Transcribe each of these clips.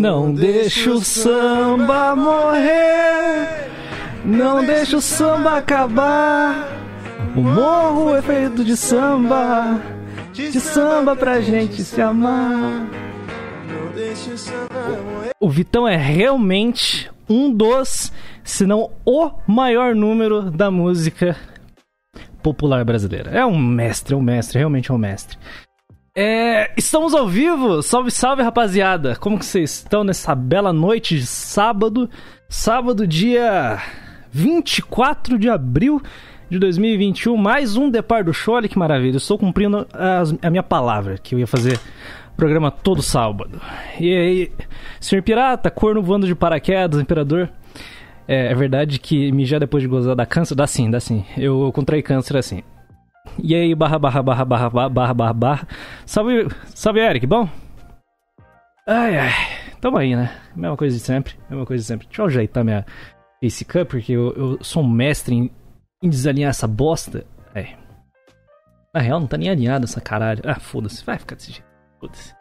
Não deixa o samba morrer. Não deixa o samba acabar. O morro é feito de samba. De samba pra gente se amar. O Vitão é realmente um dos, se não o maior número da música popular brasileira. É um mestre, é um mestre, realmente é um mestre. É, estamos ao vivo, salve, salve rapaziada. Como que vocês estão nessa bela noite de sábado? Sábado, dia 24 de abril de 2021, mais um Depar do Show, olha que maravilha. Eu estou cumprindo a minha palavra, que eu ia fazer programa todo sábado. E aí, senhor pirata, corno voando de paraquedas, imperador. É, é verdade que mijar depois de gozar dá câncer? Dá sim, dá sim. Eu, contraí câncer assim. E aí, barra, barra, barra, barra, barra, barra, barra. Salve, salve, Eric, bom? Ai, ai. Tamo aí, né? Mesma coisa de sempre, mesma coisa de sempre. Deixa eu ajeitar minha facecam, porque eu, eu sou um mestre em, em desalinhar essa bosta. É. Na real, não tá nem alinhado essa caralho. Ah, foda-se. Vai ficar desse jeito. Foda-se.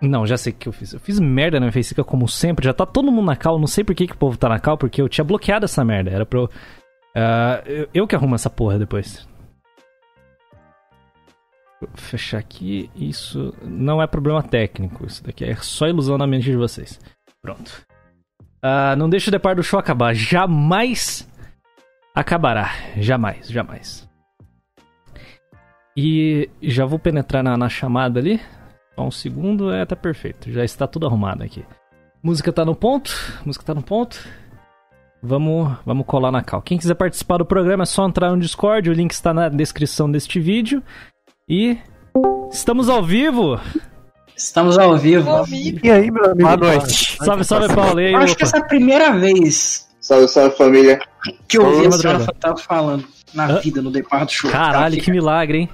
Não, já sei o que eu fiz. Eu fiz merda na minha facecam, como sempre. Já tá todo mundo na cal. Não sei por que, que o povo tá na cal, porque eu tinha bloqueado essa merda. Era eu... Uh, eu, eu que arrumo essa porra depois. Fechar aqui. Isso não é problema técnico. Isso daqui é só ilusão na mente de vocês. Pronto. Uh, não deixe o depar do show acabar. Jamais acabará. Jamais, jamais. E já vou penetrar na, na chamada ali. Só um segundo, é, tá perfeito. Já está tudo arrumado aqui. Música tá no ponto. Música tá no ponto. Vamos, vamos colar na cal. Quem quiser participar do programa é só entrar no Discord. O link está na descrição deste vídeo. E estamos ao vivo. Estamos ao vivo. E aí, meu amigo? Boa noite. Salve, salve, Paulo. Aí, Eu acho opa? que essa é a primeira vez Salve, salve família. que eu ouvi a senhora tava falando na Hã? vida, no depar do show. Caralho, que milagre, hein?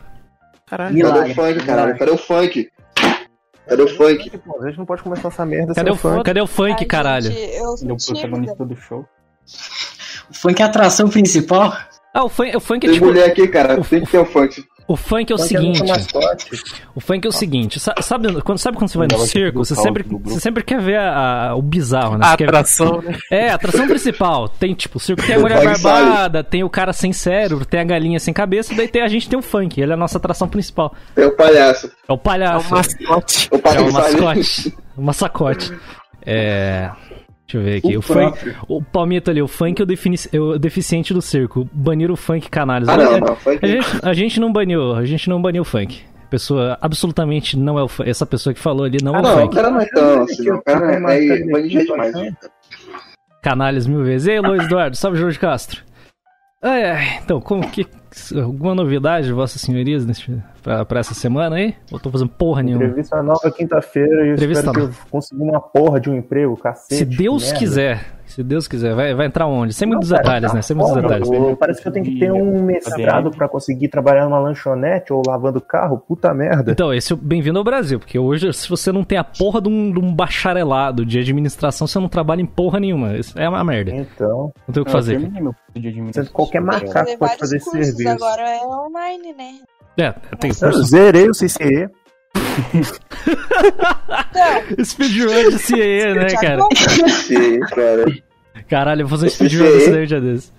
Caralho. Cadê Milagre. o funk, caralho? Cadê o funk? Cadê o funk? Pô, a gente não pode começar essa merda Cadê sem o funk? Cadê o funk, Ai, caralho? gente, eu sou Ele é o protagonista do show. O funk é a atração principal. Ah, o funk, o funk é Tem tipo. mulher aqui, cara. Tem que ter o funk. O funk é o Funk é seguinte. mascote. O funk é o seguinte, sa- sabe quando, sabe quando você vai no circo, você sempre, você sempre quer ver a- a- o bizarro, né? A Você quer- atração, né? É, a atração principal. Tem, tipo, o circo tem a O mulher barbada, tem o cara sem cérebro, tem a galinha sem cabeça, daí tem, a gente tem o funk. Ele é a nossa atração principal. Tem o palhaço. É o É palhaço. mascote. O É pato o mascote. O massacote. É. Deixa eu ver aqui. O, O funk, o Palmito ali, o funk é o, defini- é o deficiente do circo. Banir o funk canalhas. Ah, não, não. Funk. A gente, a gente não baniu, a gente não baniu o funk. Pessoa absolutamente não é o funk. Essa pessoa que falou ali não é Ah, o não, o funk. cara não é tão assim. O cara é aí, bandido demais. Canalhas mil vezes. E aí, Luiz Eduardo, salve Jorge Castro. Ai, ai, então, como que. Alguma novidade, vossas senhorias, pra essa semana aí? Ou tô fazendo porra nenhuma? Entrevista nova quinta-feira e eu Entrevista espero que eu consiga uma porra de um emprego, cacete. Se Deus quiser. Se Deus quiser. Vai, vai entrar onde? Sem muitos Não, detalhes, né? Sem muitos detalhes. pô, Parece que eu tenho que ter um mestrado pra conseguir trabalhar numa lanchonete ou lavando carro. Puta merda. Então, esse é o bem-vindo ao Brasil, porque hoje, se você não tem a porra de um, de um bacharelado de administração, você não trabalha em porra nenhuma. Isso é uma merda. Então, Não tem o que Eu fazer. de administração. qualquer Tem que macaco pode fazer serviço. agora é online, né? É, tem eu curso. zerei o CCE. Speedrun de CE, né, cara? Sim, cara. Caralho, eu vou fazer um speedrun desse daí um dia desse.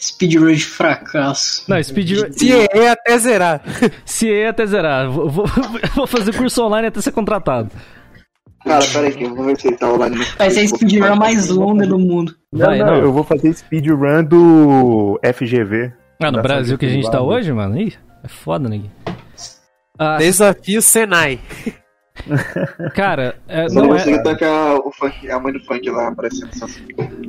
Speedrun de fracasso. Não, speedrun. CE até zerar. CE até zerar. Vou, vou, vou fazer curso online até ser contratado. Cara, pera aí que eu vou ver se ele tá online. Vai ser a speedrun mais longa do mundo. Não, não, não. eu vou fazer speedrun do FGV. Ah, no Brasil que a gente tá privada. hoje, mano? Ih, é foda, né? Ah, Desafio Senai. cara, é, Só não não é. consegui tacar o funk, a mãe do funk lá aparecendo. Só assim.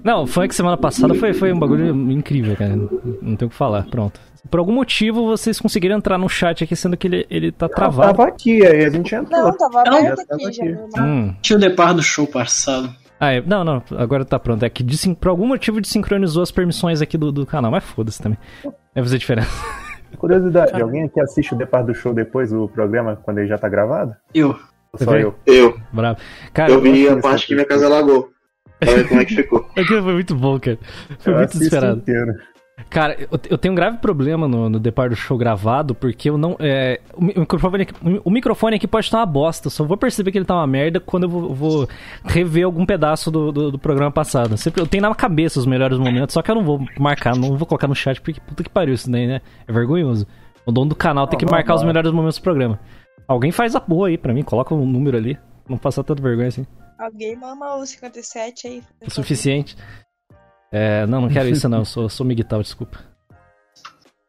Não, o funk semana passada foi, foi um bagulho incrível, cara. Não, tem o que falar. Pronto. Por algum motivo vocês conseguiram entrar no chat aqui, sendo que ele, ele tá Eu travado. tava aqui, aí a gente entrou. Não, tava aberto aqui, já, aqui. Hum. Tinha o depar do show passado. Ah, é, não, não, agora tá pronto. É que desin- por algum motivo desincronizou as permissões aqui do, do canal, mas foda-se também. Vai fazer diferença. Curiosidade, alguém aqui assiste o Depar do Show depois do programa, quando ele já tá gravado? Eu. Ou só vê? eu? Eu, Bravo. Cara, eu vi a parte que minha casa alagou. Pra ver como é que ficou. aquilo foi muito bom, cara. Foi Eu muito desesperado. inteiro. Cara, eu, eu tenho um grave problema no, no Depar do Show gravado, porque eu não. É, o, mi- o microfone aqui, o microfone aqui pode estar uma bosta. eu Só vou perceber que ele tá uma merda quando eu vou, vou rever algum pedaço do, do, do programa passado. Sempre, eu tenho na cabeça os melhores momentos, só que eu não vou marcar, não vou colocar no chat, porque puta que pariu isso daí, né? É vergonhoso. O dono do canal tem que marcar os melhores momentos do programa. Alguém faz a boa aí pra mim, coloca um número ali. Não passar tanta vergonha assim. Alguém mama o 57 aí. O suficiente. É, não, não quero isso não, eu sou, sou miguel, desculpa.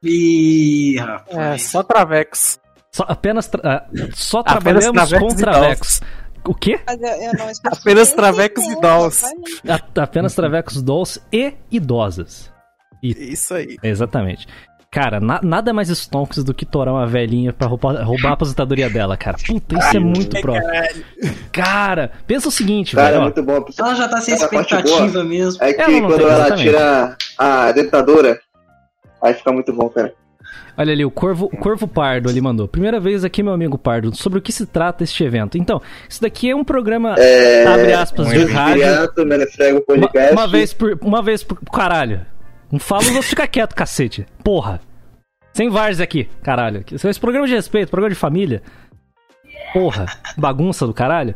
Ih, É, rapaz. só travecos. Só, apenas tra- ah, só Apenas trabalhamos travecos com e travecos. O quê? Mas eu, eu não especifiquei Apenas travecos é, e dolls. apenas travecos dolls e idosas. Isso aí. Exatamente. Cara, na- nada mais stonks do que torar uma velhinha pra roubar, roubar a aposentadoria dela, cara. Puta, isso é muito pro. Cara, pensa o seguinte, Cara, é velho. ó. muito bom. Ela já tá sem Essa parte expectativa mesmo. É que Ela quando tem, ela exatamente. tira a dentadura, aí fica muito bom, cara. Olha ali, o Corvo, o Corvo Pardo ali mandou. Primeira vez aqui, meu amigo Pardo, sobre o que se trata este evento. Então, isso daqui é um programa, É... abre aspas, de Um rádio. Viriato, Menefrego Uma, uma vez por. Uma vez por. Caralho. Não fala outros fica quieto, cacete. Porra. Sem vários aqui, caralho. Esse programa de respeito, programa de família. Porra. Bagunça do caralho.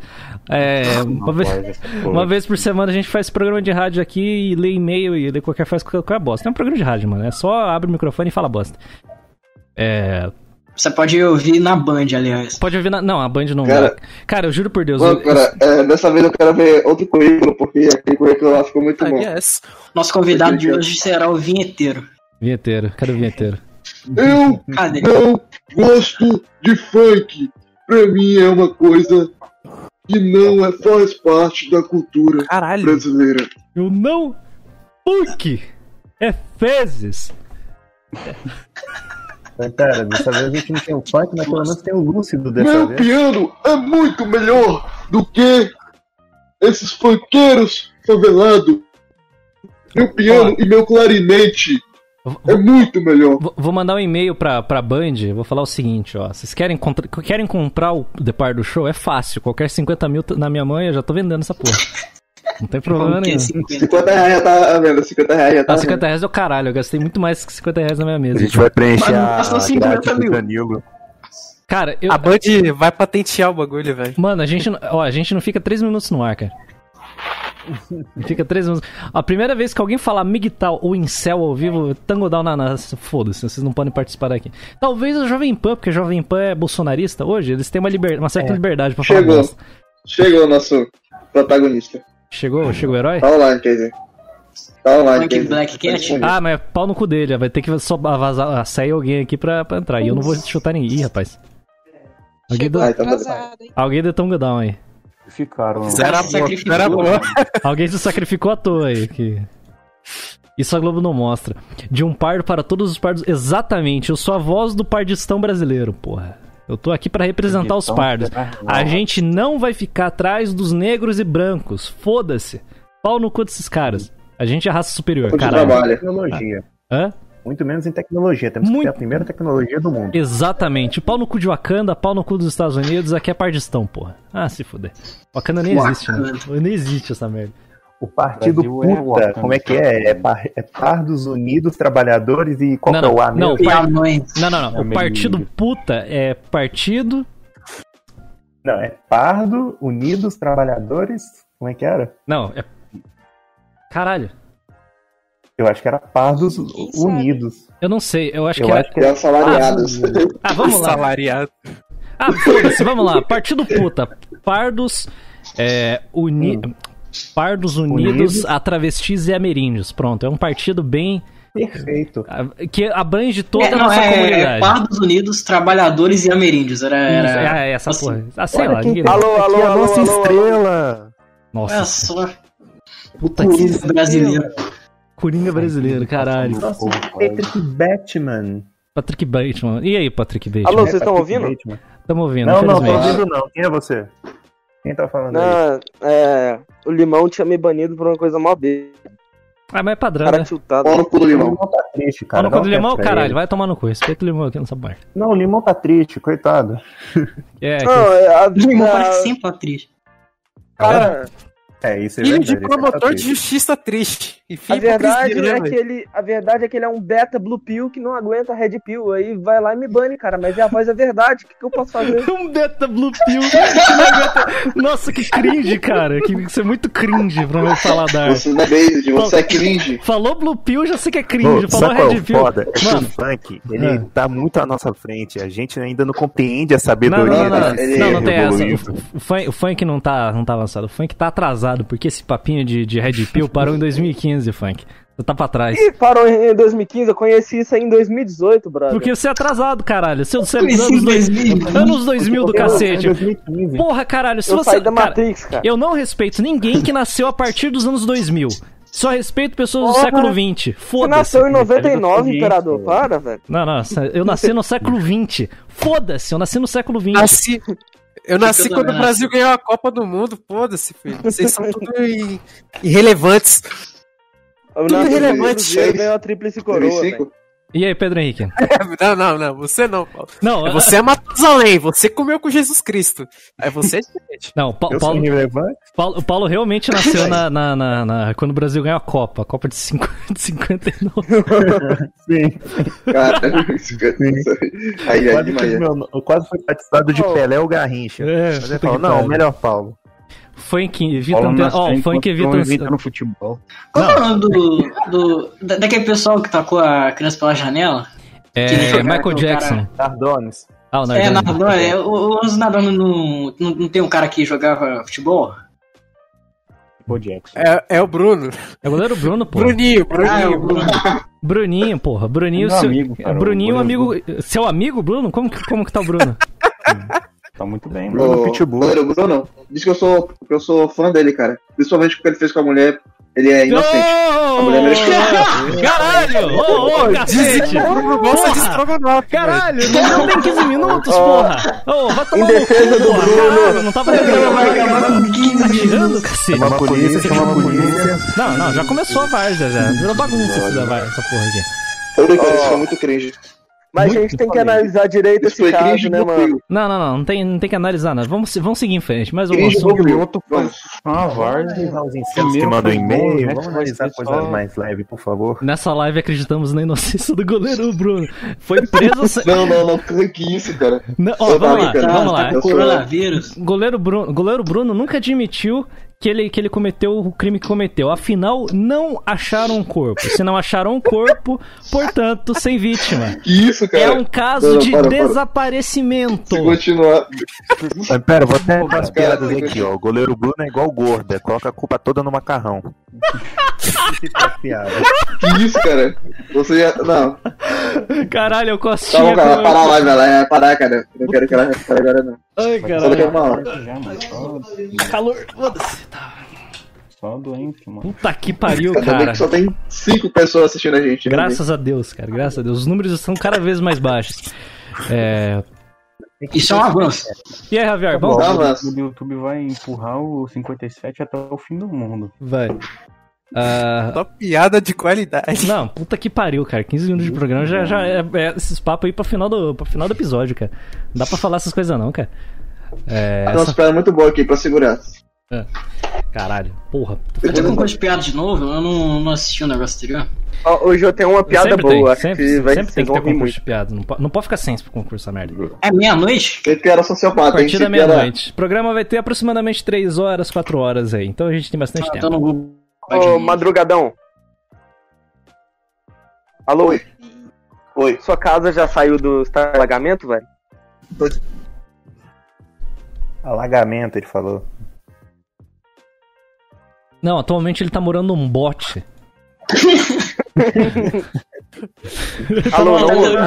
É. Uma vez, uma vez por semana a gente faz esse programa de rádio aqui e lê e-mail e lê qualquer faz qualquer bosta. É um programa de rádio, mano. É só abre o microfone e fala bosta. É. Você pode ouvir na Band, aliás. Pode ouvir na. Não, a Band não. Cara- Cara, eu juro por Deus. Pô, eu- cara, é, dessa vez eu quero ver outro currículo, porque aquele currículo lá ficou muito Ah, bom. yes. Nosso convidado de hoje será o vinheteiro. Vinheteiro. Cadê o vinheteiro? Eu Cadê? não gosto de funk. Pra mim é uma coisa que não é, faz parte da cultura Caralho. brasileira. Eu não. Punk! É fezes! Pera, dessa vez a gente não tem o funk, mas pelo menos tem o Lúcido dessa Meu vez. piano é muito melhor do que esses funkeiros favelados. Meu piano e meu clarinete é muito melhor. Vou- mandar um e-mail pra, pra Band, vou falar o seguinte, ó. Vocês querem, contra- querem comprar o Depar do Show? É fácil. Qualquer 50 mil na minha mãe, eu já tô vendendo essa porra. Não tem problema é nenhum. 50? 50 reais já tá vendo, 50 reais já tá Ah, vendo. 50 reais é o caralho. Eu gastei muito mais que 50 reais na minha A mesa. gente vai preencher Mas a custou 50 grade do mil. Danilo. Cara, eu. A Band vai patentear o bagulho, velho. Mano, a gente, não- ó, a gente não fica 3 minutos no ar, cara. Fica 3 minutos. A primeira vez que alguém falar Migtal ou Incel ao vivo, Tango Down na. foda-se, vocês não podem participar daqui. Talvez a Jovem Pan, porque a Jovem Pan é bolsonarista hoje, eles têm uma, liber... uma certa liberdade pra falar Chegou. Chegou o nosso protagonista. Chegou, chegou o herói? Tá online, quer dizer. Tá online, quer dizer. Black Cat? Ah, mas é pau no cu dele, vai ter que só vazar, sair alguém aqui pra, pra entrar. E eu não vou chutar ninguém. Ih, rapaz. Alguém do, Ah, então tá hein? alguém do Tonga Down aí. Ficaram. Fizeram a Se boa, sacrificou. fizeram a boa. Alguém se sacrificou à toa aí. Que... Isso a Globo não mostra. De um pardo para todos os pardos. Exatamente, eu sou a voz do pardistão brasileiro, porra. Eu tô aqui pra representar os pardos. A gente não vai ficar atrás dos negros e brancos. Foda-se. Pau no cu desses caras. A gente é raça superior, trabalha. Tecnologia. Hã? Muito menos em tecnologia. Temos Muito- que ter a primeira tecnologia do mundo. Exatamente. Pau no cu de Wakanda, pau no cu dos Estados Unidos, aqui é pardistão, porra. Ah, se fuder. Wakanda nem existe, né? Nem existe essa merda. O partido Brasil é puta, Wakanda. como é que é? É, par, é Pardos Unidos Trabalhadores e qual Não, é o não, A não. mesmo? A mãe. Não, não, não. É O partido puta é partido. Não, é Pardo Unidos Trabalhadores. Como é que era? Não, é. Caralho. Eu acho que era Pardos sabe? Unidos. Eu não sei, eu acho Eu que é. acho que Tem assalariados. Ah, vamos lá. Salariado. Ah, foda-se, vamos lá. Partido puta. Pardos. É. Uni... Pardos Unidos, Unidos. a travestis e ameríndios. Pronto, é um partido bem. perfeito. que abrange toda É, a não, nossa é, é comunidade. Pardos Unidos, Trabalhadores e Ameríndios. Era. Era... é, essa assim. porra. Ah, sei lá, quem ninguém. tá Alô, alô, aqui, a alô, nossa alô, alô. estrela. Nossa, Olha só. puta que. Coringa brasileiro. Coringa brasileiro, caralho. Nossa, Patrick Batman. Patrick Bateman. E aí, Patrick Bateman? Alô, vocês estão ouvindo? Tamo ouvindo, Não, não, tô ouvindo não. Quem é você? Quem tá falando aí? Não, é. O Limão tinha me banido por uma coisa mó besta. Ah, mas é padrão, Cara né? tiltado. No cu do O limão. Limão tá triste, Cara, cara. no cu do limão, caralho, ele. vai tomar no cu. Respeita o limão aqui nessa parte. Não, o Limão tá triste, coitado. É, que- Não, é a, Limão a- parece sempre atriz. cara, É, isso é Filho verdade. de tá promotor de justiça triste. A verdade, é que ele, a verdade é que ele é um beta blue pill que não aguenta red pill. Aí vai lá e me bane, cara. Mas é a voz da verdade. O que, que eu posso fazer? Um beta blue pill. que não aguenta- Nossa, que cringe, cara. Que isso é muito cringe pra meu paladar. Você não é David, você é cringe. Falou blue pill, já sei que é Pô, cringe. Falou qual é red o pill. foda? É que o Mano, funk, ele Ah. tá muito à nossa frente. A gente ainda não compreende a não, sabedoria não, não, desse não, não tem essa. O, o funk, o funk não tá, não tá avançado. O funk tá atrasado, porque esse papinho de, de red pill parou em 2015, funk. Você tá pra trás. Ih, parou em 2015. Eu conheci isso aí em 2018, brother. Porque você é atrasado, caralho. Seu, seu, Conheci anos, em dois, 2000. anos 2000 do Eu cacete. 2015. Porra, caralho, se eu você. saí da cara, Matrix, cara. eu não respeito ninguém que nasceu a partir dos anos 2000. Só respeito pessoas do Porra. século XX. Você Foda-se. nasceu em 99, Metade da imperador. Para, velho. Não, não, eu nasci no século XX. Foda-se, eu nasci no século XX. Nasci. Eu nasci eu quando o Brasil ganhou a Copa do Mundo. Foda-se, filho. Vocês são tudo irrelevantes. Tudo irrelevante, gente. ganhou a tríplice coroa, velho. 2005? E aí, Pedro Henrique? Não, não, não. Você não, Paulo. Não, É Você é Matusalém. Você comeu com Jesus Cristo. Aí você é diferente. não, Pa- Paulo? Paulo, o Paulo realmente nasceu na, na- na- na- quando o Brasil ganhou a Copa, a Copa de, cinco- de 59. Sim. Cara, aí. Aí é Quase, demais. fiz meu- eu quase fui batizado de. Pelé ou Garrincha. É, Mas ele falou, não, melhor Paulo. Funk evita Ó, enquanto funk evita não evita no futebol. Qual é o nome do, do, da- daquele pessoal que tacou a criança pela janela? É, Michael o cara- Jackson. Tardones. Ah, o É, Nardone. nadador, é, o- os nadando não, não, não tem um cara que jogava futebol? Bo Jackson. É, é o Bruno. É o goleiro Bruno, pô. Bruninho, Ah, é o Bruninho. Bruno. Bruninho, porra. Bruninho, Meu seu... amigo, cara, Bruninho, o amigo... goleiro Seu amigo, Bruno? Como que, como que tá o Bruno? Tá muito bem, mano. Bruno O Pitbull. goleiro Bruno, diz que eu sou, que eu sou fã dele, cara. Principalmente porque ele fez com a mulher. Ele é inocente. Ô, mulher mereceu. Caralho! Ô, ô, cacete! Gosta de estrogonofe. Caralho, não não tem 15 minutos, porra! Ô, vai tomar Em defesa do porra! Bruno. Caralho, não tava lembrando. Vai acabar com 15 Tá minutos. tirando, cacete? Chama a polícia, chama a polícia. Não, não, já começou a várzea, já. Virou bagunça essa, vai- essa porra aqui. Tô brincando, isso foi muito cringe. Mas a Muito gente tem que analisar direito Isso esse caso, né, mano? Não, não, não, não tem, não tem que analisar nada. Vamos, vamos seguir em frente. Mais um Cringe assunto. Vamos. Ah, insetos que bom, e-mail. né, Vamos analisar coisas mais leves, por favor. Nessa live acreditamos na inocência do goleiro Bruno. Foi preso. sem- Não, não, não, que isso, cara. Não, ó, vamos lá, vamos lá. coronavírus. Goleiro Bruno, goleiro Bruno nunca admitiu que ele, que ele cometeu o crime que cometeu. Afinal, não acharam um corpo. Se não acharam um corpo, portanto, sem vítima. Que isso, cara. É um caso Não, de para, para. desaparecimento. Se continuar. Pera, vou até umas Cara, piadas aqui, ó. O goleiro Bruno é igual gorda, coloca a culpa toda no macarrão. Tá piada. Que isso, cara. Você já. Não. Caralho, eu Tá costinha. bom, cara. com- Parar a live, ela é parar, cara. Eu não quero que ela repare agora, não. Ai, Só daqui a caralho. uma hora. Já, mano. Só, Calor. Foda-se. só doente, mano. Puta que pariu, Ainda bem cara. que só tem cinco pessoas assistindo a gente. né? Graças a Deus, cara. Graças a Deus. Os números estão cada vez mais baixos. É... Isso é um avanço. E aí, Javier? Vamos? Tá, o mas- YouTube- o YouTube vai empurrar o 57 até o fim do mundo. Vai. Ah, Só piada de qualidade. Não, puta que pariu, cara. 15 minutos de programa já, já é, é esses papos aí pra final, do, pra final do episódio, cara. Não dá pra falar essas coisas não, cara. É. Umas essa- piadas muito boas aqui pra segurar. Caralho, porra. Eu tô com coisa de piada de novo, eu não, não assisti o negócio anterior. Ó, hoje eu tenho uma piada sempre boa, tem, acho sempre, que vai, sempre tem que ter concurso muito. de piada. Não, po- não pode ficar sem esse concurso, essa merda. É meia-noite? Tem que era A sociopata, hein? partir da Tem que era- meia-noite. O programa vai ter aproximadamente 3 horas, 4 horas aí. Então a gente tem bastante Ah, tempo. no Google. Ô, Madrugadão. Alô? Oi. Oi. Sua casa já saiu do alagamento, velho? Alagamento, ele falou. Não, atualmente ele tá morando num bote. Alô, não, Ele- não.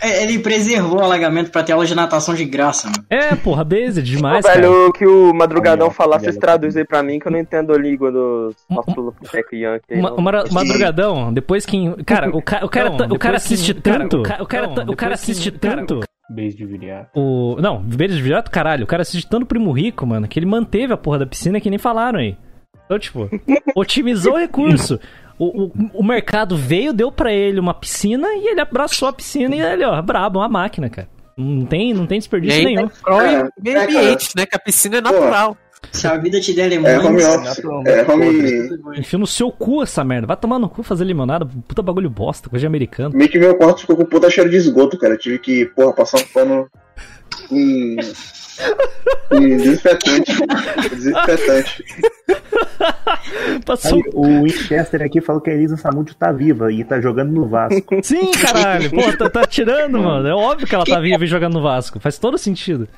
é, Ele preservou o alagamento pra ter aula de natação de graça, mano. É, porra, Based demais, Ô, cara. velho, o que o Madrugadão falar, vocês traduzem pra mim que eu não entendo a língua dos nossos Peco Yankee. não. Madrugadão, depois que. Cara, o, ca- o cara, Não, tá- o cara que- assiste cara, tanto. o O cara, tá- o cara assiste tanto. Beijo de viriato. O. Não, Beijo de Virato, caralho. O cara assiste tanto Primo Rico, mano, que ele manteve a porra da piscina que nem falaram aí. Então, tipo, otimizou o recurso. O, o, o mercado veio, deu pra ele uma piscina e ele abraçou a piscina e ele, ó, brabo, uma máquina, cara. Não tem, não tem E desterdício aí, nenhum. Qual é Cara, o meio é, cara. ambiente, né? Que a piscina é natural. Se a vida te der É lemões... home office. É home. Enfia no seu cu essa merda. Vai tomar no cu fazer limonada. Puta bagulho bosta, coisa de americano. Meio que meu quarto ficou com puta cheiro de esgoto, cara. Eu tive que, porra, passar um pano com. Desinfetante. Desinfetante. Passou. Aí, o Winchester aqui falou que a Elisa Samúdio tá viva e tá jogando no Vasco. Sim, caralho. Pô, tá, tá tirando, mano. É óbvio que ela tá viva e jogando no Vasco. Faz todo sentido.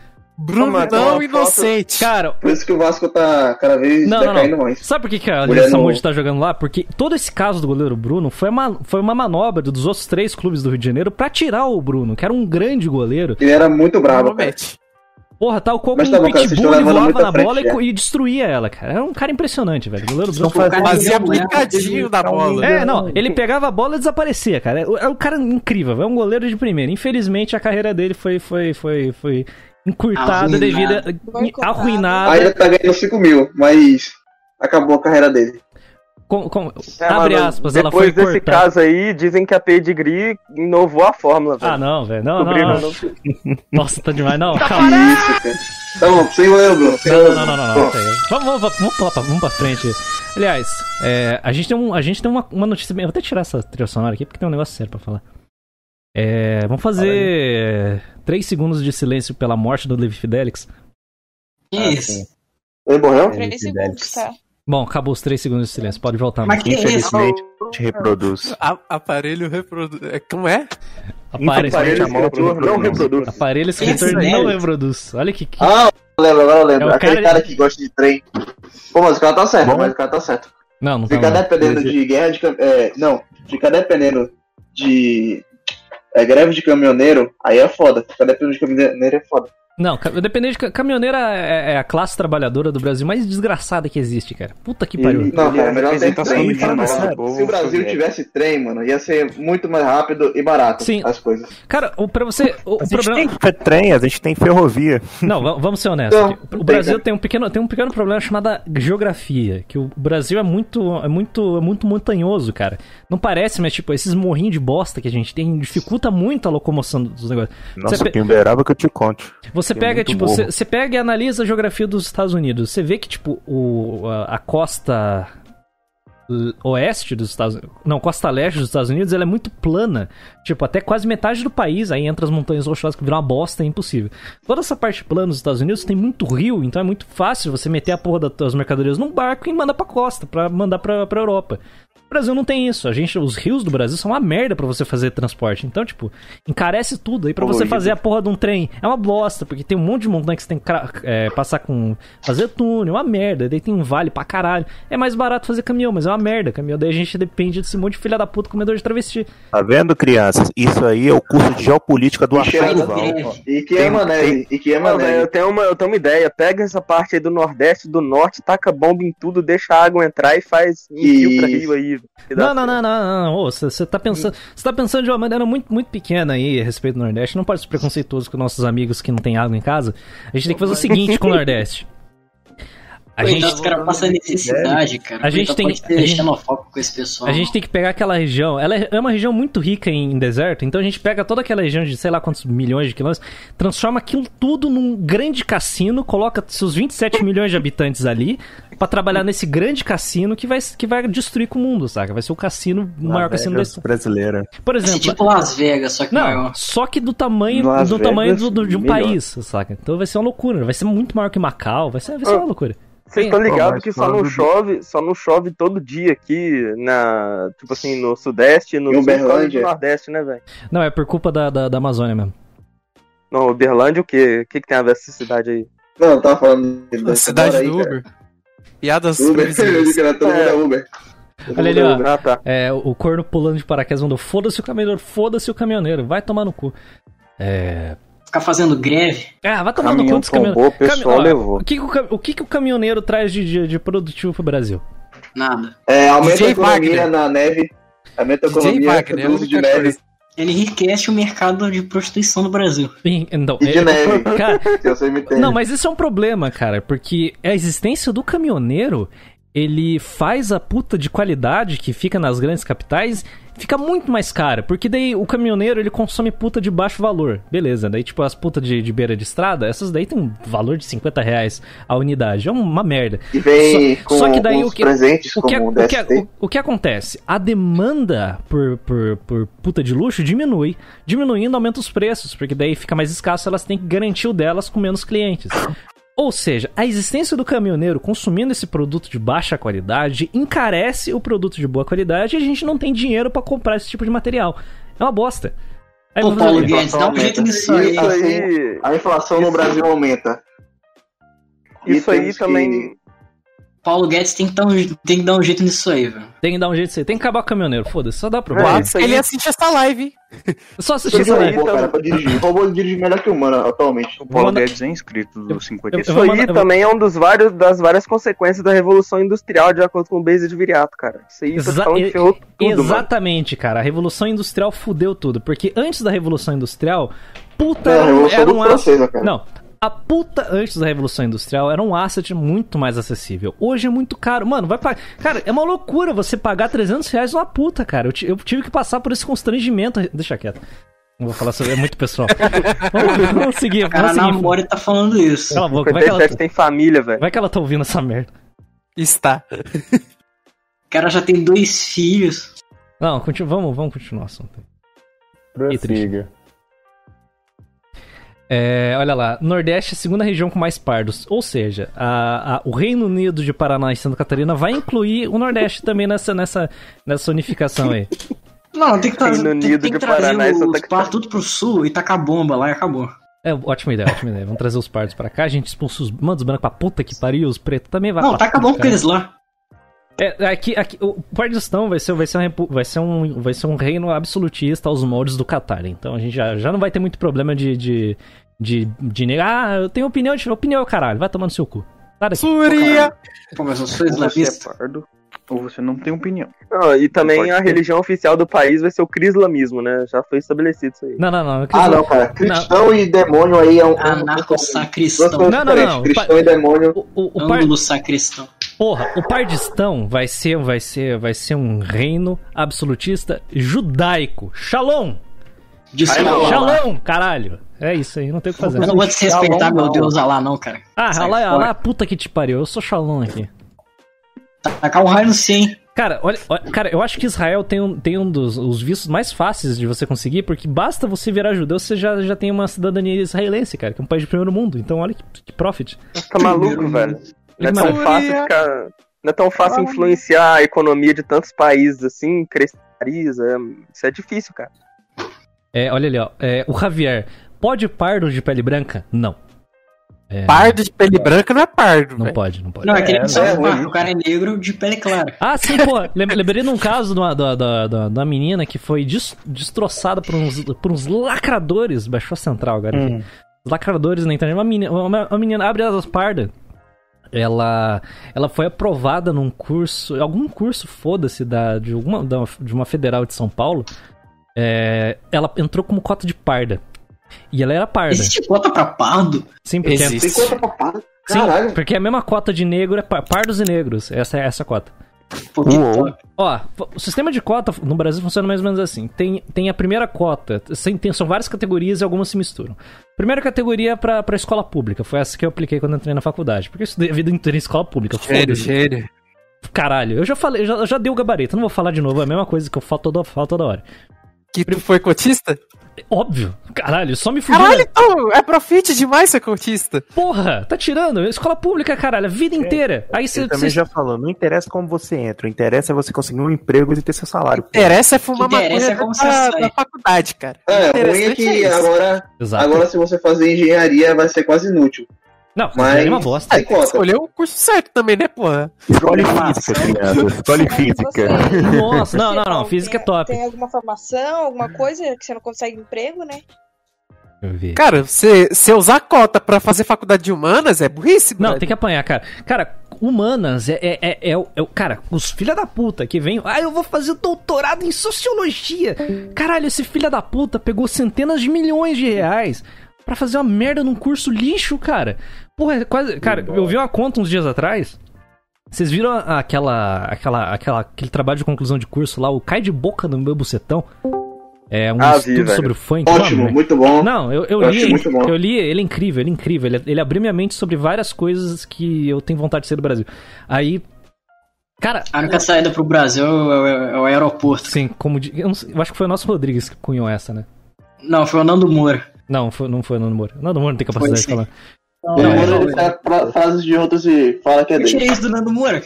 Tão uma foto- inocente. Cara, Por isso que o Vasco tá cada vez Não, não, decaindo não. mais. Sabe por que, que a Mulher Lisa no- Samud tá jogando lá? Porque todo esse caso do goleiro Bruno foi uma, foi uma manobra dos outros três clubes do Rio de Janeiro pra tirar o Bruno, que era um grande goleiro. Ele era muito bravo, cara. Porra, tal qual Mas como tá um pitbull, ele voava na frente, bola e, já. co- e destruía ela, cara. Era um cara impressionante, velho. O Estão fazendo- Fazia aplicadinho da bola. É, não, ele pegava a bola e desaparecia, cara. É é um cara incrível, é um goleiro de primeira. Infelizmente, a carreira dele foi, foi, foi, foi encurtada devido a arruinada. Ainda tá ganhando 5 mil, mas acabou a carreira dele. Com, com- É, abre mano, aspas, ela foi Depois desse cortada. caso aí, dizem que a Pedigree inovou a fórmula, velho. Ah, não, velho. Não, não, não. Nossa, tá demais. Não, Que calma. isso, cara. Tá bom, sem Bruno. Sem Não, não, não, não, não. Vamos, vamos, vamos, vamos, pra, vamos pra frente. Aliás, é, a gente tem, um, a gente tem uma, uma notícia. bem- Eu vou até tirar essa trilha sonora aqui porque tem um negócio sério pra falar. É, vamos fazer 3 segundos de silêncio pela morte do Levi Fidelix. Que Ah, isso? sim. Ele morreu? Três segundos, tá? Bom, acabou os 3 segundos de silêncio. Pode voltar. Mas Mas que isso? Infelizmente, te reproduz. A- aparelho reproduz. É, como é? aparelho, Infelizmente, a mão escritor não reproduz. aparelho escritor Esse não reproduz. Olha que. que- Ah, eu lembro, agora eu lembro. É Aquele cara- cara... que gosta de trem. Pô, mas o cara tá certo, Bom. mas o cara tá certo. Não, não tá. Ficar não. dependendo Mas- de guerra de é, Não, ficar dependendo de. É, greve de caminhoneiro, aí é foda. Ficar dependendo de caminhoneiro é foda. Não, dependendo de. ca- Caminhoneira é, é a classe trabalhadora do Brasil mais desgraçada que existe, cara. Puta que pariu. Não, cara, melhor ter trem. povo Se o Brasil soviético. tivesse trem, mano, ia ser muito mais rápido e barato Sim. as coisas. Cara, o, pra você. O, o A gente problema. tem trem, a gente tem ferrovia. Não, va- vamos ser honestos. Não, o tem, Brasil né? tem um pequeno, tem um pequeno problema chamado geografia, que o Brasil é muito, é muito, é muito montanhoso, cara. Não parece, mas tipo esses morrinhos de bosta que a gente tem dificulta muito a locomoção dos negócios. Nossa, Você quem uberaba que eu te conte. Você Tem pega, muito tipo, você você pega e analisa a geografia dos Estados Unidos. Você vê que tipo o a, a costa oeste dos Estados não, costa leste dos Estados Unidos, ela é muito plana. Tipo, até quase metade do país, aí entra as montanhas rochosas que viram uma bosta, é impossível. Toda essa parte plana dos Estados Unidos tem muito rio, então é muito fácil você meter a porra das mercadorias num barco e mandar pra costa, pra mandar pra, pra Europa. O Brasil não tem isso. A gente, os rios do Brasil são uma merda pra você fazer transporte. Então, tipo, encarece tudo. Aí pra você fazer a porra de um trem é uma bosta, porque tem um monte de montanha que você tem que é, passar com. fazer túnel, é uma merda. Daí tem um vale pra caralho. É mais barato fazer caminhão, mas é uma merda. Caminhão, daí a gente depende desse monte de filha da puta comedor de travesti. Tá vendo, crianças? Isso aí é o curso de geopolítica do E Arthur Duval. E que é mané, e que é velho, mané. eu tenho, uma, eu tenho uma ideia. Pega essa parte aí do Nordeste, do Norte, taca bomba em tudo, deixa a água entrar e faz infiltra Isso. rio aí. Que Não, não, certo. não, não, não. Você tá pensando. Você tá pensando de uma maneira muito, muito pequena aí a respeito do Nordeste. Não pode ser preconceituoso com nossos amigos que não tem água em casa. A gente tem que fazer o seguinte com o Nordeste. A Coitado, gente, os caras passam necessidade, cara. A gente tem- a gente- xenofóbico com esse pessoal. A gente tem que pegar aquela região. Ela é é uma região muito rica em deserto, então a gente pega toda aquela região de sei lá quantos milhões de quilômetros, transforma aquilo tudo num grande cassino, coloca seus 27 milhões de habitantes ali pra trabalhar nesse grande cassino que vai, que vai destruir com o mundo, saca? Vai ser o cassino, o maior cassino da história. brasileira. Por Vai ser exemplo, tipo Las Vegas, só que não, maior. só que do tamanho, Las do tamanho do, do- de um melhor. país, saca? Então vai ser uma loucura, vai ser muito maior que Macau, vai ser, vai ser uma loucura. Vocês estão ligados que só não chove, só não chove todo dia aqui na, tipo assim, no sudeste, no causa Uberlândia? do nordeste, né, velho? Não, é por culpa da, da, da Amazônia mesmo. Não, Uberlândia o quê? O que, que tem a ver essa cidade aí? Não, eu tava falando. A cidade aí, do cara. Uber. Piadas Uber, que era todo mundo é Uber. Olha ali, ó. Ah, tá. É, o corno pulando de paraquedas mandou foda-se o caminhoneiro, foda-se o caminhoneiro, vai tomar no cu. É. Ficar fazendo greve. Ah, vai tomar no cu Caminhão dos caminhoneiros. o pessoal levou. O que, que o, cam- o que, que o caminhoneiro traz de, de, de produtivo pro Brasil? Nada. É, aumenta DJ a economia Wagner. na neve. Aumenta a DJ economia é do uso de neve. coisa. Ele enriquece o mercado de prostituição do Brasil. Ih, Então, E de é- neve. cara, me não, mas isso é um problema, cara, porque a existência do caminhoneiro, ele faz a puta de qualidade que fica nas grandes capitais fica muito mais cara, porque daí o caminhoneiro ele consome puta de baixo valor. Beleza, daí tipo as putas de, de beira de estrada, essas daí tem um valor de 50 reais a unidade. É uma merda. E vem Só- com, só que daí o que- presentes, O que, o, o que, o, o que acontece? A demanda por, por, por puta de luxo diminui. Diminuindo, aumenta os preços, porque daí fica mais escasso, elas têm que garantir o delas com menos clientes. Ou seja, a existência do caminhoneiro consumindo esse produto de baixa qualidade encarece o produto de boa qualidade e a gente não tem dinheiro pra comprar esse tipo de material. É uma bosta. Aí Pô, fazer Paulo? Guedes, dá um jeito nisso aí. Isso aí, A inflação no Brasil aumenta. E isso aí temos que- também. Paulo Guedes tem que dar um, tem que dar um jeito nisso aí, velho. Tem que dar um jeito de ser. Tem que acabar com o caminhoneiro, foda-se, só dá problema. É, isso Ele aí, assiste essa live, hein? Só assistir essa aí live. também. cara, pra dirigir. O robô dirige melhor que o humano atualmente. O Paulo manda- Guedes é inscrito do eu 57. isso aí mandar- também é um dos vários, das várias consequências da Revolução Industrial, de acordo com o Base de Viriato, cara. Isso aí, Exa- e- ferrou tudo, mano. Exatamente, cara. A Revolução Industrial fudeu tudo. Porque antes da Revolução Industrial, puta É, era, um-. Francesa, cara. Não. A puta antes da Revolução Industrial era um asset muito mais acessível. Hoje é muito caro. Mano, vai pagar. Cara, é uma loucura você pagar 300 reais numa puta, cara. Eu, eu tive que passar por esse constrangimento. Deixa quieto. Não vou falar sobre. É muito pessoal. vamos, vamos seguir. O cara seguir. tá falando isso. Cala a boca. Vai que, ela, 57 tem família, velho. vai que ela tá ouvindo essa merda. Está. O cara já tem dois filhos. Não, continu... vamos, vamos continuar o assunto. Prossiga. É, olha lá, Nordeste é a segunda região com mais pardos. Ou seja, a- a- o Reino Unido de Paraná e Santa Catarina vai incluir o Nordeste também nessa, nessa, nessa unificação aí. Não, tem que trazer, Reino tem, Unido tem que de trazer Paraná e os Santa Catarina. tudo pro sul e tacar bomba lá e acabou. É, ótima ideia, ótima ideia. Vamos trazer os pardos pra cá, a gente expulsa os. Manda os brancos pra puta que pariu, os pretos também vai Não, taca bomba com eles lá. É, aqui, aqui, o Pardistão vai ser, vai, ser repu- vai, ser um, vai ser um reino absolutista aos moldes do Catar. Então a gente já, já não vai ter muito problema de. de, de, de negar. Ah, eu tenho opinião, de opinião, é caralho. Vai tomar no seu cu. Sai. Suria! Pô, mas eu sou Ou você é islamista. pardo, ou você não tem opinião. Não, e também a ser. religião oficial do país vai ser o crislamismo, né? Já foi estabelecido isso aí. Não, não, não. eu Ah, não, cara. Cristão e demônio aí é um. é Anarco-sacristão. Não, não, não. Cristão e demônio. O, o, o par- Ângulo sacristão. Porra, o Pardistão vai ser, vai ser, vai ser um reino absolutista judaico. Shalom! Desculpa. Shalom, caralho. É isso aí, não tem o que fazer. Eu não vou desrespeitar Shalom, meu. Deus lá, não, cara. Ah, Sai lá, fora. lá, puta que te pariu. Eu sou Shalom aqui. Tacar um raio no sim. Cara, olha, olha- cara, eu acho que Israel tem um, tem um dos os vistos mais fáceis de você conseguir, porque basta você virar judeu, você já, já tem uma cidadania israelense, cara, que é um país de primeiro mundo. Então olha que, que profit. Tá maluco, velho? Não é tão fácil ficar. Não é tão fácil influenciar a economia de tantos países assim, crescer é- Isso é difícil, cara. É, olha ali, ó. É, o Javier, pode pardo de pele branca? Não. É, Pardo de pele branca não é pardo, Não velho. pode, não pode. Não, é que ele É, só é ruim. o cara é negro de pele clara. Ah, sim, pô. lem- Lembrei de um caso de uma, da, da, da, da menina que foi des- destroçada por uns, por uns lacradores. Baixou a central agora. Hum. Os lacradores na internet. Uma menina, uma, uma menina abre as pardas. Ela, ela foi aprovada num curso, algum curso, foda-se, da, de, alguma, da- de uma federal de São Paulo. É, ela entrou como cota de parda. E ela era parda. Existe cota pra pardo? Sim, porque, Tem Existe. conta pra parar. sim, Caralho. porque a mesma cota de negro é par- pardos e negros. Essa é essa a cota. Uou. Ó, o sistema de cota no Brasil funciona mais ou menos assim. Tem, tem a primeira cota, sem- tem- são várias categorias e algumas se misturam. Primeira categoria é pra, pra escola pública, foi essa que eu apliquei quando entrei na faculdade. Porque eu estudei a vida inteira em escola pública. Foda-se. gênio. Caralho, eu já falei, eu já, eu já dei o gabarito, não vou falar de novo, é a mesma coisa que eu falo toda, falo toda hora. Que tu foi cotista? Óbvio, caralho, só me fugiu. Caralho, então, é profit demais ser cotista. Porra, tá tirando, escola pública, caralho, a vida inteira. Aí você. Também já falou, não interessa como você entra, o interessa é você conseguir um emprego e ter seu salário. pô. Interessa é fumar interessa maconha é como você da, sai. da faculdade, cara. É, o ruim é que isso. agora, Exato. agora se você fazer engenharia vai ser quase inútil. Não, Mas- é uma bosta. Ah, tem que cota. escolher o curso certo também, né, porra? Escolhe física, criança. Escolhe física. Nossa, não, não, não, física é top. Tem alguma formação, alguma coisa que você não consegue emprego, né? Cara, você você usar cota pra fazer faculdade de humanas é burrice, Não, tem que apanhar, cara. Cara, humanas é, é, é, é, o- é o. Cara, os filha da puta que vem. Ah, eu vou fazer doutorado em sociologia. Caralho, esse filha da puta pegou centenas de milhões de reais pra fazer uma merda num curso lixo, cara. Porra, é quase. Cara, eu vi uma conta uns dias atrás. Vocês viram aquela, aquela, aquela, aquele trabalho de conclusão de curso lá, o Cai de Boca no meu bucetão? É um Ah, vi, estudo velho. sobre o funk. Ótimo, Mano, muito bom. Não, eu, eu Eu li, eu li, ele é incrível, ele é incrível. Ele, ele abriu minha mente sobre várias coisas que eu tenho vontade de ser do Brasil. Aí, cara, A única saída pro Brasil é o, é o aeroporto. sim, como de- eu, não sei- eu acho que foi o nosso Rodrigues que cunhou essa, né? Não, foi o Nando Moura. Não, foi, não foi o Nando Moura. O Nando Moura não tem capacidade de falar. Não, O não, Moura, ele faz fra- frases de outros e fala que é Eu tirei dele. isso do Nando Moura.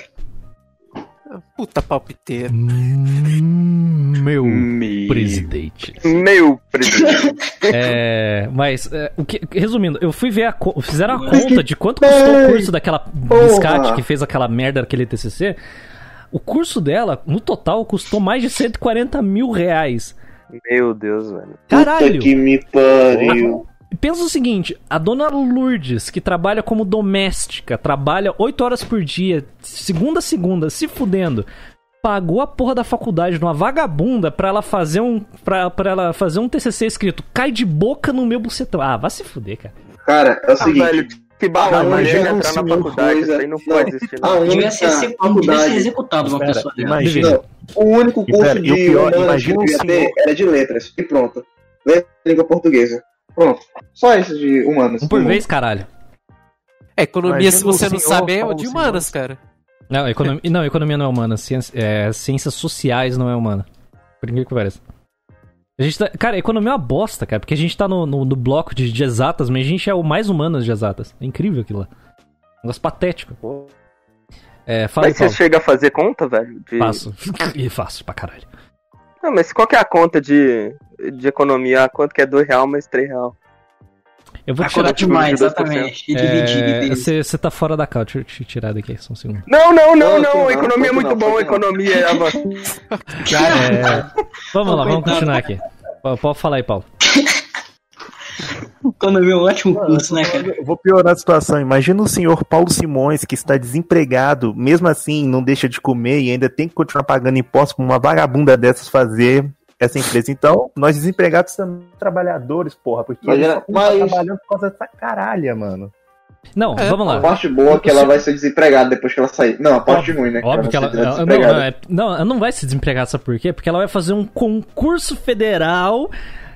Puta palpiteiro. Hum, Meu Meu presidente. Meu presidente. É, mas, é, o que, resumindo, eu fui ver a fizeram a conta de quanto custou o curso daquela biscate que fez aquela merda daquele TCC. O curso dela, no total, custou mais de 140 mil reais. Meu Deus, velho. Caralho! Puta que me pariu. Pensa o seguinte, a dona Lourdes, que trabalha como doméstica, trabalha 8 horas por dia, segunda a segunda, se fudendo, pagou a porra da faculdade numa vagabunda pra ela fazer um pra, pra ela fazer um TCC escrito cai de boca no meu bucetão. Ah, vai se fuder, cara. Cara, é o Ah, seguinte. velho, que barra Ah, imagina entrar na faculdade, coisa- isso aí não Não, pode existir. Não. única Devia ser, não devia ser executado uma Espera, pessoa imagina. Não, o único E curso pera, e de o pior, humanas que imagina um devia ter era de letras. E pronto. Letra língua portuguesa. Pronto. Só isso de humanas. Um por vez, caralho. É, economia, Imagina se você não sabe, é de senhor. humanas, cara. Não, economia, não, economia não é humana, ciência- é, ciências sociais não é humana. Por incrível que pareça. A gente tá, cara, economia é uma bosta, cara, porque a gente tá no, no, no bloco de, de exatas, mas a gente é o mais humanas de exatas. É incrível aquilo lá. Um negócio patético. É, fala aí, Mas você Paulo. chega a fazer conta, velho? De... Faço. E faço pra caralho. Não, mas qual que é a conta de, de economia? A quanto que é 2 real mais 3 real? Eu vou tirar. demais, de 2%. exatamente. E dividir. É, Você você tá fora da cal, deixa eu te tirar daqui só um segundo. Não, não, não, Não, não. não, economia é muito não, bom, não. economia é. É, vamos lá, vamos continuar aqui. Pode falar aí, Paulo. Economia é um ótimo curso, né, cara? Eu vou piorar a situação. Imagina o senhor Paulo Simões, que está desempregado, mesmo assim não deixa de comer e ainda tem que continuar pagando impostos para uma vagabunda dessas fazer essa empresa. Então, nós desempregados somos trabalhadores, porra, porque Mas eles é- mas- trabalhando por causa dessa caralha, mano. Não, É, vamos A lá. parte boa é que ela vai ser desempregada depois que ela sair. Não, a parte ruim, né? Óbvio que ela. ser ela- não, desempregada. não, é- não, ela não vai se desempregar, sabe por quê? Porque ela vai fazer um concurso federal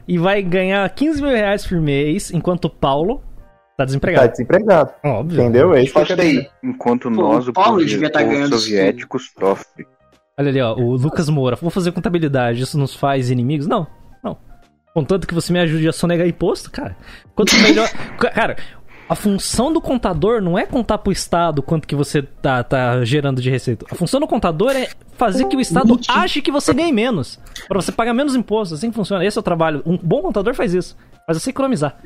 e vai ganhar 15 mil reais por mês, enquanto o Paulo tá Tá desempregado. desempregado. Óbvio. Entendeu? É isso que Faz dizer. TI. Enquanto Pô, nós, o Paulo povo, devia tá ganhando soviético, sofre. Olha ali, ó, o Lucas Moura. Vou fazer contabilidade, isso nos faz inimigos? Não, não. Contanto que você me ajude a sonegar imposto, cara. Quanto melhor. cara, a função do contador não é contar pro Estado quanto que você tá, tá gerando de receita. A função do contador é fazer que o Estado ache que você ganhe menos. Pra você pagar menos impostos. Assim que funciona. Esse é o trabalho. Um bom contador faz isso. Faz você economizar.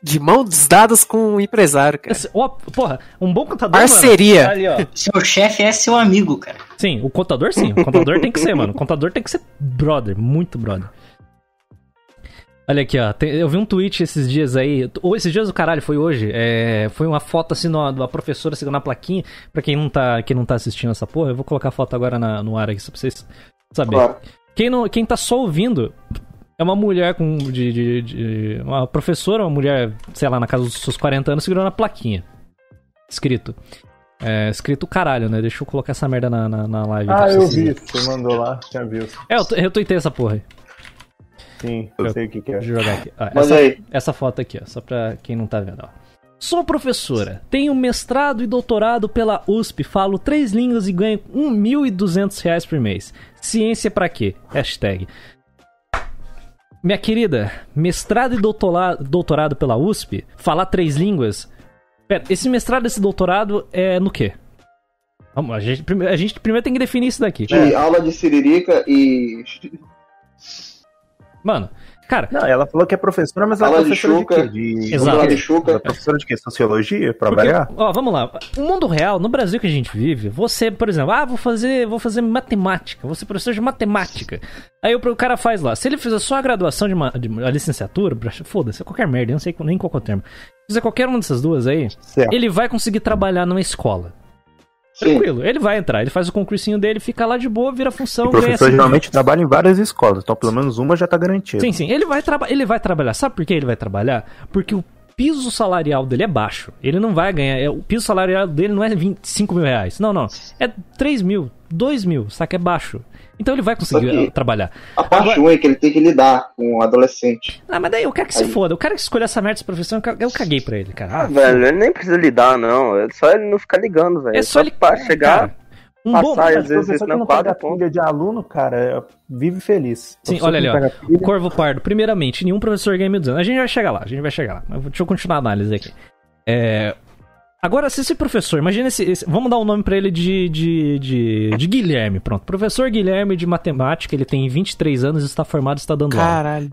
De mãos dadas com o empresário, cara. Esse- ó, porra, um bom contador. Parceria. Mano, ali, ó. Seu chefe é seu amigo, cara. Sim, o contador sim. O contador tem que ser, mano. O contador tem que ser brother, muito brother. Olha aqui, ó. tem- eu vi um tweet esses dias aí. Ou esses dias do caralho, foi hoje. É, foi uma foto assim de uma professora segurando a plaquinha. Pra quem não tá, quem não tá assistindo essa porra, eu vou colocar a foto agora na- no ar aqui, só pra vocês saberem. Claro. Quem, não, quem tá só ouvindo é uma mulher com. De, de- de- uma professora, uma mulher, sei lá, na casa dos seus 40 anos, segurando a plaquinha. Escrito. É, escrito caralho, né? Deixa eu colocar essa merda na, na, na live. Ah, pra eu vi. Você mandou lá, tinha visto. É, eu, eu tuitei essa porra aí. Sim, eu Eu- sei o que, que é. Deixa eu jogar aqui. Mas essa, aí, essa foto aqui, ó, só pra quem não tá vendo, ó. Sou professora, tenho mestrado e doutorado pela USP, falo três línguas e ganho 1.200 reais por mês. Ciência pra quê? Hashtag. Minha querida, mestrado e doutora- doutorado pela USP, falar três línguas. Pera, esse mestrado e esse doutorado é no quê? Vamos, a gente, a gente primeiro tem que definir isso daqui. de aula de siririca e. Mano, cara, Não, ela falou que é professora, mas ela é professora de, Chuca. De... Exato. De Ela é chuca. professora de quê? Sociologia? Pra Porque, variar? ó, vamos lá. O mundo real, no Brasil que a gente vive, você, por exemplo, ah, vou fazer, vou fazer matemática, vou ser professor de matemática. Aí o, cara faz lá. Se ele fizer só a graduação de, uma, de a licenciatura, foda-se, é qualquer merda, eu não sei nem qual é o termo. Se fizer qualquer uma dessas duas aí, Certo. ele vai conseguir trabalhar numa escola. Sim. Tranquilo, ele vai entrar, ele faz o concursinho dele, fica lá de boa, vira função, O professor geralmente trabalha em várias escolas, então pelo menos uma já tá garantida. Sim, sim. Ele vai, ele vai trabalhar. Sabe por que ele vai trabalhar? Porque o piso salarial dele é baixo. Ele não vai ganhar. é- o piso salarial dele não é 25 mil reais. Não, não. É 3 mil, 2 mil, saca? É baixo. Então ele vai conseguir Só eh, trabalhar. A parte ruim é que ele tem que lidar com o adolescente. Ah, mas daí eu quero que se Aí. foda. O cara que escolheu essa merda de profissão, eu ca- eu caguei pra ele, cara. Ah, Ah, velho, ele nem precisa lidar, não. É só ele não ficar ligando, velho. É só ele pra chegar, cara, um bom. passar e às vezes professor que não ponto. pilha de aluno, cara, vive feliz. Sim, Professor olha ali, ó. pilha- Corvo Pardo, primeiramente, nenhum professor ganha mil duzentos. A gente vai chegar lá, a gente vai chegar lá. Mas Deixa eu continuar a análise aqui. É, Agora, se esse professor, imagina esse, esse- Vamos dar o nome pra ele de, de, de, de Guilherme, pronto. Professor Guilherme de matemática, ele tem 23 anos, está formado, está dando aula. Caralho.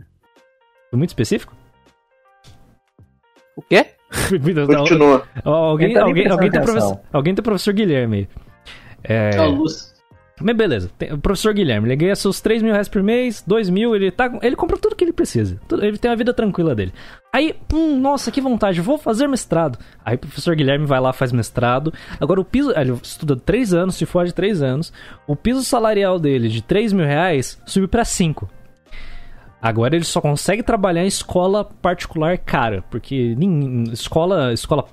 Foi muito específico? O quê? Continua. Alguém, tá alguém, prestando alguém, tem professor, alguém tem professor Guilherme aí. É, É o Lúcio. Mas beleza, tem- o professor Guilherme, ele ganha seus 3 mil reais por mês, 2 mil, ele, tá, ele compra tudo que ele precisa. Tudo- Ele tem a vida tranquila dele. Aí, hum, nossa, que vontade, vou fazer mestrado. Aí o professor Guilherme vai lá, faz mestrado. Agora o piso. Ele estuda 3 anos, se for de 3 anos. O piso salarial dele de 3 mil reais subiu pra 5. Agora ele só consegue trabalhar em escola particular cara, porque escola, escola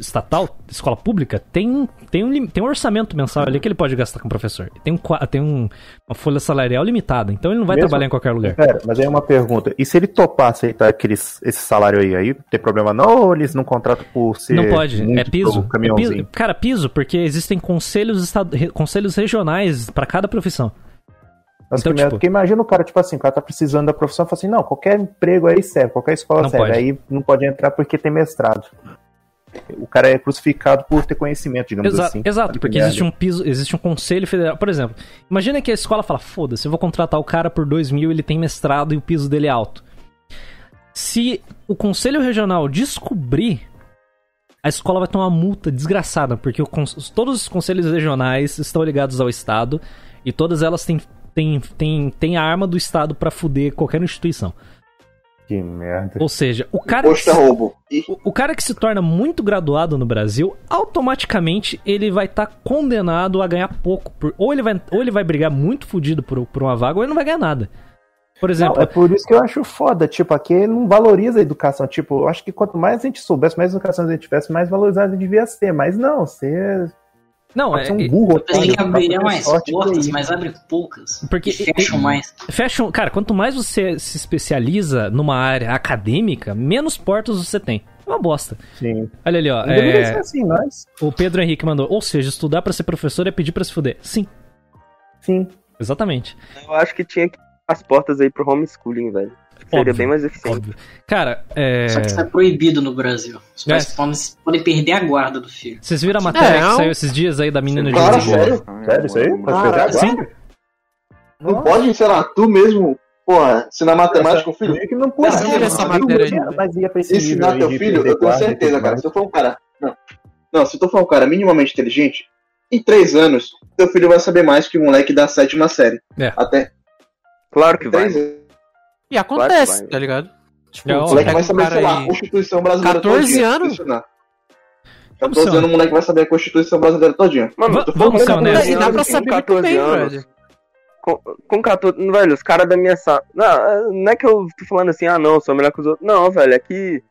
estatal, escola pública, tem, tem, um, tem um orçamento mensal ali que ele pode gastar com o professor. Tem, um, tem um- uma folha salarial limitada, então ele não vai Mesmo- trabalhar em qualquer lugar. Pera, mas aí é uma pergunta. E se ele topar aceitar aqueles, esse salário aí, aí tem problema não ou eles não contratam por ser Não pode, é piso. É piso. Cara, piso, porque existem conselhos, estad- conselhos regionais pra cada profissão. Mas Então, primeiro, tipo- porque imagina o cara, tipo assim, o cara tá precisando da profissão, fala assim, não, qualquer emprego aí serve, qualquer escola serve. pode. Aí não pode entrar porque tem mestrado. O cara é crucificado por ter conhecimento, digamos Exa- assim. Exato, porque existe um piso, existe um conselho federal. Por exemplo, imagina que a escola fala: foda-se, eu vou contratar o cara por 2 mil, ele tem mestrado e o piso dele é alto. Se o conselho regional descobrir, a escola vai tomar uma multa desgraçada, porque todos os conselhos regionais estão ligados ao Estado e todas elas têm, têm, têm, têm a arma do Estado pra fuder qualquer instituição. Que merda. Ou seja, o cara. que é se- roubo. O, o cara que se torna muito graduado no Brasil, automaticamente ele vai estar condenado a ganhar pouco. por- ou, ele vai, ou ele vai brigar muito fudido por, por uma vaga, ou ele não vai ganhar nada. Por exemplo, Não, é por isso que eu acho foda, tipo, aqui não valoriza a educação. Tipo, eu acho que quanto mais a gente soubesse, mais educação a gente tivesse, mais valorizado devia ser. Mas não, você não, pode é, um burro. Eu pensei que abriria mais portas, mas abre poucas. Porque- fecham mais. Fashion, cara, quanto mais você se especializa numa área acadêmica, menos portas você tem. É uma bosta. Sim. Olha ali, ó. Não é, ser assim, mas. o Pedro Henrique mandou. Ou seja, estudar pra ser professor é pedir pra se fuder. Sim, Sim. exatamente. Eu acho que tinha que as portas aí pro homeschooling, velho. Seria Óbvio, bem mais eficiente. Óbvio. Cara, é. Só que isso é proibido no Brasil. Os pais É. podem, podem perder a guarda do filho. Vocês viram a matéria É, que saiu esses dias aí da menina de Cara, Lisboa? sério? Sério isso aí? Pode Cara, pegar agora? Sim. não pode, sei lá, tu mesmo, porra, ensinar matemática com o filho? Meio que não pode. Essa- né? essa Eu matéria aí. Mas ia pra esse Ensinar teu de filho, perder eu tenho guarda certeza, cara. Se tu for um cara. Não. Não, se tu for um cara minimamente inteligente, em três anos, teu filho vai saber mais que o moleque da sétima série. É. Até Claro que vai. três anos. E acontece, vai. tá ligado? Tipo, É, O moleque vai saber, sei lá, a Constituição brasileira 14 todinha, anos? Constitucional. Vamos 14 ser anos o moleque vai saber a Constituição brasileira todinha. Mano, vamos com ser 14 honestos. E dá pra anos, saber com muito 14 bem, anos, velho. Com, com 14. Velho, os caras da minha sala. Não, não é que eu tô falando assim, ah não, sou melhor que os outros. Não, velho, é que.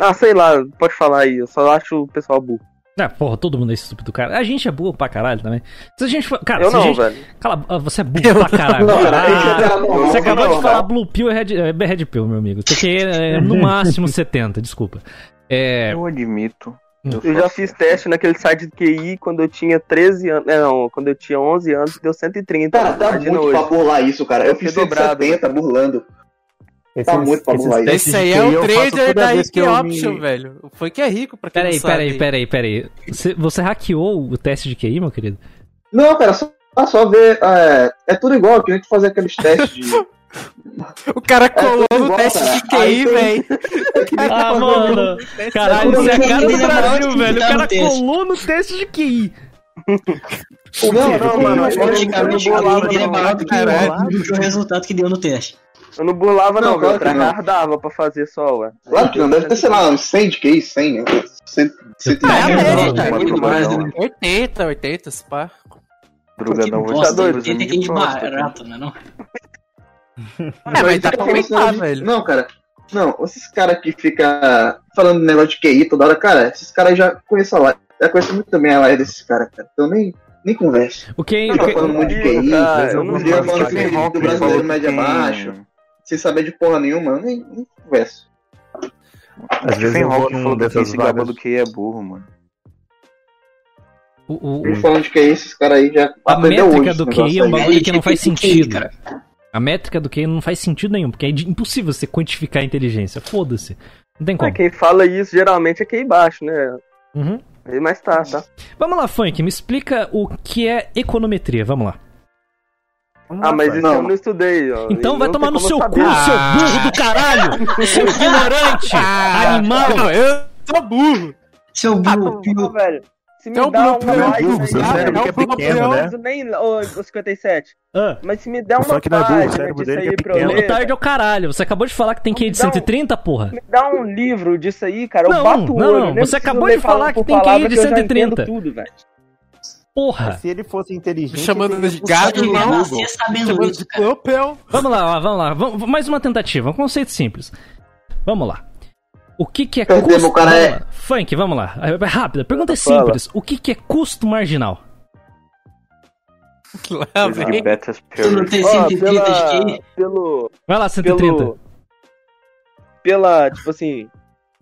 Ah, sei lá, pode falar aí, eu só acho o pessoal burro. Ah, porra, todo mundo é estúpido, cara. A gente é burro pra caralho também. Se a gente for. Cara, eu se a não, gente. velho. Cala, você é burro pra caralho. Não, Ah, você acabou de falar Blue Pill é Red, é Red Pill, meu amigo. Você quer é, no máximo 70, desculpa. É. Eu admito. Eu já fiz teste naquele site de QI quando eu tinha 13 anos. é, Não, quando eu tinha 11 anos, deu 130. Cara, tá muito hoje. pra burlar isso, cara. Eu fiz Fiquei dobrado, 170 burlando. Esses- Tá muito pra esses testes Esse aí é QI o trader da IP Option, me- velho. Foi que é rico pra quem Peraí, não sabe. peraí, peraí, peraí. Você, você hackeou o teste de QI, meu querido? Não, cara, só, só ver. É, é tudo igual, que a gente fazer aqueles testes de. O cara colou tudo no igual, teste cara. de QI, velho. Ah, mano. Caralho, isso é cara do Brasil, velho. O tá cara colou no teste de QI. Não, não, mano. Logicamente, eu não a burlava, Ele é maior do que o, o resultado que deu no teste. Eu não burlava, Não, não, claro não. Tryhardava pra fazer só, ué. Claro que não, deve ter, sei lá, uns 100 de QI, 100, né? 100, 100, É, a média, Muito mais do 80, 80, se pá. Drugadão, que vou bosta, te dar 80 é que de barato, né? Não? É, mas dá pra aumentar, velho. Não, cara. Não, esses caras que ficam falando negócio de QI toda hora, cara, esses caras já conhecem a live. Já conheço muito também a live desses caras, cara. Então nem, nem converso. O que, Não, o que- falando muito de QI, cara, eu eu não não vi falando Hawking do brasileiro média baixa, sem saber de porra nenhuma, eu nem, nem converso. Às vezes Hawking num falou dessas se gaba vagas. do que é burro, mano. o- o- E falando de QI, esses caras aí já a aprendeu métrica hoje do QI é um bagulho que não faz sentido. cara. A métrica do QI não faz sentido nenhum, porque é impossível você quantificar a inteligência. Foda-se. Não tem Ah, como. quem fala isso geralmente é QI baixo, né? Uhum. Aí, Mas tá, tá. Vamos lá, Funk, me explica o que é econometria. Vamos lá. Ah, mas isso Não. eu não estudei, ó. Então E vai tomar no seu eu cu, seu burro do caralho! seu ignorante! animal! Não, eu sou burro. Seu Ah, burro, ô, velho. Se me É um dá uma ah, cérebro é que é um pequeno, né? Nem, ô, 57. Ah, Mas se me der O uma não é burro, o cérebro disso dele aí é pra eu pequeno. ler, tarde é o caralho. Você acabou de falar que tem QI de Não. 130, porra. me dá um livro disso aí, cara. Não, eu bato o não, olho. não, você acabou de falar que tem QI de que eu já 130. entendo tudo, velho. Porra. Se ele fosse inteligente. Me chamando ele de buscado Ele ia Google. nascer sabendo Chamando isso, de cara. Vamos lá, vamos lá. Vamos, mais uma tentativa, um conceito simples. Vamos lá. O que, que é Perdemos, custo... cara vamos é- lá. Funk, vamos lá. É Rápida, pergunta é simples. O que, que é custo marginal? Lá vem. de Tu não tem Ó, 130 de pela, QI. pelo, Vai lá, 130. pelo, pela, tipo assim,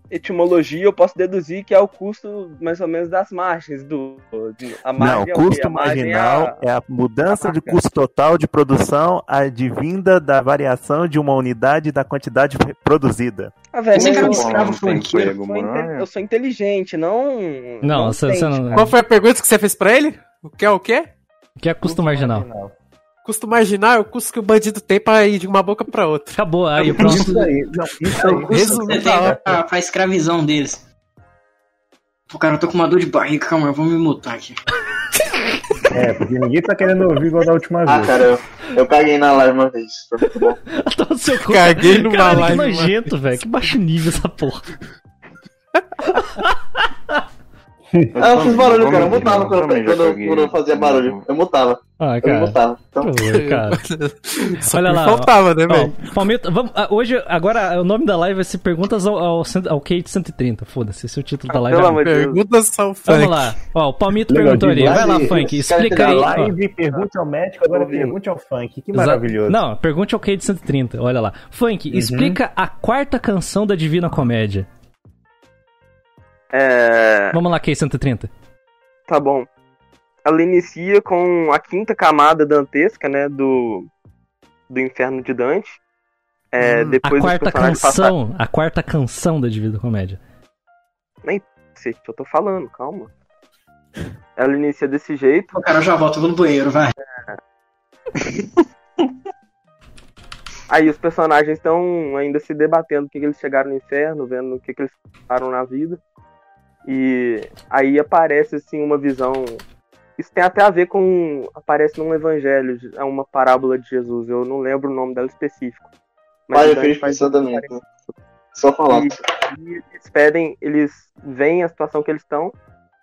etimologia, eu posso deduzir que é o custo, mais ou menos, das margens do... de- a Não, margem é o quê? custo A margem é marginal a- é a mudança a de custo total de produção advinda da variação de uma unidade da quantidade produzida. Ah, velho, eu, é Não inte- mano. eu sou inteligente, não... Não, você, você não. Qual foi a pergunta que você fez pra ele? O que é o quê? O que é custo marginal? Custo marginal é o custo que o bandido tem pra ir de uma boca pra outra. Acabou, aí É pronto. custo- aí, não, isso É o aí. custo que você tem pra, pra escravizão deles. Pô, cara, eu tô com uma dor de barriga, calma, eu vou me mutar aqui. É, porque ninguém tá querendo ouvir igual da última Ah, vez. cara, eu, eu caguei na live uma vez. Foi muito bom. Tá no seu. Caguei numa Caralho, live, que nojento, velho. Que baixo nível essa porra. Ah, eu fiz barulho, cara. Eu mutava quando, quando, caguei. quando eu fazia barulho. Eu mutava. Ah, Eu cara. mutava. Então, horror, cara. Só Olha lá, faltava, né, velho? Palmito, vamos, ah, hoje, agora, o nome da live vai ser Perguntas ao, ao, ao Kate 130. Foda-se, esse é o título da live. Pelo agora. amor de Deus. Perguntas ao funk. Vamos lá. Ó, o Palmito Legal, perguntou ali. Vai lá, Funk. Explica aí. Live, pergunte ao médico, agora pergunte ao funk. Que maravilhoso. Não, pergunte ao Kate 130. Olha lá. Funk, Uhum. explica a quarta canção da Divina Comédia. É... Vamos lá, Kate 130. Tá bom. Ela inicia com a quinta camada dantesca, né, do, do Inferno de Dante. É, Hum, A depois dos quarta canção. A quarta canção da Divina Comédia. passarem- Cacete, eu tô falando, calma. Ela inicia desse jeito. Pô, cara, já vou no banheiro, vai. Aí os personagens estão ainda se debatendo o que, que eles chegaram no inferno, vendo o que, que eles passaram na vida. E aí aparece assim uma visão. Isso tem até a ver com. Aparece num evangelho, é uma parábola de Jesus. Eu não lembro o nome dela específico. Pai, o eu fiz referência. Só falar. E, e eles pedem, eles veem a situação que eles estão.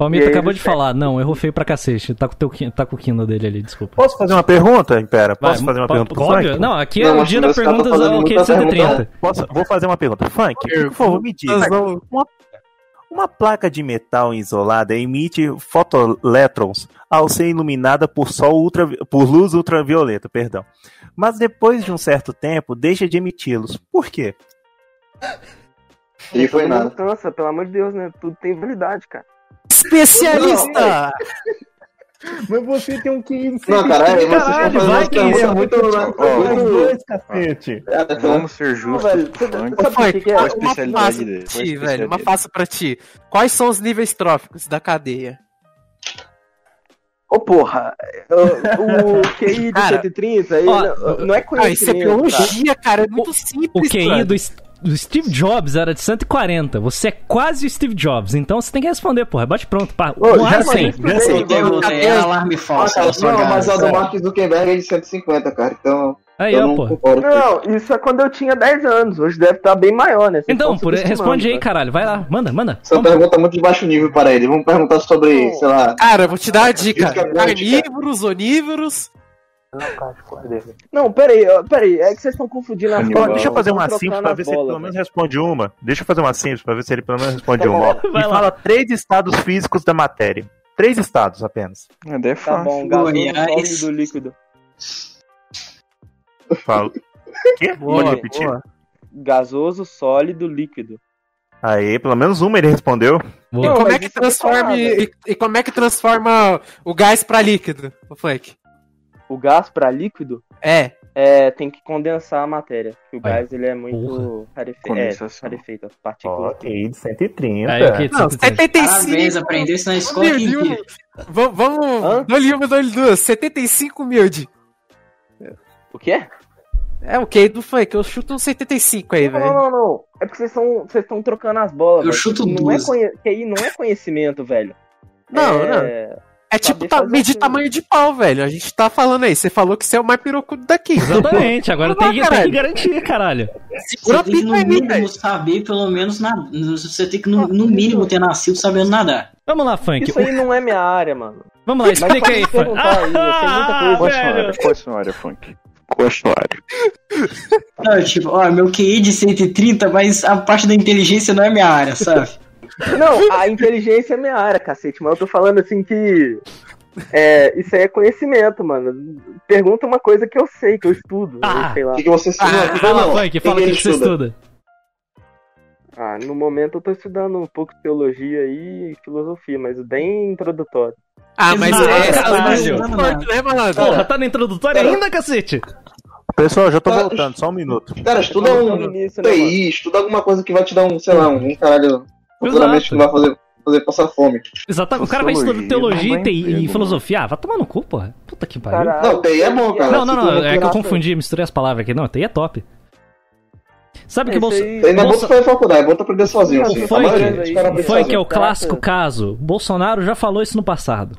Palmito acabou de falar. Não, errou feio pra cacete. Tá com, o teu, tá com o Kindle dele ali, desculpa. Posso fazer uma pergunta, Impera? Vai, Posso fazer uma pergunta pro óbvio. Funk? Não, aqui é Não, o mas dia das perguntas ao Kate muita 130. Posso, vou fazer uma pergunta. Funk, por favor, me diga. Uma, uma placa de metal isolada emite fotoelétrons ao ser iluminada por, sol ultra, por luz ultravioleta, perdão. Mas depois de um certo tempo, deixa de emiti-los. Por quê? E foi nada. cansa, pelo amor de Deus, né? Tudo tem validade, cara. Especialista! Mas você tem um que Não, caralho, vocês estão Caralho, fazendo vai que isso. muito. Os muito- dois, cacete. É, falando- Vamos ser Não, justos. velho, com você, o funk. você sabe o que, que é? Qual a Uma especialidade dele? Qual ti, velho. Uma fácil pra ti. Quais são os níveis tróficos da cadeia? Ô, porra, o, o QI de Cara, 130, ele ó, não- é Ah, isso é conhecimento. biologia, cara. É muito simples. O QI do, Do Steve Jobs era de 140. Você é quase o Steve Jobs. Então você tem que responder, porra. Bate pronto. Pá. Ô, já sei. sem. Já sei. Pergunta aí, é alarme Ah, falso. não, mas a casa. do Mark Zuckerberg é de 150, cara. Então, Aí, eu ó, não pô. Não, isso é quando eu tinha 10 anos. Hoje deve estar bem maior, né? Vocês Então, estão por, responde aí, tá? caralho. Vai lá. Manda, manda. Essa é uma pergunta muito de baixo nível para ele. Vamos perguntar sobre, sei lá. Cara, eu vou te dar a dica. Física quântica. Carnívoros, onívoros. Não, peraí, peraí, é que vocês estão confundindo as bolas. deixa eu fazer uma simples pra ver se ele pelo menos responde uma. Deixa eu fazer uma simples pra ver se ele pelo menos responde Tá uma. bom. Me fala três estados físicos da matéria. Três estados apenas. É, é Tá fácil. bom, gasoso, Goiás. sólido, líquido. Fala. Quê? Boa, Pode repetir? boa. Gasoso, sólido, líquido. Aí, pelo menos uma ele respondeu. E Boa. Como é que vou transforma e, e como é que transforma o gás pra líquido, o Funk? O gás para líquido É. é, tem que condensar a matéria. que O Aí, gás ele é muito rarefeito. É, rarefeito, as partículas. Ok, de 130. Aí, ok, Não, 130. 75. Parabéns, aprendeu isso na escola que inteira. Vamos, vamos dole uma, dole duas. 75 mil de. O quê? É o que do Funk? Eu chuto uns 75 aí, Não, velho. não, não. É porque vocês estão vocês estão trocando as bolas. Eu velho. chuto não é duas. conhe... QI não é conhecimento, velho. Não, é... É tipo tá, medir assim. tamanho de pau, velho. A gente tá falando aí. Você falou que você é o mais pirocudo daqui. Exatamente, agora tem, lá, tem que garantir, caralho. Segura Você tem que, no mínimo, velho. saber, pelo menos, na... Você tem que, no, no mínimo, ter nascido sabendo nadar. Vamos lá, Funk. Isso aí não é minha área, mano. Vamos lá, explica aí, Funk. perguntar aí, coisa. Qual é a sua velho. área? Funk? Área? Não, tipo, ó, meu QI de 130, mas a parte da inteligência não é minha área, sabe? Não, a inteligência é minha área, cacete, mas eu tô falando assim que. É, isso aí é conhecimento, mano. Pergunta uma coisa que eu sei, que eu estudo. Ah. sei lá. O que, que você Ah, não, Fala, não, Funk, fala o que, que você estuda. Ah, no momento eu tô estudando um pouco de teologia e filosofia, mas bem introdutório. Ah, mas é, caralho. é né, mano? Porra, tá na introdutória Cara. ainda, cacete? Pessoal, já tô Tá. voltando, só um minuto. Cara, estuda no um início, né? TI, estuda alguma coisa que vai te dar um, sei lá, um caralho. Futuramente que vai fazer, fazer passar fome. Exatamente. O cara vai estudar Sociologia teologia não e, TI e filosofia. Ah, vai tomar no cu, porra. Puta que pariu. Caralho. Não, TI é bom, cara. Não, não, não. É que eu confundi, misturei as palavras aqui. Não, TI é top. Sabe que Esse Bolso... aí- não é bom Bolso- pra fazer faculdade, é bom pra aprender sozinho. O Assim. dos caras O aprende funk é o clássico caso. Bolsonaro já falou isso no passado.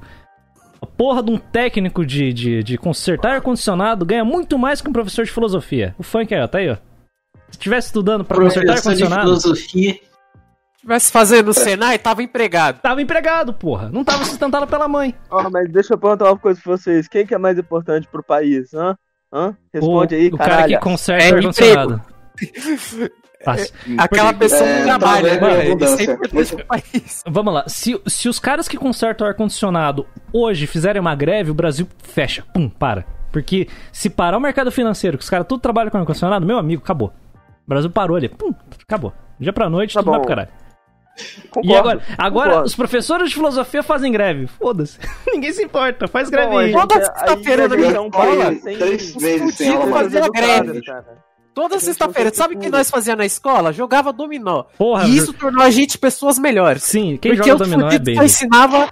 A porra de um técnico de, de, de consertar ar-condicionado ganha muito mais que um professor de filosofia. O funk aí, ó, tá aí, ó. Se estivesse estudando pra consertar Professor de ar-condicionado, filosofia. Tivesse fazendo no Senai, tava empregado. tava empregado, porra. Não tava sustentado pela mãe. Ó, mas deixa eu perguntar uma coisa pra vocês. Quem que é mais importante pro país? Hã? Hã? Responde o, aí, o cara caralho. que conserta É ar-condicionado. Fácil. Aquela pessoa É, não trabalha, tá vendo? mano. É Isso é importante pro país. Vamos lá. Se, se os caras que consertam ar-condicionado hoje fizerem uma greve, o Brasil fecha. Pum, para. Porque se parar o mercado financeiro, que os caras tudo trabalham com ar-condicionado, meu amigo, acabou. O Brasil parou ali. Pum, acabou. Dia pra noite, Tá tudo vai bom. pro caralho. Concordo, E agora, agora concordo. os professores de filosofia fazem greve. Foda-se. Ninguém se importa. Faz greve Bom, a aí. Toda sexta-feira na minha escola, três meses sem fudido aula. fazia educado, greve. cara. Toda sexta-feira. não Sabe o que nós fazia na escola? Jogava dominó. Porra, E isso tornou a gente pessoas melhores. Sim, quem Porque joga dominó é fudido só bem. ensinava,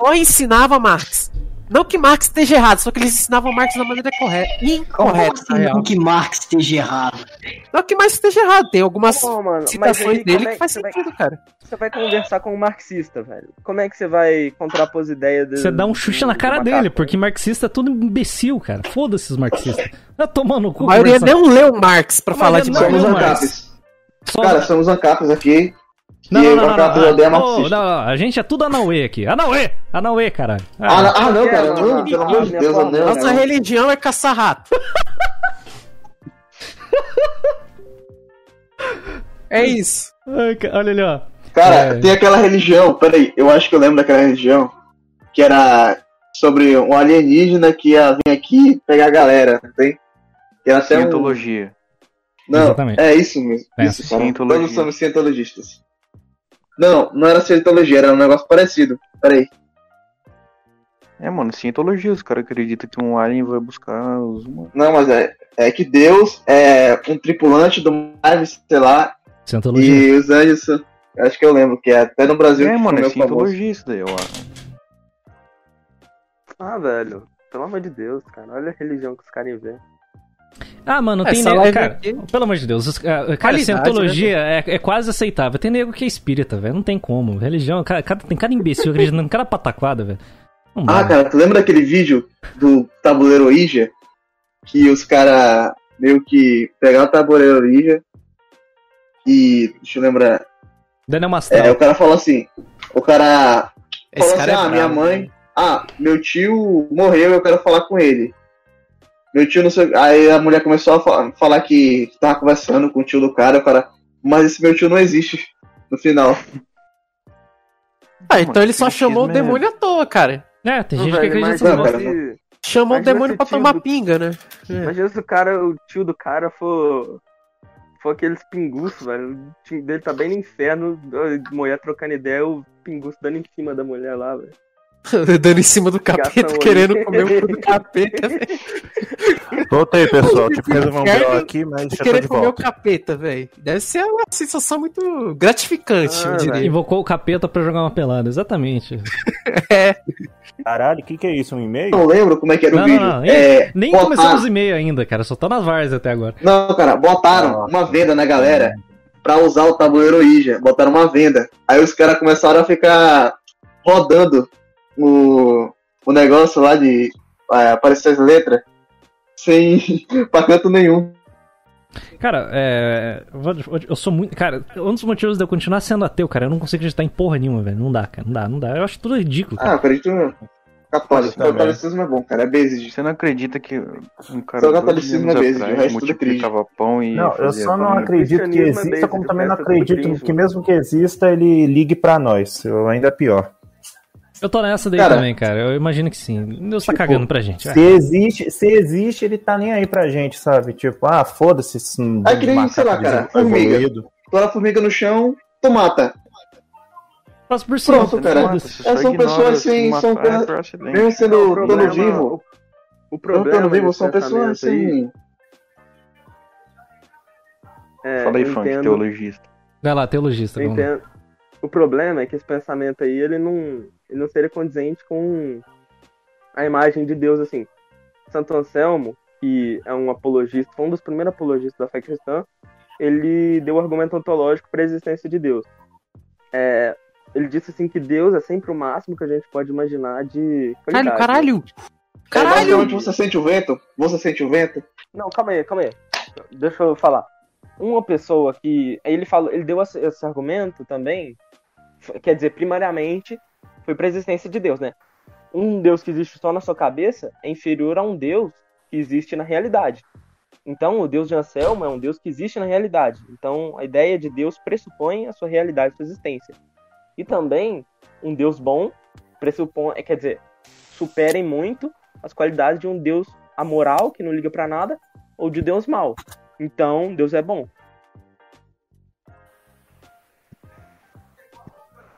só ensinava Marx. Não que Marx esteja errado, só que eles ensinavam Marx da maneira correta. Incorreta, assim real. não que Marx esteja errado? Não que Marx esteja errado, tem algumas Pô, mano, citações aí dele é que faz você vai- sentido, cara. Você vai conversar com um marxista, velho. Como é que você vai contrapor as ideias dele? Você dá um chute na cara dele, porque marxista é tudo imbecil, cara. Foda-se os marxistas. Tá tomando o cu. A maioria não leu Marx pra falar de Marx. Somos ANCAPs. Só- Cara, somos ANCAPs aqui. Não, e não, não, não, ANCAP não, não, marxista. não, não, a gente é tudo Anauê aqui. Anauê! Anauê, caralho. Ah, não, ah, não, cara. Não, Não, não, pelo não, amor de Deus, não. Nossa não. religião é caçar rato. é isso. Olha ali, ó. Cara, É. tem aquela religião, peraí, eu acho que eu lembro daquela religião, que era sobre um alienígena que ia vir aqui pegar a galera, tem? Que era até um... Cientologia. Não, Exatamente. é isso mesmo. É. Isso, cara. Cientologia. Todos somos cientologistas. Não, não era cientologia, era um negócio parecido. Peraí. É, mano, cientologia. Os caras acreditam que um alien vai buscar os humanos. Não, mas é, é que Deus é um tripulante do mar, sei lá, Cientologia. e os anjos. Acho que eu lembro, que é até no Brasil É, que mano, é famoso. cientologia isso daí, eu acho. Ah, velho. Pelo amor de Deus, cara. Olha a religião que os caras inventam. Ah, mano, tem Essa nego. Cara, aqui- pelo amor de Deus, os- ah, cara, Qualidade, cientologia é, é quase aceitável. Tem nego que é espírita, velho. Não tem como. Religião, cara, cada- tem cada imbecil acreditando em cada pataquada, velho. Ah, cara, tu lembra daquele vídeo do tabuleiro Ouija? Que os caras meio que pegaram o tabuleiro Ouija e. Deixa eu lembrar. Daniel Mastral. É, o cara falou assim. O cara Esse falou cara assim: é ah, minha bravo, mãe. Ah, meu tio morreu, eu quero falar com ele. Meu tio não sei. Aí a mulher começou a fa- falar que tava conversando com o tio do cara, o cara. Mas esse meu tio não existe. No final. Ah, então ele só chamou o demônio à toa, cara. É, tem gente que acredita nisso. Chamou o demônio pra tomar do- pinga, né? Imagina se o cara, o tio do cara for. For aqueles pinguços, velho. O tio dele tá bem no inferno, a mulher trocando ideia, o pinguço dando em cima da mulher lá, velho. Dando em cima do capeta, Ligação querendo aí. comer o cu do capeta, velho. Voltei, pessoal. Tive que resolver um BO aqui, mas já tô de Querendo comer o volta. capeta, velho. Deve ser uma sensação muito gratificante, Ah, eu diria. Invocou o capeta pra jogar uma pelada, exatamente. É. Caralho, o que, que é isso? Um e-mail? Não lembro como é que era o Não, não, vídeo. não, nem- É, Nem botaram- começamos os e-mails ainda, cara. Só tá nas várias até agora. Não, cara, botaram uma venda na galera pra usar o tabuleiro Ouija. Botaram uma venda. Aí os caras começaram a ficar rodando o, o negócio lá de é, aparecer as letras sem pra canto nenhum. Cara, é. eu sou muito. Cara, um dos motivos de eu continuar sendo ateu, cara, eu não consigo acreditar em porra nenhuma, velho. Não dá, cara. Não dá, não dá. Eu acho tudo ridículo. Ah, eu acredito no católico. O catolicismo é bom, cara. É base. Você não acredita que um cara Só o catolicismo é base, atrás o resto tudo é pão e Não, eu só não acredito que é exista, basic, como também não é acredito que mesmo que exista, ele ligue pra nós. Eu ainda é pior. Eu tô nessa daí Cara, também, cara. Eu imagino que sim. Deus tá tipo, cagando pra gente. Se existe, se existe, ele tá nem aí pra gente, sabe? Tipo, ah, foda-se esse É que nem, sei lá, cara, formiga. Toda formiga no chão, tu mata. Passa por cima. Pronto, cara. só É, são pessoas se sem- matar são é pessoas-. Mesmo sendo o dando vivo, O, o problema dando vivo, são pessoas aí, assim. é, Fala aí, funk, teologista. Vai lá, teologista. Eu entendo. O problema é que esse pensamento aí, ele não, ele não seria condizente com a imagem de Deus, assim. Santo Anselmo, que é um apologista, foi um dos primeiros apologistas da fé cristã, ele deu o argumento ontológico para a existência de Deus. É, ele disse assim que Deus é sempre o máximo que a gente pode imaginar de Caralho, qualidade. caralho. É Caralho! basicamente você sente o vento? Você sente o vento? Não, calma aí, calma aí. Deixa eu falar. Uma pessoa que. Ele falou, ele deu esse argumento também. Quer dizer, primariamente, foi pra existência de Deus, né? Um Deus que existe só na sua cabeça é inferior a um Deus que existe na realidade. Então, o Deus de Anselmo é um Deus que existe na realidade. Então, a ideia de Deus pressupõe a sua realidade, a sua existência. E também, um Deus bom pressupõe, é, quer dizer, supera em muito as qualidades de um Deus amoral, que não liga pra nada, ou de Deus mau. Então, Deus é bom.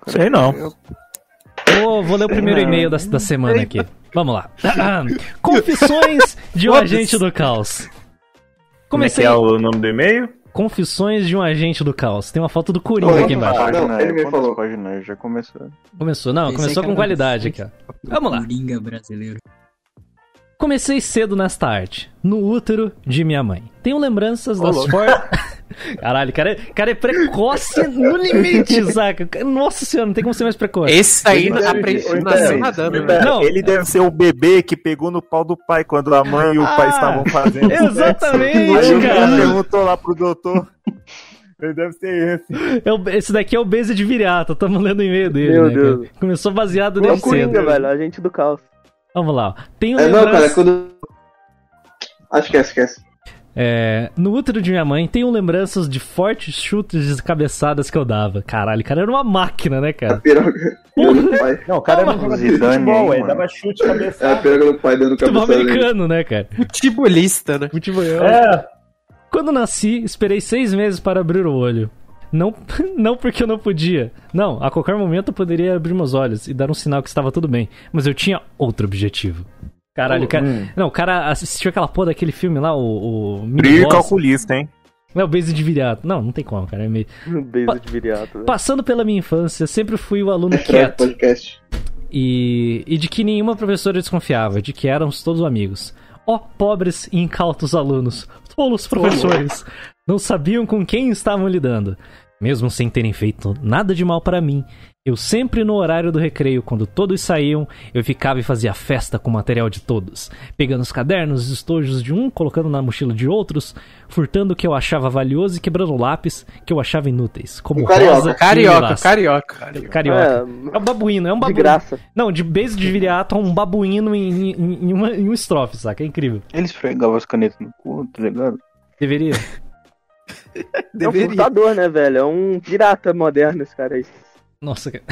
Sei não. Vou, vou ler o primeiro e-mail da, da semana aqui. Vamos lá. Confissões de um agente do caos. Como é que Comecei. é o nome do e-mail? Confissões de um agente do caos. Tem uma foto do Coringa aqui embaixo. páginas? Página, ele me falou. páginas? Já começou. Começou, não, Esse começou é com qualidade aqui, ó. Vamos lá. Coringa brasileiro. Comecei cedo nesta arte, no útero de minha mãe. Tenho lembranças das fortes. Caralho, cara, é- cara é precoce no limite, saca? Nossa senhora, não tem como ser mais precoce. Esse aí Ele deve- aprende, ele nasceu nadando, ele né? Não. Ele deve ser o bebê que pegou no pau do pai quando a mãe e o pai Ah, estavam fazendo exatamente, sexo. Aí o cara. perguntou lá pro doutor. Ele deve ser esse. É o- esse daqui é o Beze de Viriato, estamos lendo o e-mail dele, Meu né, Deus. cara? Começou baseado É o nele Coringa, cedo. velho, agente do caos. Vamos lá. ó. Tenho É, não, cara, quando. Ah, esquece, esquece. É, no útero de minha mãe, tenho lembranças de fortes chutes de cabeçadas que eu dava. Caralho, cara era uma máquina, né, A cara? piroga dando pai. Não, o cara Calma. não jogava Zidane futebol, aí, dava chute É a cabeçada. piroga do pai dando Futebol cabeçada. nele. americano, né, cara? Futebolista, né? Futebol. É, Quando nasci, esperei seis meses para abrir o olho. Não, não porque eu não podia. Não, a qualquer momento eu poderia abrir meus olhos e dar um sinal que estava tudo bem. Mas eu tinha outro objetivo. Caralho, cara. hum. Não, o cara assistiu aquela porra daquele filme lá, o. o Boss. calculista, hein? Não, o Base de Viriato. Não, não tem como, cara. É meio... Beijo de viriato. velho. Passando pela minha infância, sempre fui o aluno Crack quieto. podcast. E, e de que nenhuma professora desconfiava, de que éramos todos amigos. Ó, pobres e incautos alunos, tolos professores, não sabiam com quem estavam lidando. Mesmo sem terem feito nada de mal para mim, eu sempre no horário do recreio, quando todos saíam, eu ficava e fazia festa com o material de todos, pegando os cadernos, os estojos de um, colocando na mochila de outros, furtando o que eu achava valioso e quebrando lápis que eu achava inúteis, como Um carioca. rosa e Carioca, carioca. Carioca. É um babuíno, é um De babuíno. graça. Não, de base de viriato, um babuíno em, em, em uma, em um estrofe, saca? É incrível. Ele esfregava as canetas no cu, tá ligado? Deveria. É um furtador, né, velho? É um pirata moderno esse cara aí. Nossa, cara.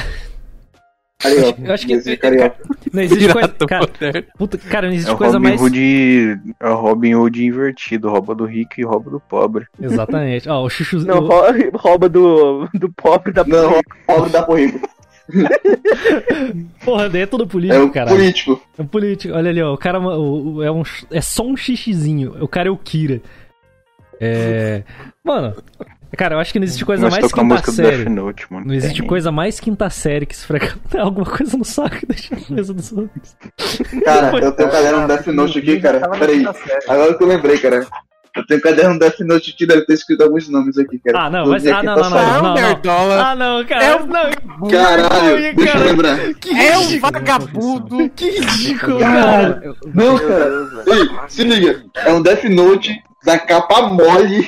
Carioca. Eu acho que- carioca. Não existe coisa. Pirata Cara, moderno. puta, cara, não É existe o coisa Robin mais. Hood. É o Robin Hood invertido, rouba do rico e rouba do pobre. Exatamente. Ó, o Chuchu. Não, o- rou- rouba do, do pobre da Não, pobre dá pro rico. Porra, daí é tudo É político, o caralho. político. É um político. Olha ali, ó. O cara o- o- é, um, é só um xixizinho. O cara é o Kira. É. Mano, cara, eu acho que não existe coisa mais quinta série. Note, mano. Não existe Tem. coisa mais quinta série que esfrega alguma coisa no saco e deixa a coisa dos outros. Cara, eu tenho um caderno Death Note aqui, cara. Peraí. Agora que eu lembrei, cara. Eu tenho um caderno Death Note aqui, deve ter escrito alguns nomes aqui, cara. Ah, não, mas. Ah, não, não, não, não. Ah, não, cara. É um- não. Caralho, deixa eu cara. lembrar. Que É um vagabundo. Que ridículo, cara. Não, cara. Ei, se liga. É um Death Note da capa mole.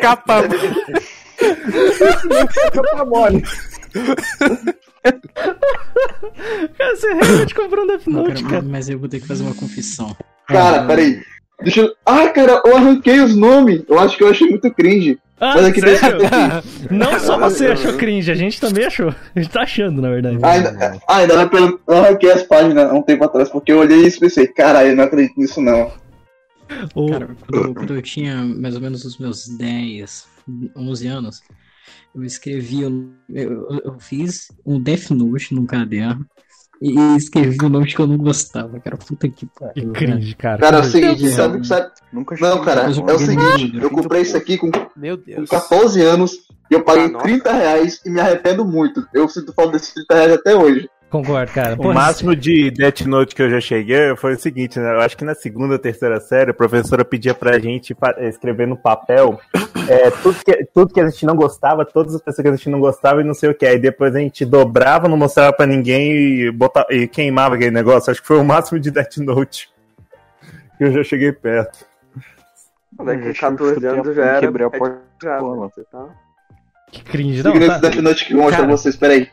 Capa. Cara, você realmente comprou um Death Note, cara, cara. mas eu vou ter que fazer uma confissão. Cara, peraí. Deixa eu... Ah, cara, eu arranquei os nomes. Eu acho que eu achei muito cringe. Ah, Mas aqui sério? Não só você achou cringe, a gente também achou. A gente tá achando, na verdade. Ainda, ah, ainda vai pelo... Eu arranquei as páginas há um tempo atrás, porque eu olhei isso e pensei, caralho, eu não acredito nisso não. Cara, quando, quando eu tinha mais ou menos os meus 10, 11 anos, eu escrevi, eu, eu, eu fiz um Death Note num caderno e escrevi um nome que eu não gostava, cara. Puta que que pariu. cringe, cara. Cara, é o Que seguinte, sabe, sabe... Nunca Não, cara, é eu o seguinte, eu comprei isso aqui com, Meu com Deus. 14 anos e eu paguei Ah, nossa. 30 reais e me arrependo muito. Eu sinto falta desses 30 reais até hoje. Concordo, cara. O máximo de Death Note que eu já cheguei foi o seguinte, né? Eu acho que na segunda ou terceira série, a professora pedia pra gente escrever no papel é, tudo, que, tudo que a gente não gostava, todas as pessoas que a gente não gostava e não sei o que. Aí depois a gente dobrava, não mostrava pra ninguém e, botava, e queimava aquele negócio. Acho que foi o máximo de Death Note que eu já cheguei perto. Daqui a já 14 chutei a anos já era. quebrei a é porta já, da escola. você tá? que cringe. Não, tá... Death Note que Cara. pra vocês, peraí.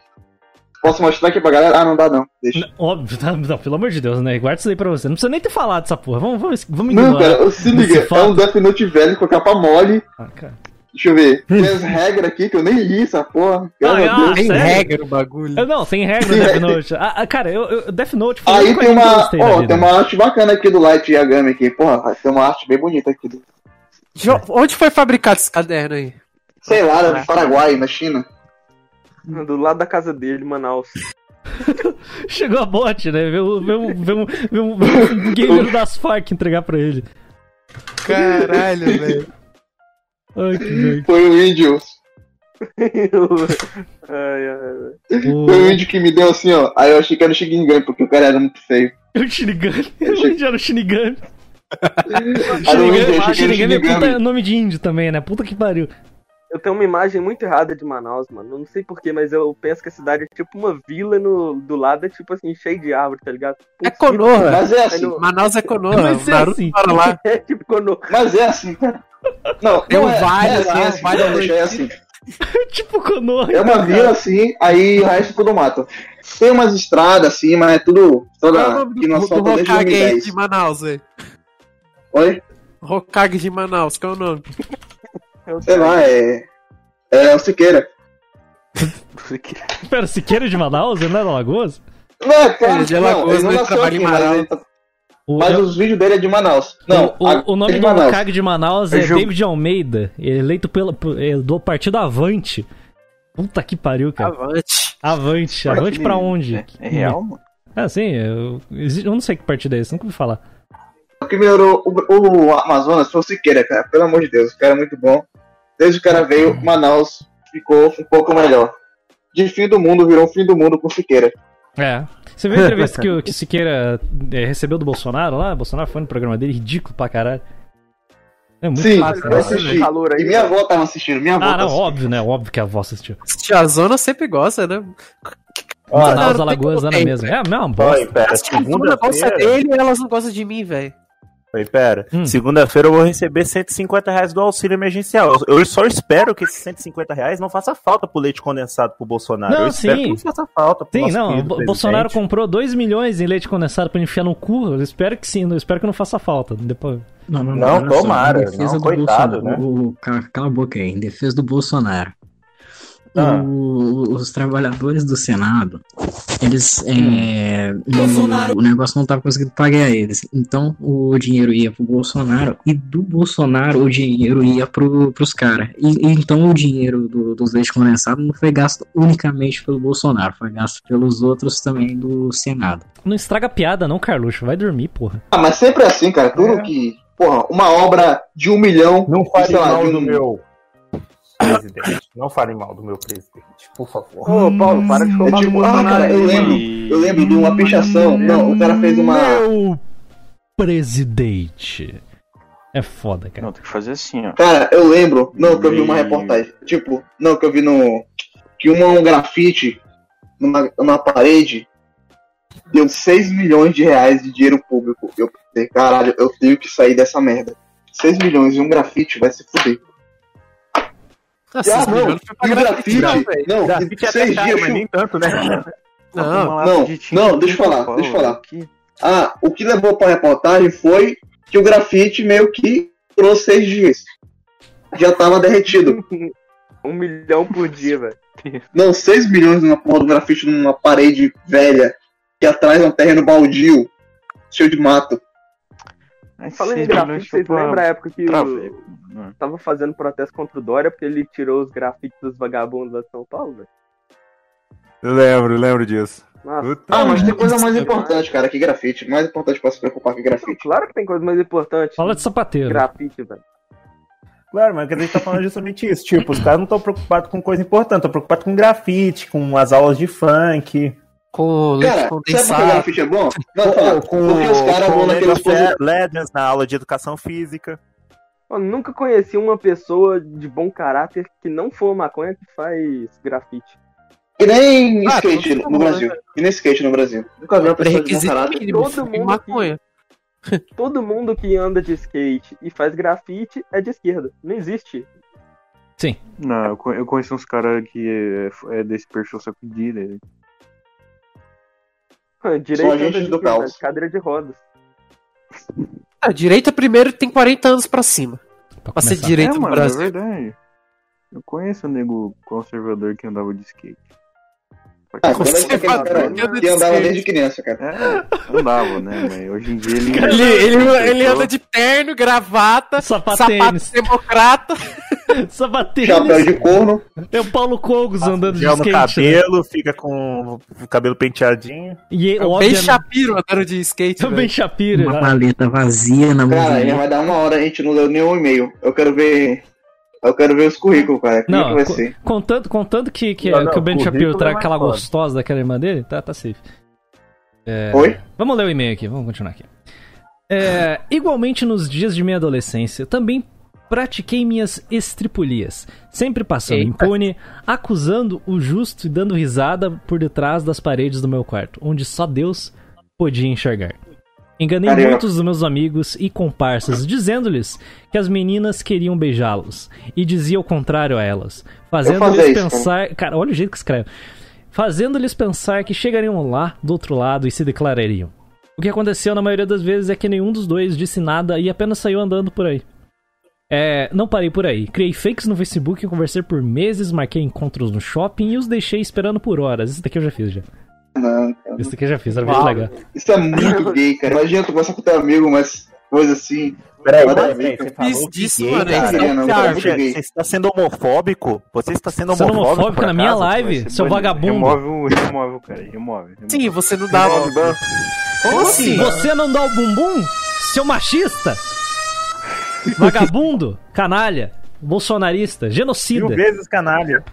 Posso mostrar aqui pra galera? Ah, não dá não, deixa. Óbvio, tá? não, pelo amor de Deus, né? Guarda isso aí pra você. Não precisa nem ter falado dessa porra. Vamos, vamos, vamos Não, ignorar. cara, se liga, é um Death Note velho com a capa mole. Ah, cara. Deixa eu ver. Tem as regras aqui que eu nem li essa porra. Ah, ah, Tem regra no bagulho. Eu- Não, tem regra no Death regra. Note. Ah, ah, cara, eu, eu- Death Note foi Aí tem coisa que eu uma. Ó, vida. tem uma arte bacana aqui do Light Yagami aqui. Porra, tem uma arte bem bonita aqui. Jo- Onde foi fabricado esse caderno aí? Sei lá, era do Paraguai, na China. Do lado da casa dele, Manaus. Chegou a bot, né? Vê um, vê um, vê um, um, um guerreiro das Farc entregar pra ele. Caralho, velho. Ai, que doido. Foi o índio. ai, ai, O, Foi o índio que me deu assim, ó. Aí eu achei que era o Shinigami, porque o cara era muito feio. o Shinigami. O índio era o Shinigami. Era o Shinigami é puta Shinigami. nome de índio também, né? Puta que pariu. Eu tenho uma imagem muito errada de Manaus, mano. Não sei porquê, mas eu penso que a cidade é tipo uma vila no, do lado, é tipo assim, cheio de árvore, tá ligado? É Putz, Konoha. Mas é assim. no- Manaus é Konoha. Mas O é assim. mora lá. É tipo Konoha. Mas é assim. Não, não um é, vale é assim, lá, é um assim, vale deixa, é assim. tipo Konoha. É uma vila assim, aí o resto tudo mato. Tem umas estradas assim, mas é tudo. Qual é o Toda, nome que não do, do asfaltam desde Hokage aí 2010. de Manaus, velho? Oi? Hokage de Manaus, qual é o nome? Sei lá, é. É o Siqueira. Pera, Siqueira de Manaus? Ele não é da Lagoas? Não, é claro, Ele é de não, ele não nasceu em aqui, mas, ele tá- O, mas os vídeos dele é de Manaus. Não, o, a- o nome é do. Hokage de Manaus é Eu jogo- David Almeida, eleito pela, por- é do partido Avante. Puta que pariu, cara. Avante. Avante. Avante pra onde? É, é real, mano? Ah, sim, eu, eu não sei que partido é esse, nunca ouvi falar. O que melhorou o, o Amazonas foi o Siqueira, cara. Pelo amor de Deus, o cara é muito bom. Desde que o cara veio, Manaus ficou um pouco melhor. De fim do mundo virou um fim do mundo com Siqueira. É. Você viu a entrevista que o que Siqueira é, recebeu do Bolsonaro lá? O Bolsonaro foi no programa dele, ridículo pra caralho. É muito Sim, fácil. eu né? assisti. calor aí, E minha avó tava assistindo, minha avó Ah, não, assistindo. óbvio, né? Óbvio que a avó assistiu. Tia Zona sempre gosta, né? Manaus, Alagoas, como lá na tem, mesma. É a mesma Oi, bosta. pera, A Zona gosta segunda-feira. dele e elas não gostam de mim, velho. Oi, pera. Hum. Segunda-feira eu vou receber 150 reais do auxílio emergencial. Eu só espero que esses 150 reais não faça falta pro leite condensado pro Bolsonaro. Não, eu espero sim. que não faça falta pro Sim, nosso não, o presidente. Bolsonaro comprou 2 milhões em leite condensado pra enfiar no cu. Eu espero que sim, eu espero que não faça falta. Depois... Não, não, Não, só, tomara, em defesa não, do coitado, Bolsonaro, né? o- cala a boca aí, em defesa do Bolsonaro. Ah. O- os trabalhadores do Senado, eles. É, o, o negócio não tava conseguindo pagar eles. Então o dinheiro ia pro Bolsonaro e do Bolsonaro o dinheiro ia pro, pros caras. E, e então o dinheiro do, dos leite condensados não foi gasto unicamente pelo Bolsonaro, foi gasto pelos outros também do Senado. Não estraga a piada, não, Carluxo. Vai dormir, porra. Ah, mas sempre é assim, cara. Tudo que. Porra, uma obra de um milhão. Não lá, mal do um- meu presidente. Não fale mal do meu presidente, por favor. Ô, Paulo, para de falar do tipo, ah, cara, eu lembro, eu lembro de uma pichação. Não, o cara fez uma. Meu presidente. É foda, cara. Não, tem que fazer assim, ó. Cara, eu lembro. Não, que eu vi uma reportagem. Tipo, não, que eu vi no. Que uma, um grafite numa, numa parede deu 6 milhões de reais de dinheiro público. Eu pensei, caralho, eu tenho que sair dessa merda. 6 milhões e um grafite vai se fuder. Nossa, Ah, esses não, milhões foi e grafite. Não, Grafite até seis caro, dias mas nem tanto, né? Não, não, não, deixa eu falar, Paulo deixa eu falar. aqui. Ah, o que levou pra reportagem foi que o grafite meio que durou seis dias. Já tava derretido. Um milhão por dia, velho. Não, 6 milhões numa porra do grafite numa parede velha, que atrás é um terreno baldio, cheio de mato. Falando em grafite, vocês lembram a época que pra o... ver. Hum. tava fazendo protesto contra o Dória porque ele tirou os grafites dos vagabundos lá de São Paulo, velho? Eu lembro, lembro disso. Nossa, Ah, mas tem coisa mais importante, cara, que grafite. Mais importante pra se preocupar que grafite. claro que tem coisa mais importante. Fala de sapateiro. Grafite, velho. Claro, mas que a gente tá falando é justamente isso. Tipo, os caras não estão preocupados com coisa importante, estão preocupados com grafite, com as aulas de funk. Com leite Cara, sabe por que grafite é bom? Não, fala, com, porque os caras com vão naqueles Legends na aula de educação física. Eu nunca conheci uma pessoa de bom caráter que não for maconha que faz grafite. E nem Ah, skate todo no mundo, Brasil. E nem skate no Brasil. Nunca vi uma pessoa de bom caráter. mínimo, Todo mundo maconha. Todo mundo que anda de skate e faz grafite é de esquerda. Não existe. Não, eu, co- eu conheço uns caras que é, é desse perfil só que direito. São agentes do caos. Cadeira de rodas. A direita primeiro tem 40 anos pra cima. Pra Pra ser direita é, no mano, Brasil. é verdade. Eu conheço um nego conservador que andava de skate. Só que Ah, Você fala cara que andava desde criança, cara. É, andava, né? Mas hoje em dia ele. Ele, ele, ele anda de terno, gravata, Sapatênis. sapato democrata. Sapatênis. Chapéu de corno. É o Paulo Cogos andando de no skate. né? cabelo, fica com o cabelo penteadinho. E É o Ben Shapiro andando de skate. É o Ben. Shapiro. Uma né? paleta vazia na mão Cara, dele. já vai dar uma hora, a gente não leu nenhum e-mail. Eu quero ver. Eu quero ver os currículos, cara. Como é que Não, vai co- ser? contando, contando que, que, Não, não, que o Ben Shapiro é traga aquela foda. gostosa daquela irmã dele, tá, tá safe. É, Oi? Vamos ler o e-mail aqui, vamos continuar aqui. É, igualmente nos dias de minha adolescência, também pratiquei minhas estripulias, sempre passando Eita. impune, acusando o justo e dando risada por detrás das paredes do meu quarto, onde só Deus podia enxergar. Enganei muitos dos meus amigos e comparsas, dizendo-lhes que as meninas queriam beijá-los, e dizia o contrário a elas, fazendo-lhes isso, pensar. Cara, olha o jeito que escreve. Fazendo-lhes pensar que chegariam lá do outro lado e se declarariam. O que aconteceu na maioria das vezes é que nenhum dos dois disse nada e apenas saiu andando por aí. É, não parei por aí. Criei fakes no Facebook, conversei por meses, marquei encontros no shopping e os deixei esperando por horas. Isso daqui eu já fiz já. Não, cara. Isso daqui eu já fiz, era muito legal. Isso é muito gay, cara. Imagina tu conversar com teu amigo, mas coisa assim. Peraí, mas, ver, você falou disso, gay, mano, é o Você você está sendo homofóbico? Você está sendo Sendo homofóbico, homofóbico por na minha live, seu vagabundo. Remove o. Remove o cara. Remove. remove. Sim, você não dá. Remove, ban. Como assim? Você não dá o bumbum? Seu machista? Vagabundo? Canalha? Bolsonarista? Mil Genocida? vezes canalha.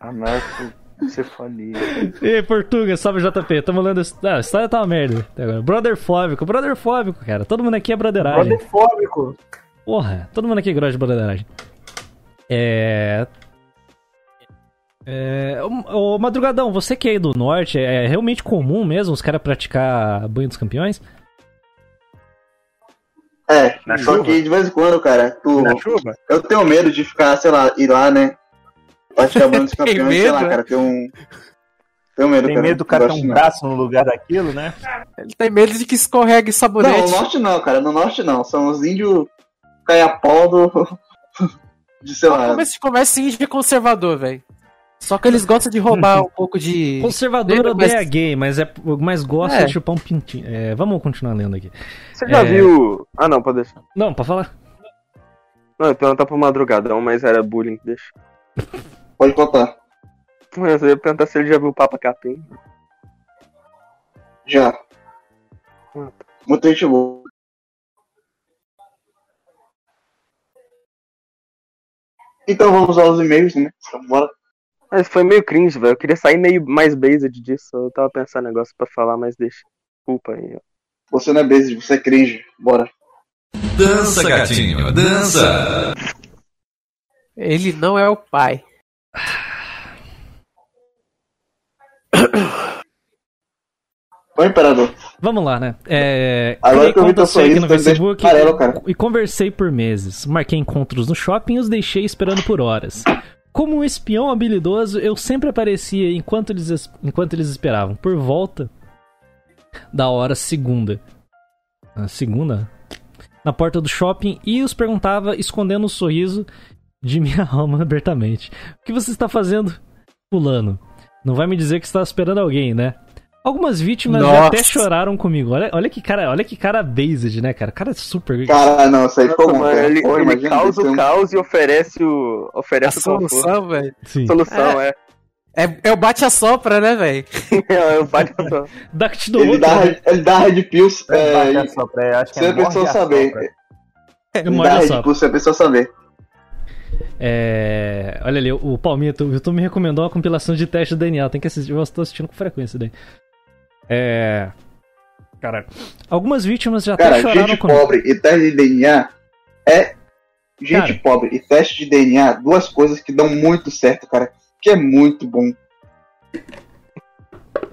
Anarco. Você falia. E Portuga, salve JP. Tamo lendo. Ah, a história tá uma merda. até agora. Brotherfóbico, brotherfóbico, cara. Todo mundo aqui é brotheragem. Brotherfóbico. Porra, todo mundo aqui gosta de brotheragem. É. É, ô, ô, Madrugadão, você que é aí do norte, é realmente comum mesmo os caras praticar banho dos campeões? É, Na só chuva? que de vez em quando, cara, tu. Na chuva? Eu tenho medo de ficar, sei lá, ir lá, né? Praticar banho dos Tem campeões, sei lá, medo, cara, tenho um. Tenho medo, Tem cara. medo do cara Não ter um não. braço no lugar daquilo, né? Ele tem medo de que escorregue Não, sabonete. no norte não, cara. No norte não. São os índios caiapó do. De sei lá. Como esse comércio índio é conservador, velho. Só que eles gostam de roubar um pouco de. Conservador Lembra, odeia mas- gay, mas é mas gosta É. de chupar um pintinho. É, vamos continuar lendo aqui. Você já É. viu. Ah, não, pode deixar. Não, pra falar. Não, ia perguntar pro madrugadão, mas era bullying, deixa. Pode contar. Mas eu ia perguntar se ele já viu o Papa Capim. Já. Muita gente boa. Então vamos aos e-mails, né? Bora. Mas foi meio cringe, velho. Eu queria sair meio mais based disso. Eu tava pensando em negócio pra falar, mas deixa. Desculpa aí, ó. Você não é base, você é cringe. Bora. Dança, gatinho, dança! Ele não é o pai. Ô, Imperador. Vamos lá, né? É, Agora que eu vi teu sorriso, no Facebook amarelo, cara. e conversei por meses. Marquei encontros no shopping e os deixei esperando por horas. Como um espião habilidoso, eu sempre aparecia enquanto eles, es- enquanto eles esperavam, por volta da hora segunda. A segunda? Na porta do shopping e os perguntava, escondendo o sorriso de minha alma abertamente. O que você está fazendo, fulano? Não vai me dizer que está esperando alguém, né? Algumas vítimas já Nossa. até choraram comigo. Olha, olha que cara, olha que cara based, né, cara? Cara super. Cara, não, isso aí ficou bom. Ele, Pô, ele causa o um- caos e oferece o. A Oferece o conforto. solução, velho. Solução, é. É, é o bate-a-sopra, né, velho? É, o bate só. Dact do Ele outro. dá, né? ele dá red pills É, é, bate a sopra, é, acho que se é a pessoa a saber. sopra. Eu Ele dá a red sopra. pills se a pessoa saber. É, olha ali, o Palmito, o YouTube me recomendou uma compilação de teste do DNA. Tem que assistir, eu estou assistindo com frequência daí. É. Caralho. Algumas vítimas já Cara, até choraram gente comigo. pobre e teste de DNA é. Gente Cara. pobre e teste de DNA, duas coisas que dão muito certo, cara. Que é muito bom.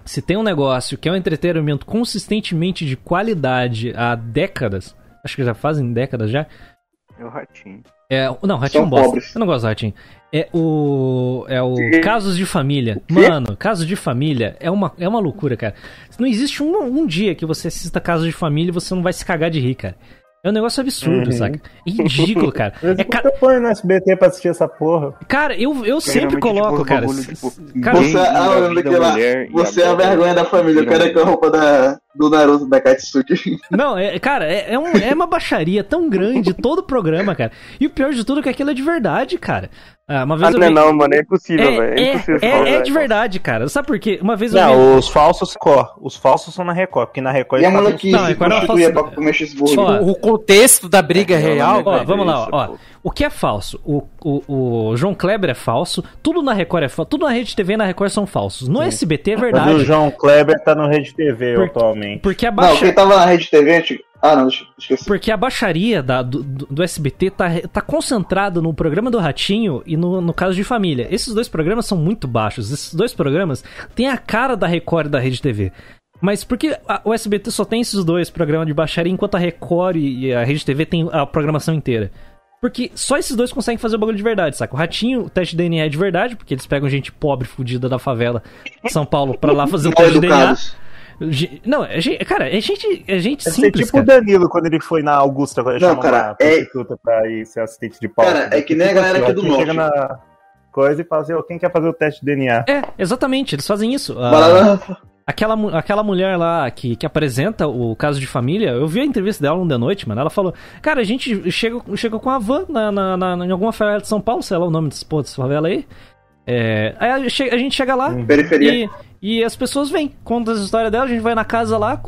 Se tem um negócio que é um entretenimento consistentemente de qualidade há décadas, acho que já fazem décadas já, É o ratinho. É, não, Ratinho São bosta. pobres. Eu não gosto do Ratinho. É o. É o Que? Casos de Família. Mano, Casos de Família é uma, é uma loucura, cara. Não existe um, um dia que você assista Casos de Família e você não vai se cagar de rir, cara. É um negócio absurdo, Uhum. saca? É ridículo, cara. Em É ca- eu ponho no SBT pra assistir essa porra. Cara, eu, eu sempre Geralmente, coloco, tipo, cara. tipo, cara, Você, ah, eu lembro daquela- Você é a vergonha da família. Eu quero com a roupa da, do Naruto da Katsuki. Não, é, cara, é, é, um- é uma baixaria tão grande todo o programa, cara. E o pior de tudo é que aquilo é de verdade, cara. Ah, uma Ah, vez eu não, é vi- não, mano, é impossível, velho. É, É, impossível. é, falar, é, é de verdade, cara. Sabe por quê? Uma vez eu vi. Não, os falsos Record. Os falsos são na Record, porque na Record E a moleque Não, é prostituía fala pra comer cheeseburger. Ó, O contexto da briga É, real. Ó, vamos lá, isso, ó. pô. O que é falso? O, o, o João Kleber é falso, tudo na Record é falso, tudo na Rede TV e na Record são falsos. No SBT é Mas o verdade. João Kleber tá no Rede TV Por- atualmente. Porque a, Não, baixa... quem tava na Rede TV antiga. Ah, não, deixa- esqueci. porque a baixaria da- do, do, do SBT tá, tá concentrada no programa do Ratinho e no, no caso de família. Esses dois programas são muito baixos. Esses dois programas têm a cara da Record e da Rede TV. Mas por que o SBT só tem esses dois programas de baixaria enquanto a Record e a Rede TV tem a programação inteira? Porque só esses dois conseguem fazer o bagulho de verdade, saca? O Ratinho, o teste de DNA é de verdade, porque eles pegam gente pobre, fudida da favela de São Paulo pra lá fazer o teste de DNA. Não, é, cara, é gente, é gente Deve ser simples, tipo o. Danilo quando ele foi na Augusta, quando ele Não, chamou cara, é- prostituta pra ir ser assistente de palco. Cara, é que nem a galera aqui do Tipo assim, Chega norte. na coisa e fala assim, "Ô, quem quer fazer o teste de DNA? É, exatamente, eles fazem isso. Ah, Vai lá, aquela, aquela mulher lá que, que apresenta o caso de família, eu vi a entrevista dela ontem de noite, mano. Ela falou: Cara, a gente chega, chega com a van na, na, na- em alguma favela de São Paulo, sei lá o nome desse, pô, dessa favela aí. É, aí a, a gente chega lá periferia. e, E as pessoas vêm, contam as histórias dela, a gente vai na casa lá,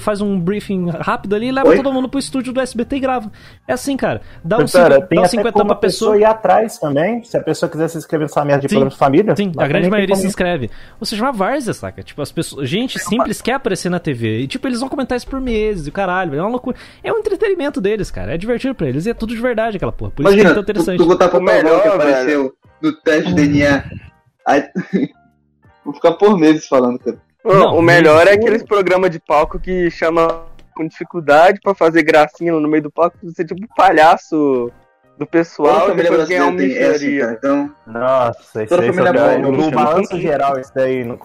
faz um briefing rápido ali e leva Oi? todo mundo pro estúdio do SBT e grava. É assim, cara. Dá uns Pera, 50, tem dá uns até 50 como pra a pessoa pessoa. ir atrás também, se a pessoa quiser se inscrever nessa merda de Sim, programa de família. Sim, a grande maioria se inscreve. Ou seja, uma várzea, saca? Tipo, as pessoas. Gente simples quer aparecer na TV. E, tipo, eles vão comentar isso por meses, e o caralho, é uma loucura. É um entretenimento deles, cara. É divertido pra eles. E é tudo de verdade aquela porra. Por isso Imagina, que é tão tu, interessante. tu botar pro melhor, que apareceu no teste de DNA. Aí, vou ficar por meses falando, cara. Não, o melhor é aqueles programas de palco que chama com dificuldade pra fazer gracinha no meio do palco, você é tipo um palhaço do pessoal e família depois ganhar um essa, micharia. cara. Então, Nossa, isso Toda aí boa, no não balanço geral, isso daí. No...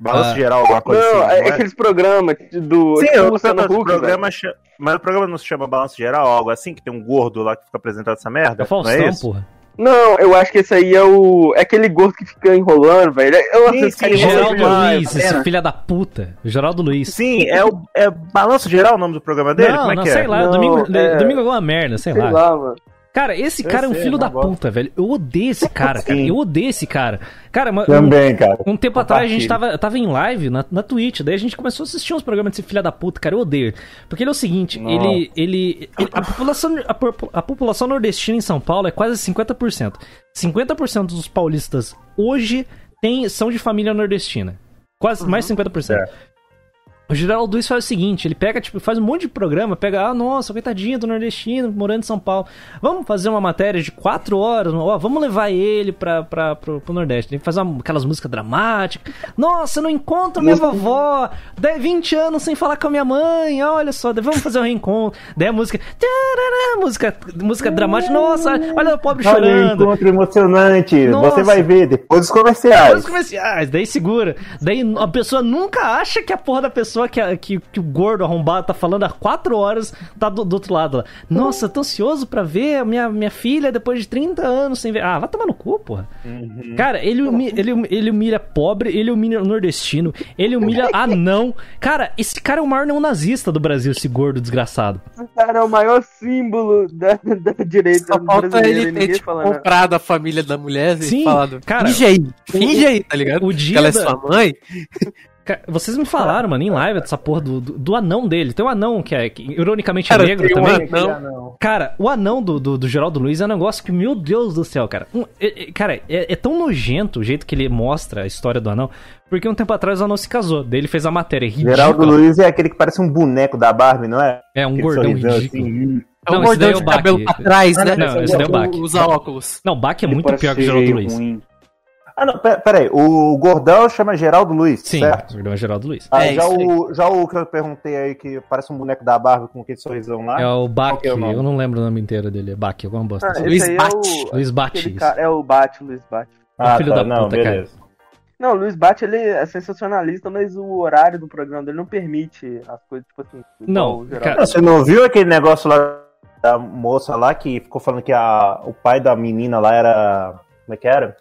Balanço Ah. geral, alguma coisa Não, assim. é não é? aqueles programas do. Sim, tipo, eu o Luciano o Huck, programa cha- Mas o programa não se chama Balanço Geral, algo assim, que tem um gordo lá que fica apresentando essa merda? É Faustão, não é isso? porra. Não, eu acho que esse aí é o. É aquele gordo que fica enrolando, velho. Eu Sim, sim, Geraldo. Luiz, esse pena. filho da puta. Geraldo Luiz. Sim, é o é Balanço Geral o nome do programa dele? não, Como é não, que sei é? lá. Não, domingo, é- domingo é alguma merda, sei, Sei lá. lá, mano. Cara, esse Eu cara é um sei, filho não da gosto. puta, velho. Eu odeio esse cara, cara. Eu odeio esse cara. Cara, Também, cara. Um tempo atrás a gente tava, tava em live na, na Twitch, daí a gente começou a assistir uns programas desse filho da puta, cara, eu odeio. Porque ele é o seguinte, ele, ele, ele- a, população, a, a população nordestina em São Paulo é quase 50%. 50% dos paulistas hoje tem, são de família nordestina. Quase mais de 50%. É. O Geraldo Luiz faz o seguinte, ele pega, tipo, faz um monte de programa, pega, ah, nossa, coitadinho do nordestino, morando em São Paulo. Vamos fazer uma matéria de quatro horas, ó, vamos levar ele pra, pra, pro, pro Nordeste. Ele faz uma- aquelas músicas dramáticas. Nossa, eu não encontro minha vovó, daí 20 anos sem falar com a minha mãe, olha só, vamos fazer um reencontro. Daí a música, tarará, música, música dramática, nossa, olha o pobre Olha chorando. encontro emocionante. Nossa. Você vai ver depois dos comerciais. Os comerciais, daí segura. Daí a pessoa nunca acha que a porra da pessoa que, a- que, que o gordo arrombado tá falando há quatro horas tá do, do outro lado lá. Nossa, tô ansioso pra ver a minha, minha filha depois de 30 anos sem ver. Ah, vai tomar no cu, porra. Cara, ele, humi- ele, ele humilha pobre, ele humilha nordestino, ele humilha anão. Cara, esse cara é o maior neonazista do Brasil, esse gordo desgraçado. Esse cara é o maior símbolo da, da direita Só falta ele ter, tipo, comprado a família da mulher Sim, e falado, cara, finge aí, finge aí, tá ligado? O dia que ela é da- sua mãe. Vocês me falaram, mano, em live dessa porra do, do, do anão dele. Tem um anão que é, que, ironicamente, é Cara, negro tem um também. anão. Cara, o anão do, do, do Geraldo Luiz é um negócio que, meu Deus do céu, cara. Um- é- é- cara, é, é tão nojento o jeito que ele mostra a história do anão. Porque um tempo atrás o anão se casou. Daí ele fez a matéria ridícula. Geraldo Luiz é aquele que parece um boneco da Barbie, não é? É um Aquele gordão ridículo. assim. É um esse daí é o de Bach. cabelo pra trás, Ah, né? não, esse daí é o Bach. Usa óculos. Não, o Bach é Ele muito pior que o Geraldo feio, Luiz. Ah, não, pe- peraí. O gordão chama Geraldo Luiz, Sim, certo? o gordão é Geraldo Luiz. Ah, É, já, o, já o que eu perguntei aí, que parece um boneco da Barbie com aquele sorrisão lá. É o Bach, é o eu não lembro o nome inteiro dele. É Bach, alguma bosta. Ah, assim. Luiz aí Bate. É o, Luiz Bate, cara- é o Bate, Luiz Bate. ah, filho tá, da não, puta, cara. beleza. Não, o Luiz Bate ele é sensacionalista, mas o horário do programa dele não permite as coisas, tipo assim. Não, o Geraldo. cara, você não viu aquele negócio lá da moça lá que ficou falando que a, o pai da menina lá era. Como é que era?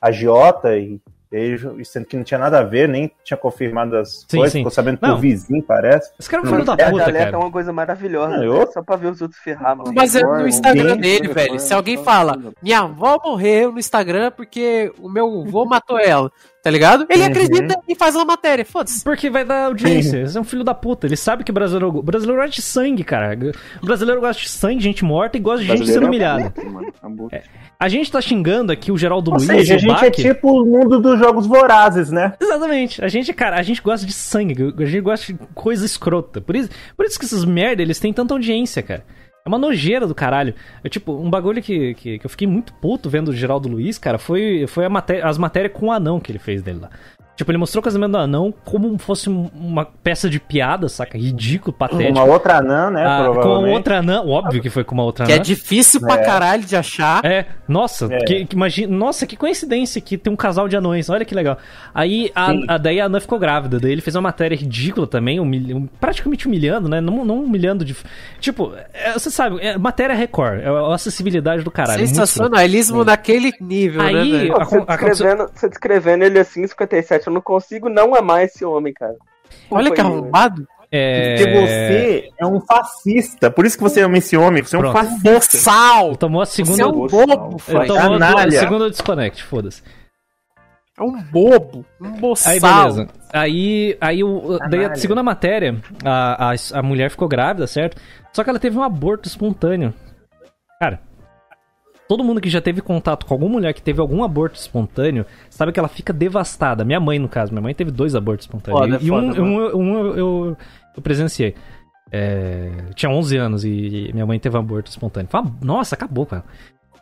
Agiota e. e sendo que não tinha nada a ver, nem tinha confirmado as Sim, coisas, sim. ficou sabendo Não. por vizinho, parece. esse cara é um Não, filho da É, a puta, galera é cara. uma coisa maravilhosa, Ah, né? eu- só pra ver os outros ferrar, mano. Mas é no Instagram Sim. dele, velho. Se alguém fala, minha avó morreu no Instagram porque o meu avô matou ela, tá ligado? Ele Uhum. acredita e faz uma matéria, foda-se. Porque vai dar audiência. Esse é um filho da puta. Ele sabe que o brasileiro, o brasileiro gosta de sangue, cara. O brasileiro gosta de sangue, de gente morta e gosta de gente sendo humilhada. A gente tá xingando aqui o Geraldo Ou Luiz seja, e a o gente Bach. é tipo o mundo dos jogos vorazes, né? Exatamente. A gente, cara, a gente gosta de sangue, a gente gosta de coisa escrota. Por isso, por isso que esses merda, eles têm tanta audiência, cara. É uma nojeira do caralho. Eu, tipo, um bagulho que, que, que eu fiquei muito puto vendo o Geraldo Luiz, cara, foi, foi maté as matérias com o anão que ele fez dele lá. Tipo, ele mostrou o casamento do anão como fosse um- uma peça de piada, saca? Ridículo, patético. Uma outra anã, né? Ah, com provavelmente. outra anã, óbvio que foi com uma outra Que é anã. difícil pra É. caralho de achar. É, nossa, É. Que, que imagina, nossa, que coincidência que tem um casal de anões, olha que legal. Aí, a, a- daí a Anã ficou grávida, daí ele fez uma matéria ridícula também, humilha- praticamente humilhando, né? Não, não humilhando de. Tipo, é, você sabe, é, matéria Record, é a acessibilidade do caralho. muito Sensacionalismo naquele nível, Aí, né? Pô, você, descrevendo, você descrevendo ele assim, 57, eu não consigo não amar esse homem, cara. Olha que arrombado. É... Porque você é um fascista. Por isso que você ama esse homem. Você é um Pronto. fascista. Boçal! Tomou a Você segunda. é um bobo, tomou a segunda desconect, foda-se. É um bobo, um boçal. Aí, beleza. Aí, aí o, daí a segunda matéria, a, a, a mulher ficou grávida, certo? Só que ela teve um aborto espontâneo. Cara, todo mundo que já teve contato com alguma mulher que teve algum aborto espontâneo, sabe que ela fica devastada. Minha mãe, no caso, minha mãe teve dois abortos espontâneos. Foda, e um, foda, um, um eu, eu, eu presenciei. É, tinha 11 anos e minha mãe teve um aborto espontâneo. Nossa, acabou com ela.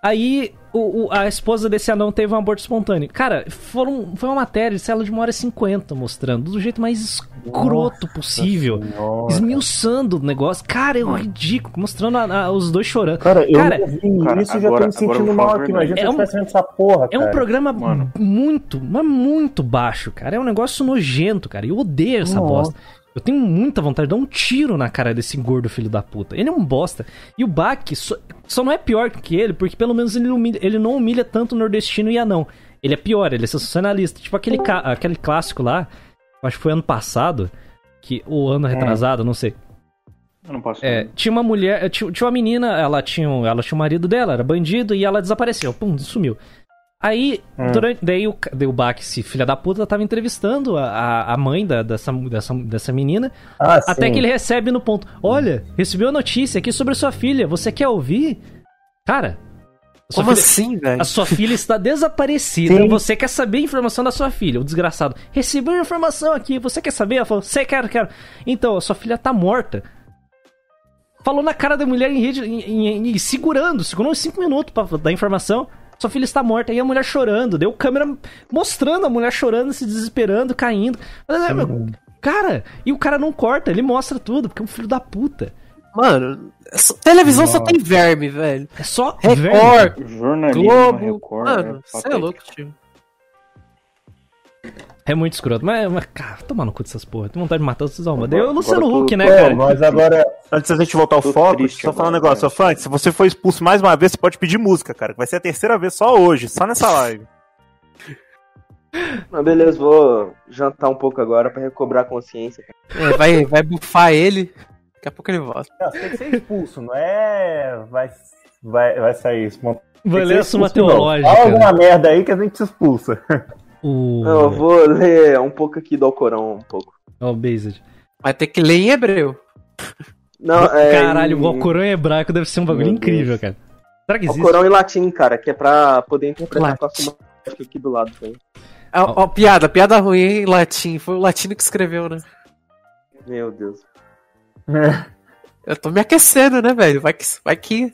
Aí o, o- a esposa desse anão teve um aborto espontâneo. Cara, foram, foi uma matéria de célula de uma hora e cinquenta mostrando do jeito mais escroto possível. Esmiuçando o negócio. Cara, é um ridículo. Mostrando a- a- os dois chorando. Cara, eu Cara, não vi Cara, isso e já tô me eu sentindo mal aqui. Imagina É um- eu essa porra, É um cara. programa Mano. muito, mas muito baixo, cara. É um negócio nojento, cara. Eu odeio essa Nossa. bosta. Eu tenho muita vontade de dar um tiro na cara desse gordo filho da puta. Ele é um bosta. E o Bach só, só não é pior que ele, porque pelo menos ele, humilha- ele não humilha tanto o nordestino e anão. Ele é pior, ele é sensacionalista. Tipo aquele, aquele clássico lá, acho que foi ano passado, que ou ano retrasado, não sei. Eu não posso. É, tinha uma mulher, tinha, tinha uma menina, ela tinha, ela tinha um marido dela, era bandido, e ela desapareceu, pum, sumiu. Aí, Hum. durante, daí o, daí o Bach, esse filha da puta, tava entrevistando a, a- mãe da- dessa, dessa, dessa menina, Ah, até sim. que ele recebe no ponto, olha, recebeu a notícia aqui sobre a sua filha, você quer ouvir? Cara, Como filha- assim, velho? a sua filha está desaparecida. Sim. Você quer saber a informação da sua filha, o desgraçado. Recebeu a informação aqui. Você quer saber? Ela falou, sei, quero, quero. Então, a sua filha tá morta. Falou na cara da mulher em rede, em, em- em- segurando, segurou uns 5 minutos pra dar informação. Sua filha está morta. E a mulher chorando. Deu câmera mostrando a mulher chorando, se desesperando, caindo. Meu, Cara, e o cara não corta, ele mostra tudo, porque é um filho da puta. Mano, essa televisão só tem verme, velho. É só Record, verme. Jornalismo, Globo. Record, Mano, você é louco, tio. É muito escroto. Mas, mas cara, tomar no cu dessas porra. Tem vontade de matar vocês almas. Eu, Luciano eu Huck, né, Pô, cara? mas agora, antes da gente voltar ao foco, triste só falar um negócio. Ô, Funk, se você for expulso mais uma vez, você pode pedir música, cara. que Vai ser a terceira vez só hoje, só nessa live. Mas beleza, vou jantar um pouco agora pra recobrar a consciência. É, vai, vai bufar ele. Daqui a pouco ele volta. Não, você tem que ser expulso, não é. Vai, vai, vai sair. Vai ler a suma teológica. Fala alguma né? merda aí que a gente te expulsa. O. Não, eu vou ler um pouco aqui do Alcorão, um pouco. Ó, o Based. Vai ter que ler em hebreu. Não, é Caralho, em- o Alcorão em hebraico deve ser um bagulho Meu incrível, cara. Será que existe? Alcorão em latim, cara, que é pra poder interpretar Latim. com a aqui do lado. Tá? Ó, ó, piada, piada ruim em latim. Foi o latino que escreveu, né? Meu Deus. Eu tô me aquecendo, né, velho? Vai que. Vai que...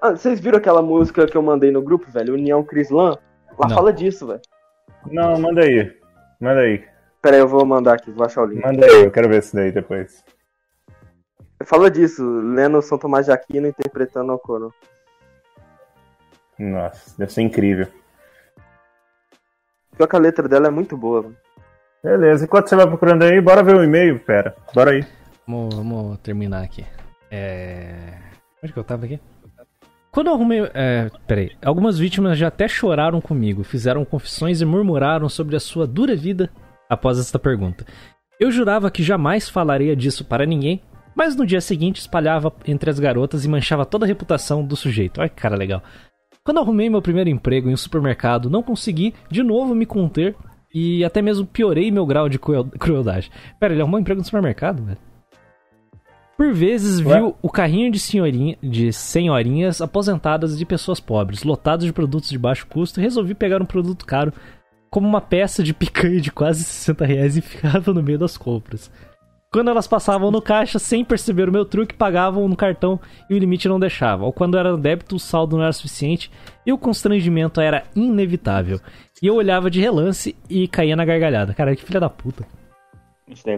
Ah, vocês viram aquela música que eu mandei no grupo, velho? União Crislan? Lá Não. fala disso, velho. Não, manda aí. Manda aí. Pera aí, eu vou mandar aqui, vou achar o link. Manda aí, eu quero ver isso daí depois. Fala disso, lendo São Tomás de Aquino interpretando Alcorão. Nossa, deve ser incrível. Pior que a letra dela é muito boa. Beleza, enquanto você vai procurando aí, bora ver o e-mail, pera. Bora aí. Vamos, vamos terminar aqui. É. Onde que eu tava aqui? Quando eu arrumei. É, peraí. Algumas vítimas já até choraram comigo, fizeram confissões e murmuraram sobre a sua dura vida após esta pergunta. Eu jurava que jamais falaria disso para ninguém, mas no dia seguinte espalhava entre as garotas e manchava toda a reputação do sujeito. Olha que cara legal. Quando arrumei meu primeiro emprego em um supermercado, não consegui de novo me conter e até mesmo piorei meu grau de cruel- crueldade. Pera, ele arrumou um emprego no supermercado, velho? Por vezes Ué? viu o carrinho de, senhorinha, de senhorinhas aposentadas de pessoas pobres, lotados de produtos de baixo custo, e resolvi pegar um produto caro como uma peça de picanha de quase 60 reais e ficava no meio das compras. Quando elas passavam no caixa sem perceber o meu truque, pagavam no cartão e o limite não deixava. Ou quando era débito, o saldo não era suficiente e o constrangimento era inevitável. E eu olhava de relance e caía na gargalhada. Cara, que filha da puta.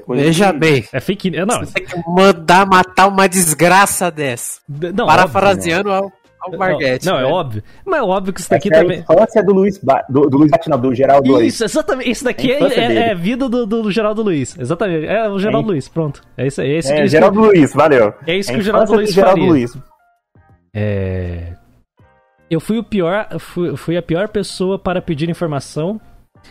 Veja de- bem. É fake news. Não, Você tem que mandar matar uma desgraça dessa. não Parafraseando ao, ao Marguete. Não, é velho. óbvio. Mas é óbvio que isso daqui Essa é a também. infância do Luiz, ba... do, do Luiz Batna, do Geraldo aí. Isso, exatamente. Isso daqui É é, é, é vida do, do, do Geraldo Luiz. Exatamente. É o Geraldo É. Luiz, pronto. É isso aí. É, isso, É, isso Geraldo Luiz, valeu. É isso É que o Geraldo Luiz do Geraldo faria. Luiz. É... Eu fui o pior, fui, fui a pior pessoa para pedir informação,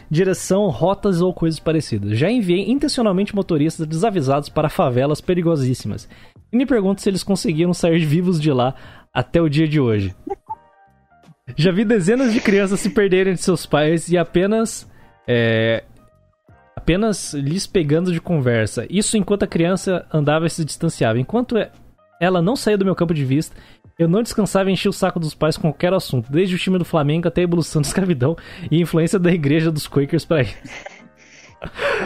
direção, rotas ou coisas parecidas. Já enviei intencionalmente motoristas desavisados para favelas perigosíssimas. E me pergunto se eles conseguiram sair vivos de lá até o dia de hoje. Já vi dezenas de crianças se perderem de seus pais e apenas É, apenas lhes pegando de conversa. Isso enquanto a criança andava e se distanciava. Enquanto ela não saía do meu campo de vista, eu não descansava em encher o saco dos pais com qualquer assunto, desde o time do Flamengo até a evolução da escravidão e a influência da igreja dos Quakers pra ele.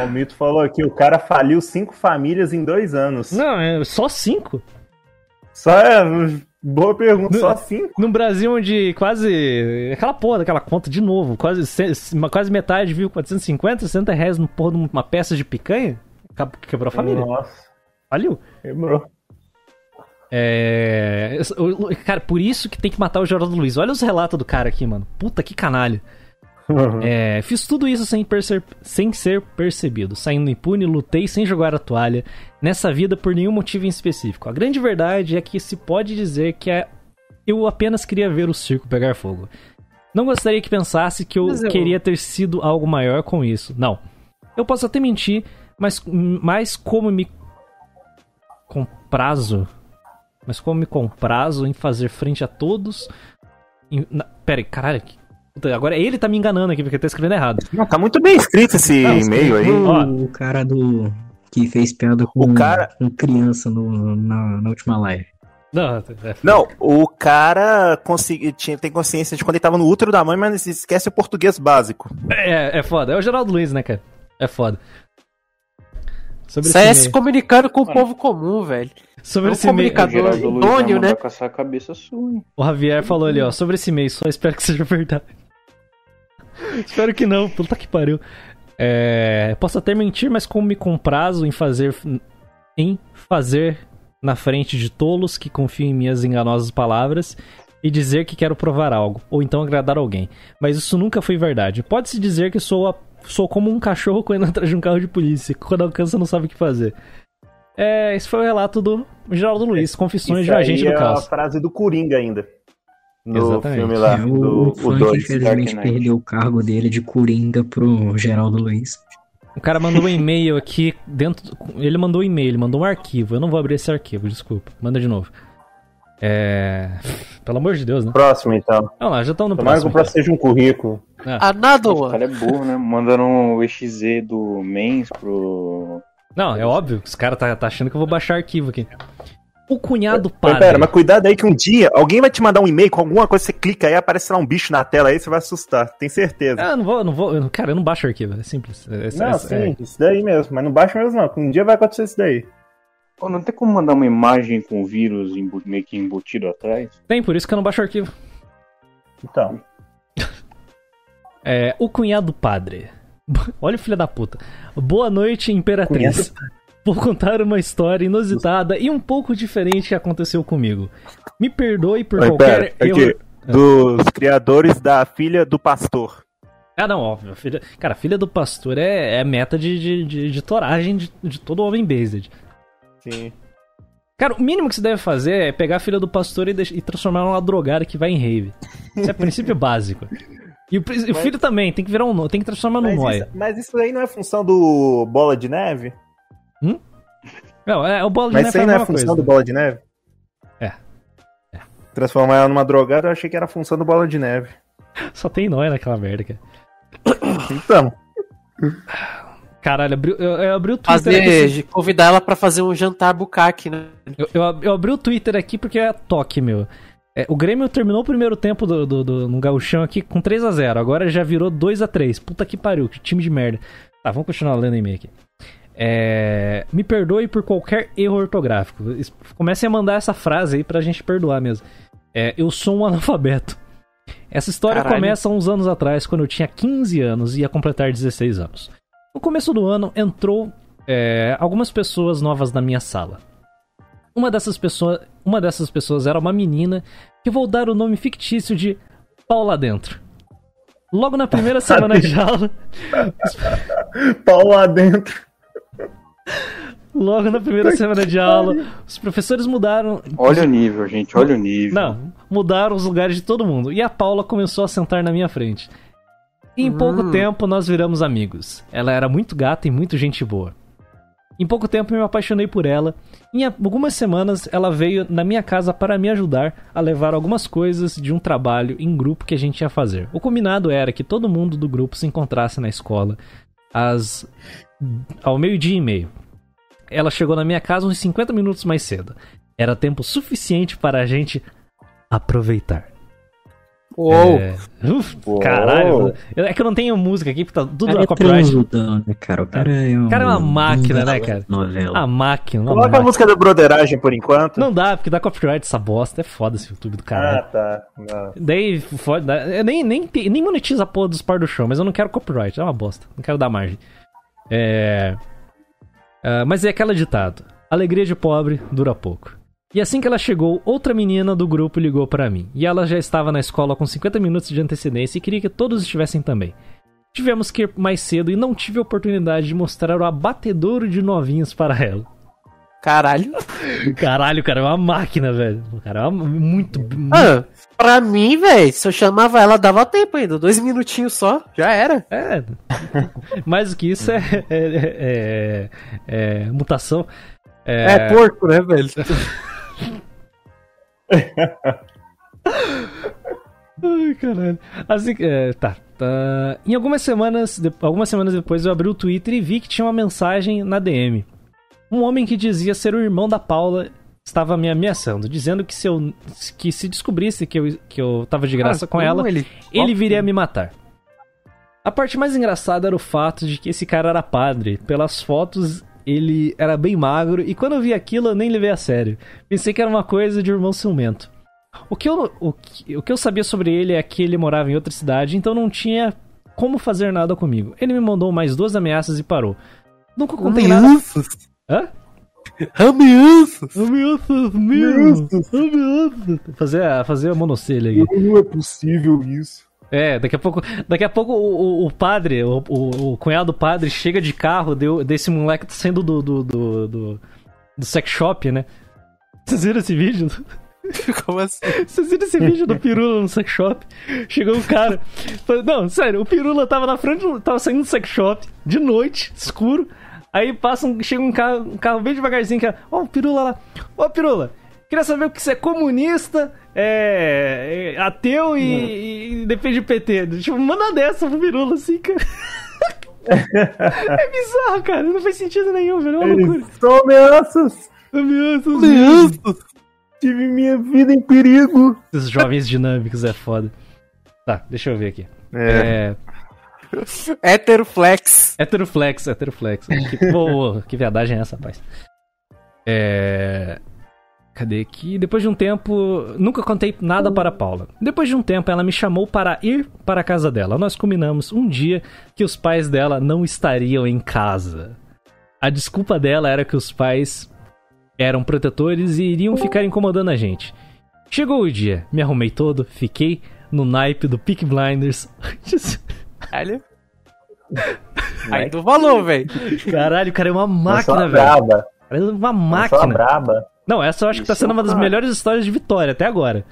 O Mito falou aqui, o cara faliu cinco famílias em dois anos. Não, é só cinco. Só é. Boa pergunta, só cinco. No Brasil, onde quase. Aquela porra daquela conta, de novo, quase, quase metade viu 450, 60 reais no porra de uma peça de picanha. Quebrou a família. Nossa, Valeu. quebrou. É. Cara, por isso que tem que matar o Geraldo Luiz. Olha os relatos do cara aqui, mano. Puta que canalha. É, fiz tudo isso sem, perce- sem ser percebido, saindo impune, lutei sem jogar a toalha nessa vida por nenhum motivo em específico. A grande verdade é que se pode dizer que é- eu apenas queria ver o circo pegar fogo. Não gostaria que pensasse que eu eu- queria ter sido algo maior com isso. Não. Eu posso até mentir, mas, mas como me comprazo, mas como me comprazo em fazer frente a todos. Em, na, pera aí, caralho. que- puta, agora ele tá me enganando aqui porque tá escrevendo errado. Não, tá muito bem escrito esse e-mail aí. O, cara do. que fez piada com, O cara- com criança no- na, na última live. Não, é, Não, o cara consegui, tinha, tem consciência de quando ele tava no útero da mãe, mas esquece o português básico. é, é foda. É o Geraldo Luiz, né, cara? É foda. Sobre se comunicando com o povo comum, velho. Sobre é um esse comunicador. Idôneo, mandar né? caçar a cabeça sua, hein? O Javier falou ali, ó, sobre esse e-mail, só espero que seja verdade. espero que não, puta que pariu. É, posso até mentir, mas como me comprazo em fazer em fazer na frente de tolos que confiam em minhas enganosas palavras e dizer que quero provar algo, ou então agradar alguém. Mas isso nunca foi verdade. Pode-se dizer que sou, a- sou como um cachorro correndo atrás de um carro de polícia, que quando alcança não sabe o que fazer. É, esse foi o relato do Geraldo Luiz, Confissões Isso de um Agente aí do é Caos. a frase do Coringa ainda. No Exatamente. filme lá, É, o, do, o o Funk, 2. infelizmente, perdeu o cargo dele de Coringa pro Geraldo Luiz. O cara mandou um e-mail aqui dentro. Ele mandou um e-mail, ele mandou um arquivo. Eu não vou abrir esse arquivo, desculpa. Manda de novo. É. Pelo amor de Deus, né? Próximo, então. Não, lá, já estão no Tomara que próximo. o próximo seja um currículo. Another O one. cara é burro, né? Mandando o EXE do Mens pro. Não, é óbvio que os caras tá, tá achando que eu vou baixar arquivo aqui. O cunhado Mas padre. pera, mas cuidado aí que um dia alguém vai te mandar um e-mail com alguma coisa, você clica aí, aparece lá um bicho na tela aí, você vai assustar, tem certeza. Ah, não vou, não vou. Cara, eu não baixo arquivo, é simples. É, é- não, é- sim, isso daí mesmo, mas não baixa mesmo não, que um dia vai acontecer isso daí. Pô, não tem como mandar uma imagem com vírus meio que embutido atrás? Tem, por isso que eu não baixo arquivo. Então. É, o cunhado padre. Olha o filho da puta. Boa noite, Imperatriz. Vou contar uma história inusitada e um pouco diferente que aconteceu comigo. Me perdoe por Oi, qualquer pera, erro. aqui, dos criadores da filha do pastor. Ah, não, óbvio. Filha... Cara, filha do pastor é, é meta de, de, de, de toragem de, de todo homem based. Sim. Cara, o mínimo que você deve fazer é pegar a filha do pastor e, deix- e transformar ela numa drogada que vai em rave. Isso é princípio básico. E o, pri- o filho também, tem que virar um. Tem que transformar num Mas nóia. isso, mas isso aí não é função do Bola de Neve? Não, é o bolo de Mas neve isso aí é não é função coisa. do Bola de Neve? É. Transformar ela numa drogada, eu achei que era função do Bola de Neve. Só tem nóia naquela merda, cara. Então. Caralho, abriu- eu, eu abri o Twitter aqui. Fazer, convidar ela pra fazer um jantar bucaque, né? Eu, eu, eu abri o Twitter aqui porque é toque, meu. É, o Grêmio terminou o primeiro tempo do, do, do- no gauchão aqui com 3 a 0 Agora já virou 2 a 3 Puta que pariu, que time de merda. Tá, vamos continuar lendo o e-mail aqui. É, me perdoe por qualquer erro ortográfico. Comecem a mandar essa frase aí pra gente perdoar mesmo. É, eu sou um analfabeto. Essa história Caralho. começa uns anos atrás, quando eu tinha 15 anos e ia completar 16 anos. No começo do ano, entrou é, algumas pessoas novas na minha sala. Uma dessas, pessoas, uma dessas pessoas era uma menina que vou dar o nome fictício de Paula Dentro. Logo na primeira semana de aula, Pau lá dentro. logo na primeira semana de aula, os professores mudaram. Olha o nível, gente, olha o nível. Não, mudaram os lugares de todo mundo. E a Paula começou a sentar na minha frente. E em pouco Hum. tempo nós viramos amigos. Ela era muito gata e muito gente boa. Em pouco tempo eu me apaixonei por ela. Em algumas semanas ela veio na minha casa para me ajudar a levar algumas coisas de um trabalho em grupo que a gente ia fazer. O combinado era que todo mundo do grupo se encontrasse na escola às ao meio-dia e meio. Ela chegou na minha casa uns 50 minutos mais cedo. Era tempo suficiente para a gente aproveitar. Uou! É... Uf, Uou. Caralho. É que eu não tenho música aqui, porque tá tudo Cara, na é copyright. transudão, né, cara? O cara é um... Cara é uma máquina, né, cara? Novela. A máquina. Coloca a máquina. música da broderagem por enquanto. Não dá, porque dá copyright essa bosta. É foda esse YouTube do caralho. Ah, tá. Não. Daí, foda, eu nem, nem, nem monetiza a porra dos par do show, mas eu não quero copyright, é uma bosta. Não quero dar margem. É. ah, mas é aquela ditado: alegria de pobre dura pouco. E assim que ela chegou, outra menina do grupo ligou pra mim. E ela já estava na escola com 50 minutos de antecedência e queria que todos estivessem também. Tivemos que ir mais cedo e não tive a oportunidade de mostrar o abatedouro de novinhos para ela. Caralho. Caralho, cara, é uma máquina, velho. O Cara, é uma- muito. Ah, pra mim, velho, se eu chamava ela, dava tempo ainda. Dois minutinhos só, já era. É. Mais do que isso é. é, é- é- é mutação. É, porco, né, velho? Ai, caralho. Assim, é, tá, tá. Em algumas semanas, algumas semanas depois eu abri o Twitter e vi que tinha uma mensagem na DM. Um homem que dizia ser o irmão da Paula estava me ameaçando, dizendo que se eu que se descobrisse que eu, que eu tava de graça Ah, com ela, ele- ele viria me matar. A parte mais engraçada era o fato de que esse cara era padre. Pelas fotos, ele era bem magro e quando eu vi aquilo eu nem levei a sério. Pensei que era uma coisa de irmão ciumento. O que, eu, o, que, o que eu sabia sobre ele é que ele morava em outra cidade, então não tinha como fazer nada comigo. Ele me mandou mais duas ameaças e parou. Nunca contei nada. Hã? Ameaças! Ameaças mesmo! Ameaças! Fazer a, fazer a monocelha aqui. Não é possível isso. É, daqui a pouco, daqui a pouco o, o- o padre, o, o, cunhado do padre chega de carro deu, desse moleque tá saindo do, do, do, do, do sex shop, né? Vocês viram esse vídeo? Como assim? Vocês viram esse vídeo do Pirula no sex shop? Chegou um cara. Não, sério, o Pirula tava na frente, tava saindo do sex shop, de noite, escuro. Aí passa um, chega um carro, um carro bem devagarzinho, que é, ó, o Pirula lá. Ô, Pirula, queria saber o que você é comunista, é, é ateu e, e defende o PT. Tipo, manda dessa pro Pirula, assim, cara. é bizarro, cara. Não faz sentido nenhum, velho. É uma loucura. São ameaças. Ameaças. Ameaças. Tive minha vida em perigo. Esses jovens dinâmicos é foda. Tá, deixa eu ver aqui. É. Heteroflex. Heteroflex, heteroflex. Que, pô, que viadagem é essa, rapaz? É. Cadê aqui? Depois de um tempo, nunca contei nada para a Paula. Depois de um tempo, ela me chamou para ir para a casa dela. Nós combinamos um dia que os pais dela não estariam em casa. A desculpa dela era que os pais eram protetores e iriam ficar incomodando a gente. Chegou o dia, me arrumei todo, fiquei no naipe do Peak Blinders. Caralho. Aí tu falou, velho. Caralho, o cara é uma máquina, velho. Cara, é uma é uma máquina. braba. Não, essa eu acho que tá Isso sendo é uma das melhores histórias de Vitória até agora.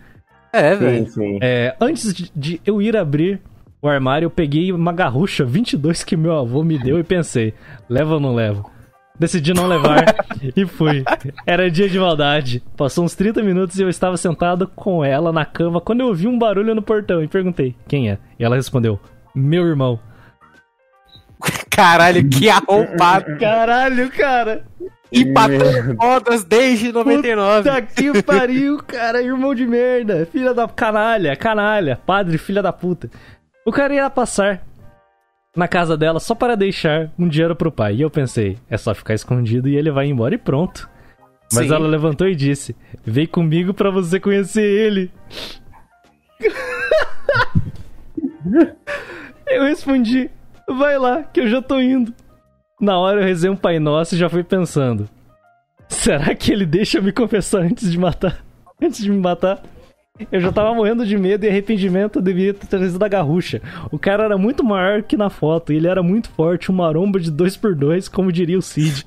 É, Sim, velho. sim. É, antes de, de eu ir abrir o armário, eu peguei uma garrucha 22 que meu avô me deu e pensei, leva ou não levo? Decidi não levar e fui. Era dia de maldade. Passou uns 30 minutos e eu estava sentado com ela na cama quando eu ouvi um barulho no portão e perguntei, quem é? E ela respondeu, meu irmão. Caralho, que arrombado. Caralho, cara! Empatando fodas desde 99. Puta que pariu, cara, irmão de merda, filha da canalha, canalha, padre, filha da puta. O cara ia passar na casa dela só para deixar um dinheiro pro pai. E eu pensei, é só ficar escondido e ele vai embora e pronto. Mas Sim. ela levantou e disse: Vem comigo pra você conhecer ele. eu respondi: Vai lá, que eu já tô indo. Na hora eu rezei um Pai Nosso e já fui pensando: Será que ele deixa eu me confessar antes de matar? Antes de me matar? Eu já tava morrendo de medo e arrependimento eu devia ter trazido a garrucha. O cara era muito maior que na foto, e ele era muito forte, um maromba de 2x2, como diria o Cid.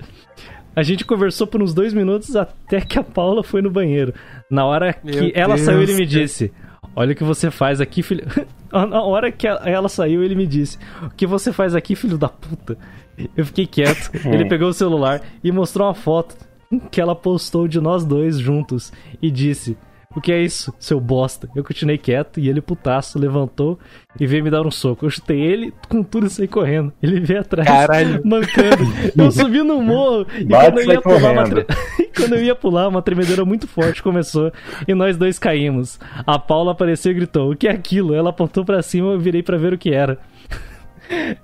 A gente conversou por uns dois minutos até que a Paula foi no banheiro. Na hora que Meu ela Deus, saiu, ele me disse: Olha o que você faz aqui, filho. Na hora que ela saiu, ele me disse: O que você faz aqui, filho da puta? Eu fiquei quieto. Ele pegou o celular e mostrou uma foto que ela postou de nós dois juntos e disse: O que é isso, seu bosta? Eu continuei quieto e ele, putaço, levantou e veio me dar um soco. Eu chutei ele com tudo e saí correndo. Ele veio atrás, Caralho. mancando. Eu subi no morro e quando eu, ia pular, uma tre- e quando eu ia pular, uma tremedeira muito forte começou e nós dois caímos. A Paula apareceu e gritou: O que é aquilo? Ela apontou pra cima e eu virei pra ver o que era.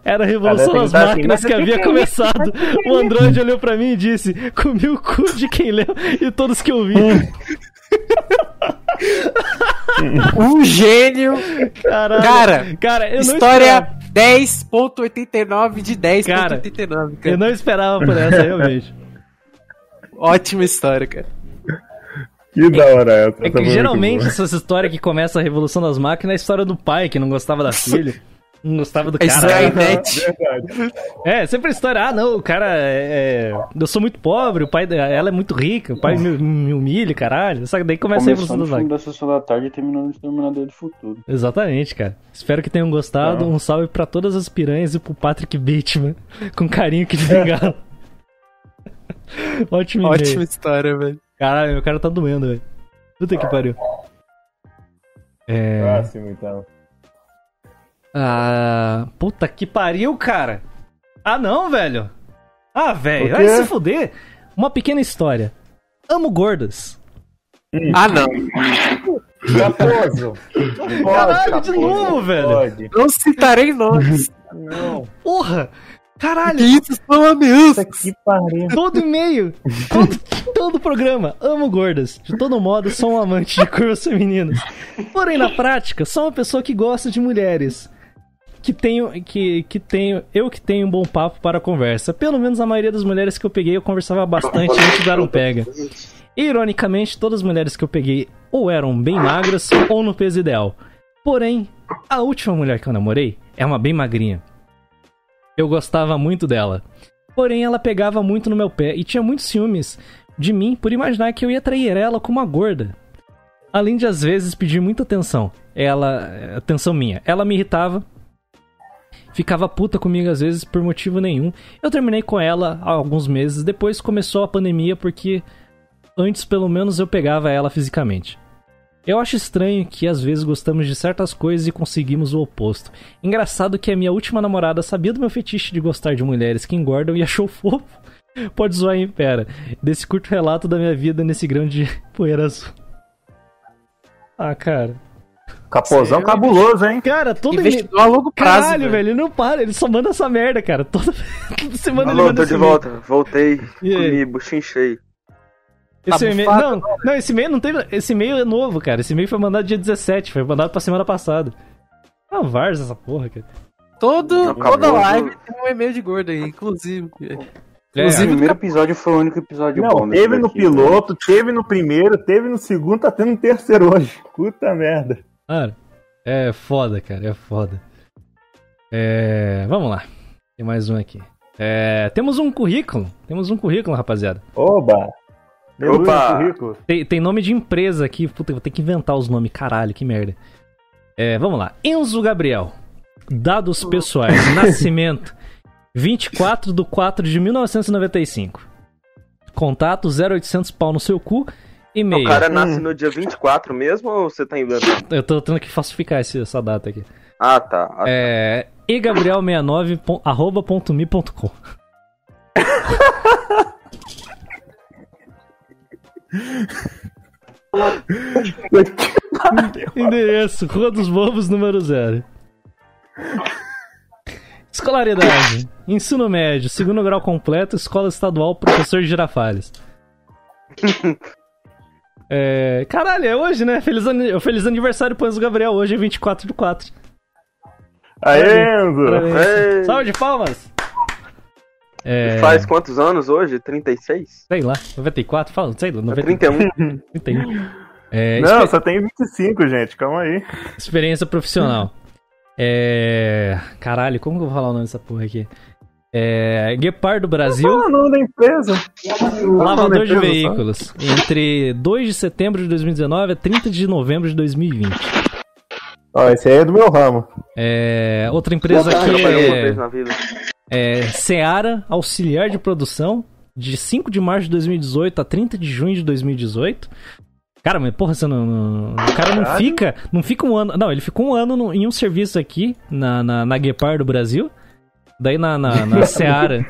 Era a revolução das assim, máquinas mas que havia começado. O Android olhou pra mim e disse: Comi o cu de quem leu e todos que eu vi. Um gênio. Caralho. Cara, cara História 10.89 de 10.89, Cara, cara. Eu não esperava por essa, realmente. Ótima história, cara. Que da hora essa. É foi que geralmente essas histórias que começa a revolução das máquinas é a história do pai que não gostava da filha. Não gostava do A cara. Skynet. Verdade. É, sempre a história, ah, não, o cara é. é, Eu sou muito pobre, o pai ela é muito rica, o pai me, me humilha, caralho. Só que daí começa a Começando máquinas. da Sessão da Tarde e terminando Exterminador do Futuro. Exatamente, cara. Espero que tenham gostado. Um salve pra todas as piranhas e pro Patrick Bateman. Com carinho que de bengala. Ótimo. Ótima história, velho. Caralho, meu cara tá doendo, velho. Puta que pariu. É. Próximo, então. Ah. Puta que pariu, cara. Ah, não, velho. Ah, velho. Vai se fuder. Uma pequena história. Amo gordas. Ah, não. Raposo. Caralho, de novo, velho. Pode. Não citarei nomes. Não. Porra! Caralho! Que isso são ameaças. Que pariu. Todo e-mail, todo, todo programa, amo gordas. De todo modo, sou um amante de curvas femininas. Porém, na prática, sou uma pessoa que gosta de mulheres. Que tenho, que, que tenho, eu que tenho um bom papo para a conversa. Pelo menos a maioria das mulheres que eu peguei, eu conversava bastante antes de dar um pega. Ironicamente, todas as mulheres que eu peguei ou eram bem magras ou no peso ideal. Porém, a última mulher que eu namorei é uma bem magrinha. Eu gostava muito dela. Porém, ela pegava muito no meu pé e tinha muitos ciúmes de mim por imaginar que eu ia trair ela com uma gorda. Além de às vezes pedir muita atenção. Ela. Atenção minha. Ela me irritava. Ficava puta comigo às vezes por motivo nenhum. Eu terminei com ela há alguns meses. Depois começou a pandemia porque antes pelo menos eu pegava ela fisicamente. Eu acho estranho que às vezes gostamos de certas coisas e conseguimos o oposto. Engraçado que a minha última namorada sabia do meu fetiche de gostar de mulheres que engordam e achou fofo. Pode zoar em pera. Desse curto relato da minha vida nesse grão de poeira azul. Ah, cara. Capozão Sério? cabuloso, hein? Cara, todo Investidor a longo prazo. Caralho, velho, ele não para, ele só manda essa merda, cara. Toda, toda semana ele Alô, manda tô de e-mail. volta. Voltei. E? Comi buchinho cheio. Esse Tá e-mail. Não, não, esse e-mail não teve. Esse e-mail é novo, cara. Esse e-mail foi mandado dia 17, foi mandado pra semana passada. Ah, Vars essa porra, cara. Todo, toda live tem um e-mail de gordo aí, inclusive. O Inclusive, primeiro episódio foi o único episódio bom. Não, desse teve no daqui, né? piloto, teve no primeiro, teve no segundo, tá tendo no terceiro hoje. Puta merda. Cara, é foda, cara, é foda. É. Vamos lá. Tem mais um aqui. É, temos um currículo. Temos um currículo, rapaziada. Oba! Opa! currículo. Tem, tem nome de empresa aqui. Puta, eu vou ter que inventar os nomes, caralho, que merda. É, vamos lá. Enzo Gabriel. Dados pessoais. Nascimento. 24 de 4 de 1995. Contato 0800 pau no seu cu. E-mail. O cara nasce no dia 24 mesmo ou você tá inventando? Eu tô tendo que falsificar esse- essa data aqui. Ah, tá. Ah, tá. É. egabriel69 pon- arroba ponto me ponto com. Endereço, Rua dos Bobos, número 0. Escolaridade. Ensino médio, segundo grau completo, escola estadual, professor de Girafales. É, caralho, é hoje, né? Feliz, ani- feliz aniversário pro Enzo Gabriel. Hoje é 24 de 4. Aê, Enzo! Salve de palmas! É, Faz quantos anos hoje? 36? Sei lá, 94? Fala, sei lá, 90, 31. 31. É, Não, exper- só tem 25, gente, calma aí. experiência profissional. É. Caralho, como que eu vou falar o nome dessa porra aqui? É. Guepardo Brasil. Qual é o nome da empresa? Lavador de empresa, veículos. Entre 2 de setembro de 2019 a 30 de novembro de 2020. Ó, esse aí é do meu ramo. É, outra empresa Boa aqui é, na vida. é Seara, auxiliar de produção, de 5 de março de 2018 a 30 de junho de 2018. Cara, mas porra, você não. não- o cara não fica. Não fica um ano. Não, ele ficou um ano no- em um serviço aqui, na, na, na Guepar do Brasil. Daí na, na, na Seara.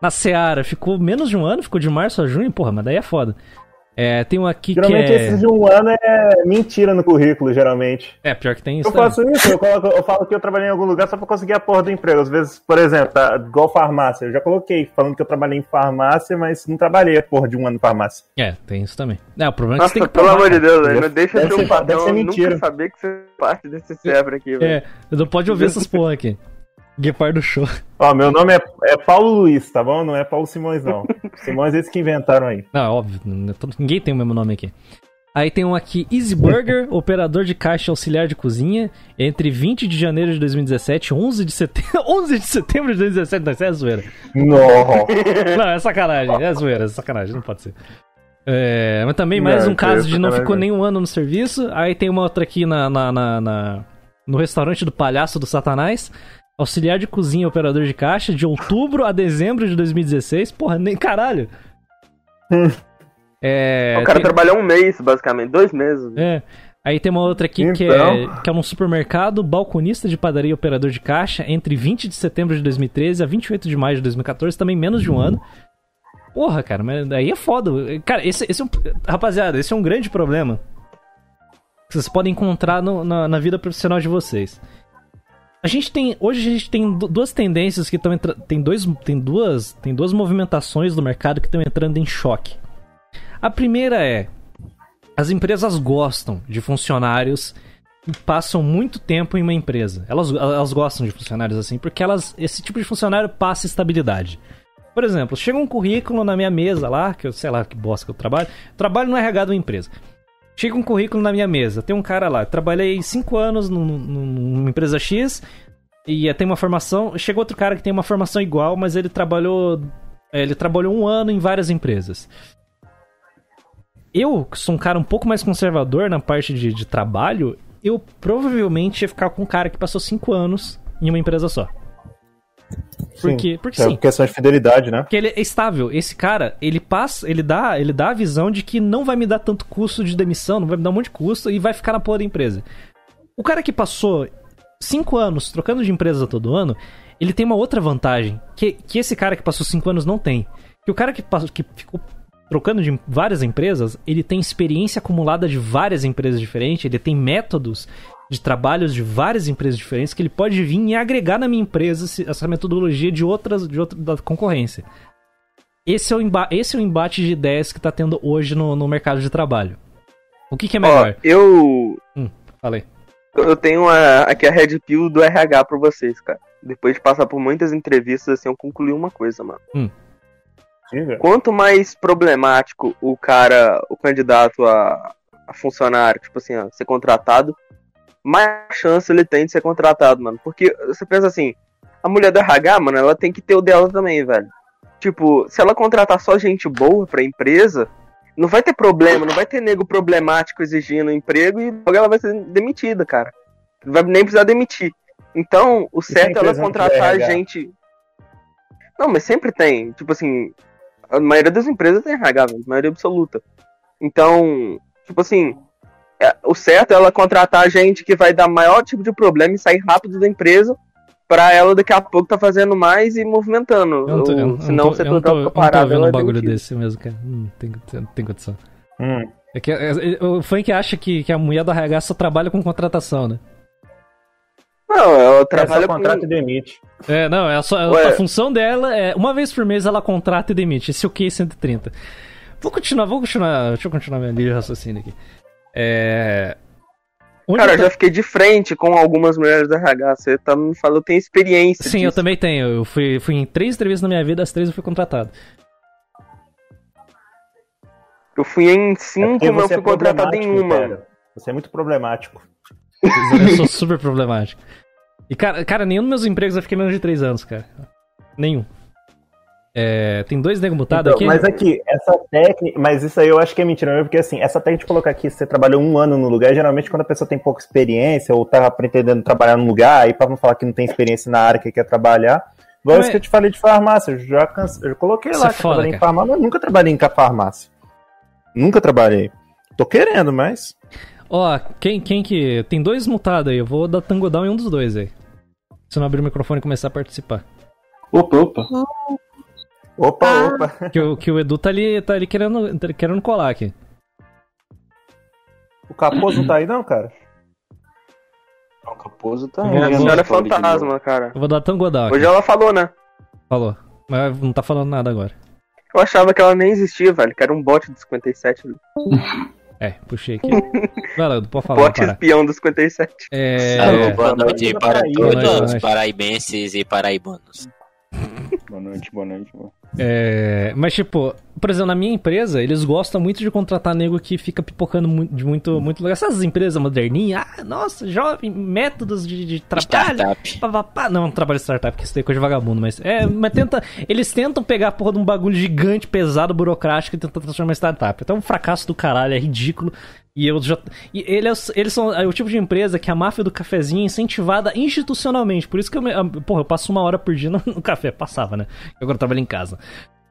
Na Seara ficou menos de um ano, ficou de março a junho, porra, mas daí é foda. É, tem um aqui que Geralmente é. esses de um ano é mentira no currículo, geralmente. É, pior que tem isso. Eu faço isso, eu, coloco- eu falo que eu trabalhei em algum lugar só pra conseguir a porra do emprego. Às vezes, por exemplo, tá, igual farmácia. Eu já coloquei falando que eu trabalhei em farmácia, mas não trabalhei a porra de um ano em farmácia. É, tem isso também. É, o problema é que você tem Nossa, que pelo amor de. Deus, velho, não deixa Deve seu ser- deve patrão ser mentira. nunca saber que você é parte desse server aqui, velho. É, não pode ouvir essas porra aqui. Guepardo Show. Ó, meu nome é, é Paulo Luiz, tá bom? Não é Paulo Simões, não. Simões é esse que inventaram aí. Não, óbvio, é ninguém tem o mesmo nome aqui. Aí tem um aqui, Easy Burger, operador de caixa auxiliar de cozinha, entre 20 de janeiro de 2017 e 11 de setembro, 11 de setembro de 2017, não, isso é zoeira. Não. Não, é sacanagem, é zoeira, é sacanagem, não pode ser. É, mas também mais Não, um caso é de não ficou nem um ano no serviço. Aí tem uma outra aqui na, na- na- na- no restaurante do Palhaço do Satanás. Auxiliar de cozinha e operador de caixa, de outubro a dezembro de 2016. Porra, nem caralho. É, o cara tem- trabalhou um mês, basicamente, dois meses. é. Aí tem uma outra aqui que, Então. é, que é num supermercado, balconista de padaria e operador de caixa, entre 20 de setembro de 2013 a 28 de maio de 2014, também menos de um ano. Porra, cara, mas daí é foda. Cara, esse, esse é um. Rapaziada, esse é um grande problema. Que vocês podem encontrar no- na, na vida profissional de vocês. A gente tem. Hoje a gente tem du- duas tendências que estão entrando. Tem, dois, tem, duas, tem duas movimentações do mercado que estão entrando em choque. A primeira é. As empresas gostam de funcionários que passam muito tempo em uma empresa. Elas, elas gostam de funcionários assim, porque elas, esse tipo de funcionário passa estabilidade. Por exemplo, chega um currículo na minha mesa lá, que eu sei lá que bosta que eu trabalho, trabalho no RH de uma empresa. Chega um currículo na minha mesa, tem um cara lá, trabalhei 5 anos num- num- numa empresa X e eh, tem uma formação. Chega outro cara que tem uma formação igual, mas ele trabalhou. eh, Ele trabalhou um ano em várias empresas. Eu, que sou um cara um pouco mais conservador na parte de, de trabalho, eu provavelmente ia ficar com um cara que passou 5 anos em uma empresa só. Por quê? Porque é sim. questão de fidelidade, né? Porque ele é estável. Esse cara, ele passa, ele dá, ele dá a visão de que não vai me dar tanto custo de demissão, não vai me dar um monte de custo e vai ficar na porra da empresa. O cara que passou cinco anos trocando de empresa todo ano, ele tem uma outra vantagem que, que esse cara que passou cinco anos não tem. Que o cara que, passou, que ficou trocando de várias empresas, ele tem experiência acumulada de várias empresas diferentes, ele tem métodos de trabalhos de várias empresas diferentes que ele pode vir e agregar na minha empresa essa metodologia de outras de outra, da concorrência. Esse é, o emba esse é o embate de ideias que tá tendo hoje no, no mercado de trabalho. O que, que é Ó, melhor? eu. Falei. Eu tenho a- aqui a Red Pill do RH pra vocês, cara. Depois de passar por muitas entrevistas, assim, eu concluí uma coisa, mano. Hum. Quanto mais problemático o cara, o candidato a, a funcionário, tipo assim, a ser contratado, mais chance ele tem de ser contratado, mano. Porque você pensa assim, a mulher do RH, mano, ela tem que ter o dela também, velho. Tipo, se ela contratar só gente boa pra empresa, não vai ter problema, não vai ter nego problemático exigindo emprego e logo ela vai ser demitida, cara. Não vai nem precisar demitir. Então, o a certo é ela contratar gente. Não, mas sempre tem. Tipo assim, a maioria das empresas tem RH, velho, maioria absoluta. Então, tipo assim, é- o certo é ela contratar gente que vai dar maior tipo de problema e sair rápido da empresa pra ela daqui a pouco tá fazendo mais e movimentando. Eu não tô, eu, eu não senão tô, você eu não tô, fica eu não tô parado. vendo ela um é bagulho desse mesmo, cara. Hum, tem, tem, tem condição. Hum. É que é, é, o funk acha que, que a mulher do RH só trabalha com contratação, né? Não, ela É trabalha contrato com... e demite. É, não, é só, Ué. a função dela é uma vez por mês ela contrata e demite. Esse é o Q 130. Vou continuar, vou continuar, deixa eu continuar minha linha de raciocínio aqui. É. Onde Cara, eu eu já fiquei de frente com algumas mulheres do RH. Você tá me falando, eu tenho experiência. Sim, eu disso. também tenho. Eu fui, fui em três entrevistas na minha vida, as três eu fui contratado. Eu fui em É cinco, porque mas eu você fui é contratado em problemático, uma. cara. Você é muito problemático. Eu sou super problemático. E, cara, cara, nenhum dos meus empregos eu fiquei menos de três anos, cara. Nenhum. É, tem dois nego mutados Então, aqui. mas aqui, essa técnica. Mas isso aí eu acho que é mentira, mesmo, porque assim, essa técnica de colocar aqui, você trabalhou um ano no lugar, geralmente quando a pessoa tem pouca experiência ou tá pretendendo trabalhar num lugar, aí pra não falar que não tem experiência na área que quer trabalhar. Igual Mas- isso que eu te falei de farmácia, eu já canse- eu coloquei Isso lá é que eu foda, trabalhei em farmácia, mas nunca trabalhei em farmácia. Nunca trabalhei. Tô querendo, mas. Ó, quem, quem que. Tem dois mutados aí, eu vou dar tango down em um dos dois aí. Se eu não abrir o microfone e começar a participar. Opa, opa. Opa, Ah. opa. Que, o- que o Edu tá ali, tá ali querendo, tá querendo colar aqui. O Caposo não tá aí, não, cara? O Caposo tá. Vou- A senhora é fantasma, cara. Eu vou dar tango down aqui. Hoje ela falou, né? Falou. Mas não tá falando nada agora. Eu achava que ela nem existia, velho, que era um bot do 57. É, puxei aqui. Vai lá, pode falar. Bot para. espião do 57. É. Alô, boa noite para todos os paraibenses e paraibanos. Boa noite, boa noite. Boa. É, mas, tipo, por exemplo, na minha empresa, eles gostam muito de contratar nego que fica pipocando de muito, muito lugar. Essas empresas moderninhas, ah, nossa, jovem, métodos de, de trabalho. Startup. pá, pá, pá. Não, não trabalho startup, que isso daí é coisa de vagabundo, mas. É, mas tenta. Eles tentam pegar a porra de um bagulho gigante, pesado, burocrático e tentar transformar em startup. Então é um fracasso do caralho, é ridículo. E eu já. E ele é eles são é o tipo de empresa que a máfia do cafezinho é incentivada institucionalmente. Por isso que eu. me- ah, Porra, eu passo uma hora por dia no, no café. Passava, né? Eu agora trabalho em casa.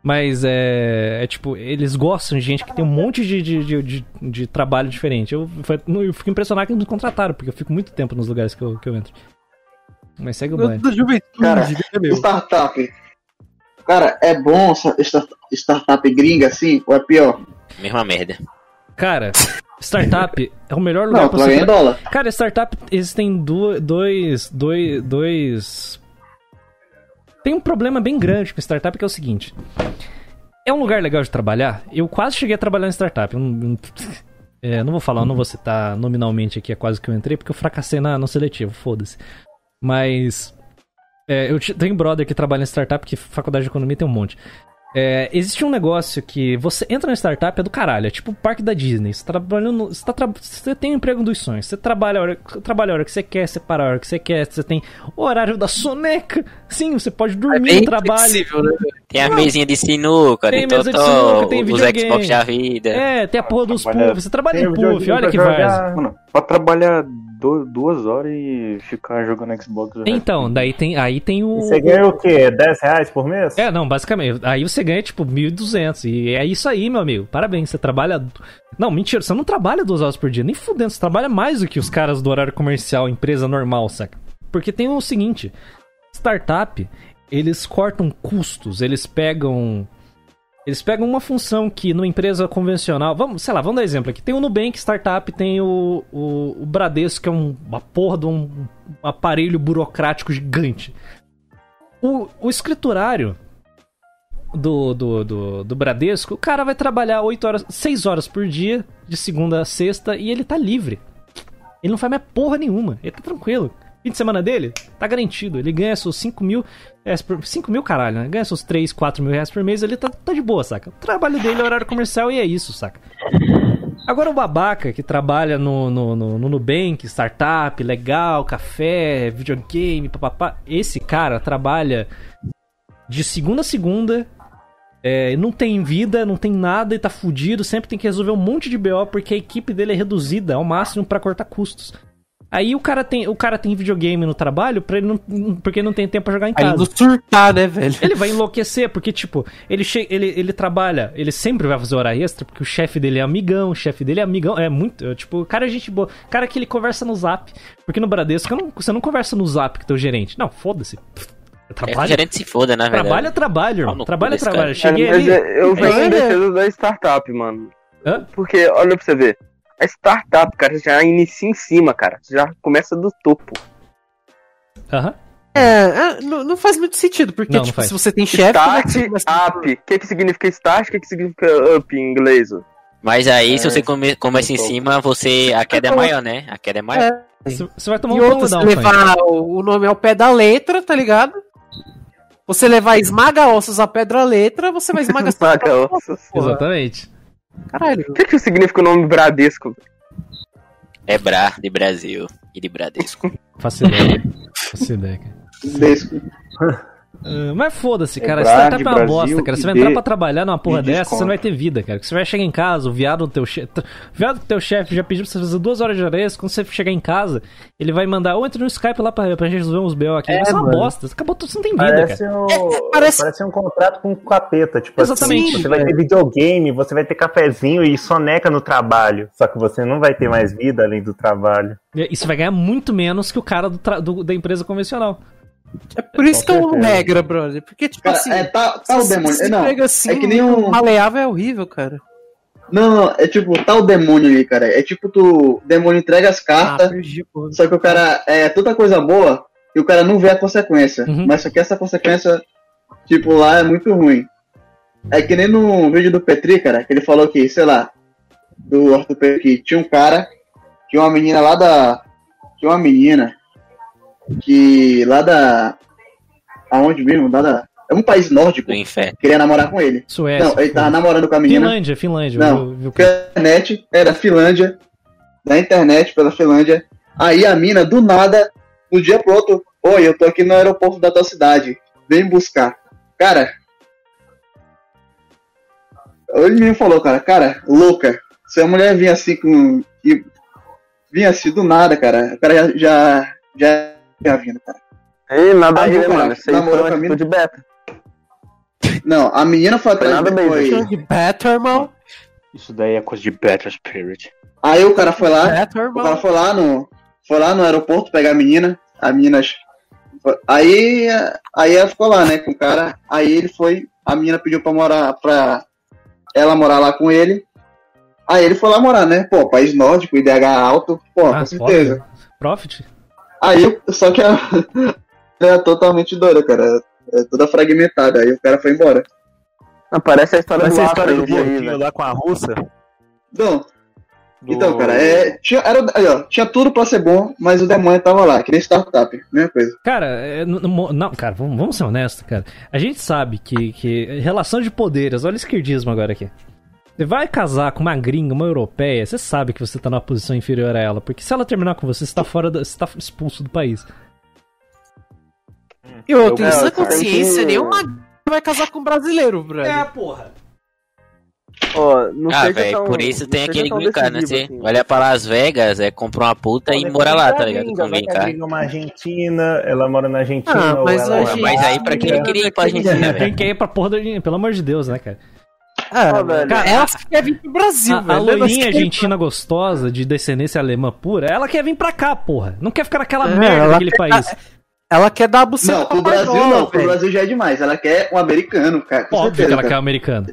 Mas é, é tipo, eles gostam de gente que tem um monte de, de, de, de- de trabalho diferente. Eu, eu fico impressionado que eles me contrataram, porque eu fico muito tempo nos lugares que eu, que eu entro. Mas segue o banho. Da juventude, Cara, meu? Startup. Cara, é bom startup gringa assim, ou é pior? Mesma merda. Cara, startup é o melhor lugar Não, pra você. dólar. Cara, startup, existem dois, dois, dois. Tem um problema bem grande com startup que é o seguinte. É um lugar legal de trabalhar. Eu quase cheguei a trabalhar em startup. É, não vou falar, não vou citar nominalmente aqui, é quase que eu entrei, porque eu fracassei na, no seletivo, foda-se. Mas. é, eu te- tenho brother que trabalha em startup, que faculdade de economia tem um monte. É, existe um negócio que você entra na startup é do caralho, é tipo o parque da Disney. Você, trabalha no- você, tá tra- você tem o emprego dos sonhos, você trabalha a, hora, trabalha a hora que você quer, você para a hora que você quer, você tem o horário da soneca. Sim, você pode dormir bem no trabalho. flexível, né? Tem a mesinha de sinuca, Tem de mesa de totó, sinuca, tem os videogame. Xbox da vida. É, tem a porra dos Trabalha- puff. Você trabalha tem em puff, olha que jogar. Mano, pra trabalhar do- duas horas e ficar jogando Xbox. Então, daí tem, aí tem o. Você ganha o quê? 10 reais por mês? É, não, basicamente. Aí você ganha, tipo, 1.200. E é isso aí, meu amigo. Parabéns, você trabalha. Não, mentira, você não trabalha duas horas por dia. Nem fudendo, você trabalha mais do que os caras do horário comercial, empresa normal, saca? Porque tem o seguinte: startup, eles cortam custos, eles pegam. Eles pegam uma função que numa empresa convencional. Vamos, sei lá, vamos dar exemplo aqui. Tem o Nubank Startup, tem o, o, o Bradesco, que é um, uma porra de um aparelho burocrático gigante. O, o escriturário do, do, do, do Bradesco, o cara vai trabalhar 8 horas, 6 horas por dia, de segunda a sexta, e ele tá livre. Ele não faz mais porra nenhuma. Ele tá tranquilo. Fim de semana dele, tá garantido. Ele ganha seus 5 mil. É, por- 5 mil, caralho, né? Ganha seus 3, 4 mil reais por mês, ele tá, tá de boa, saca? O trabalho dele é horário comercial e é isso, saca? Agora o babaca que trabalha no, no, no, no Nubank, startup, legal, café, videogame, papapá. Esse cara trabalha de segunda a segunda, é, não tem vida, não tem nada e tá fudido, sempre tem que resolver um monte de BO porque a equipe dele é reduzida ao máximo pra cortar custos. Aí o cara tem, o cara tem videogame no trabalho pra ele não, porque não tem tempo pra jogar em Aí casa. não surtar, né, velho? Ele vai enlouquecer, porque, tipo, ele, che ele, ele trabalha, ele sempre vai fazer hora extra, porque o chefe dele é amigão, o chefe dele é amigão, é muito, é, tipo, o cara é gente boa. O cara que ele conversa no zap. Porque no Bradesco não- você não conversa no zap com teu gerente. Não, foda-se. É que o Trabalho, gerente se foda, na verdade. trabalho é trabalho, irmão. Trabalho é trabalho. Cheguei Mas ali. é- eu venho É, em defesa da startup, mano. Hã? Porque, olha pra você ver. A startup, cara, já inicia em cima, cara. Já começa do topo. Aham. É, é, não, não faz muito sentido, porque, Não, não tipo, faz. se você tem chefe, é você Start começa- up. O que, que significa start? O que, que significa up em inglês? Mas aí, se É, você come- começa em cima, você. A queda é maior, né? A queda é maior. É. Você você vai tomar E um outra, se levar o o nome ao pé da letra, tá ligado? Você levar esmaga ossos a pedra letra, você vai esmagar Esmaga ossos. Porra. Exatamente. Caralho. O que, que significa o nome Bradesco? É Bra, de Brasil. E de Bradesco. Faço ideia. Faço ideia, cara. Desco. Ah, mas foda-se, cara. Ebrard, Startup é uma bosta, cara. Você vai entrar pra trabalhar numa porra dessa, desconto. você não vai ter vida, cara. Você vai chegar em casa, o viado do teu chefe. O viado do teu chefe já pediu pra você fazer duas horas de extra. Quando você chegar em casa, ele vai mandar, ou entra no Skype lá pra, pra gente resolver uns BO aqui. É, Isso é uma mano. bosta. Acabou tudo, você não tem vida, Parece cara. um, parece- parece um contrato com o capeta. Tipo Exatamente. assim, você vai ter videogame, você vai ter cafezinho e soneca no trabalho. Só que você não vai ter mais vida além do trabalho. E você vai ganhar muito menos que o cara do tra- do- da empresa convencional. É por isso que é uma regra, brother. Porque, tipo Cara, assim. é, tá, tá o demônio. se Não, emprego assim, é que nem um. maleável é horrível, cara. Não, não, é tipo, tá o demônio ali, cara. É tipo, tu. O demônio entrega as Ah, cartas, perdi, porra. só que o cara é tanta coisa boa e o cara não vê a consequência. Uhum. Mas só que essa consequência, tipo, lá é muito ruim. É que nem no vídeo do Petri, cara, que ele falou que, sei lá, do Arthur Petri, que tinha um cara, tinha uma menina lá da. Tinha uma menina que lá da. Aonde mesmo? Lá da. É um país nórdico. Do inferno. Queria namorar com ele. Suécia. Não, ele tava namorando com a menina. Finlândia, Finlândia. Não, viu- viu? internet, era Finlândia, da internet pela Finlândia. Aí a mina, do nada, do dia pro outro, oi, eu tô aqui no aeroporto da tua cidade, vem me buscar. Cara, ele me falou, cara, cara, louca, se a mulher vinha assim com. E, vinha assim do nada, cara, o cara já, já, já tinha vindo, cara. Ei, nada a Aí, ver, cara, mano. Isso aí namorou foi com a uma mina? atitude beta. Não, a menina foi atrás nada de bem, foi... De Beto, irmão. Isso daí é coisa de Better Spirit. Aí o cara foi lá, Beto, O cara foi lá no, foi lá no aeroporto pegar a menina, a menina. Aí, aí ela ficou lá, né, com o cara. Aí ele foi, a menina pediu pra morar, pra ela morar lá com ele. Aí ele foi lá morar, né? Pô, país nórdico, IDH alto, pô, Ah, com certeza. Profit? Aí, só que ela é totalmente doida, cara. É toda fragmentada. Aí o cara foi embora. Não, parece a história Mas do essa história do aí, lá com a russa. Não, Do- então, cara, é, tinha, era, aí, ó, tinha tudo pra ser bom, mas o demônio tava lá, que nem startup, mesma coisa. Cara, é, n- n- não, cara, vamos, vamos ser honestos, cara. A gente sabe que, que relação de poderes, olha o esquerdismo agora aqui. Você vai casar com uma gringa, uma europeia, você sabe que você tá numa posição inferior a ela, porque se ela terminar com você, você tá fora, da, você tá expulso do país. E Eu- em sã eu- consciência, eu- nenhuma vai casar com um brasileiro, brother. porra. Ó, não Ah, velho, tão- por isso não tem aquele card, né? assim. olha pra Las Vegas, é comprar uma puta e mora lá, tá ligado? Com green card. Gringa, uma Argentina, ela mora na Argentina. Ah, ou mas ela é gente- Mas aí pra quem queria ir pra Argentina, Quem velho? quer ir pra porra da Argentina, pelo amor de Deus, né, cara? Ah, cara, ela quer vir pro Brasil, A, a velho. loirinha Ela quer- argentina gostosa, de descendência alemã pura, ela quer vir pra cá, porra. Não quer ficar naquela É, merda daquele quer- país. Ela quer dar a buceta Não, pro Brasil Pardola, não, pro velho. Brasil já é demais. Ela quer um americano, cara. Com Óbvio que certeza, ela quer um cara. americano.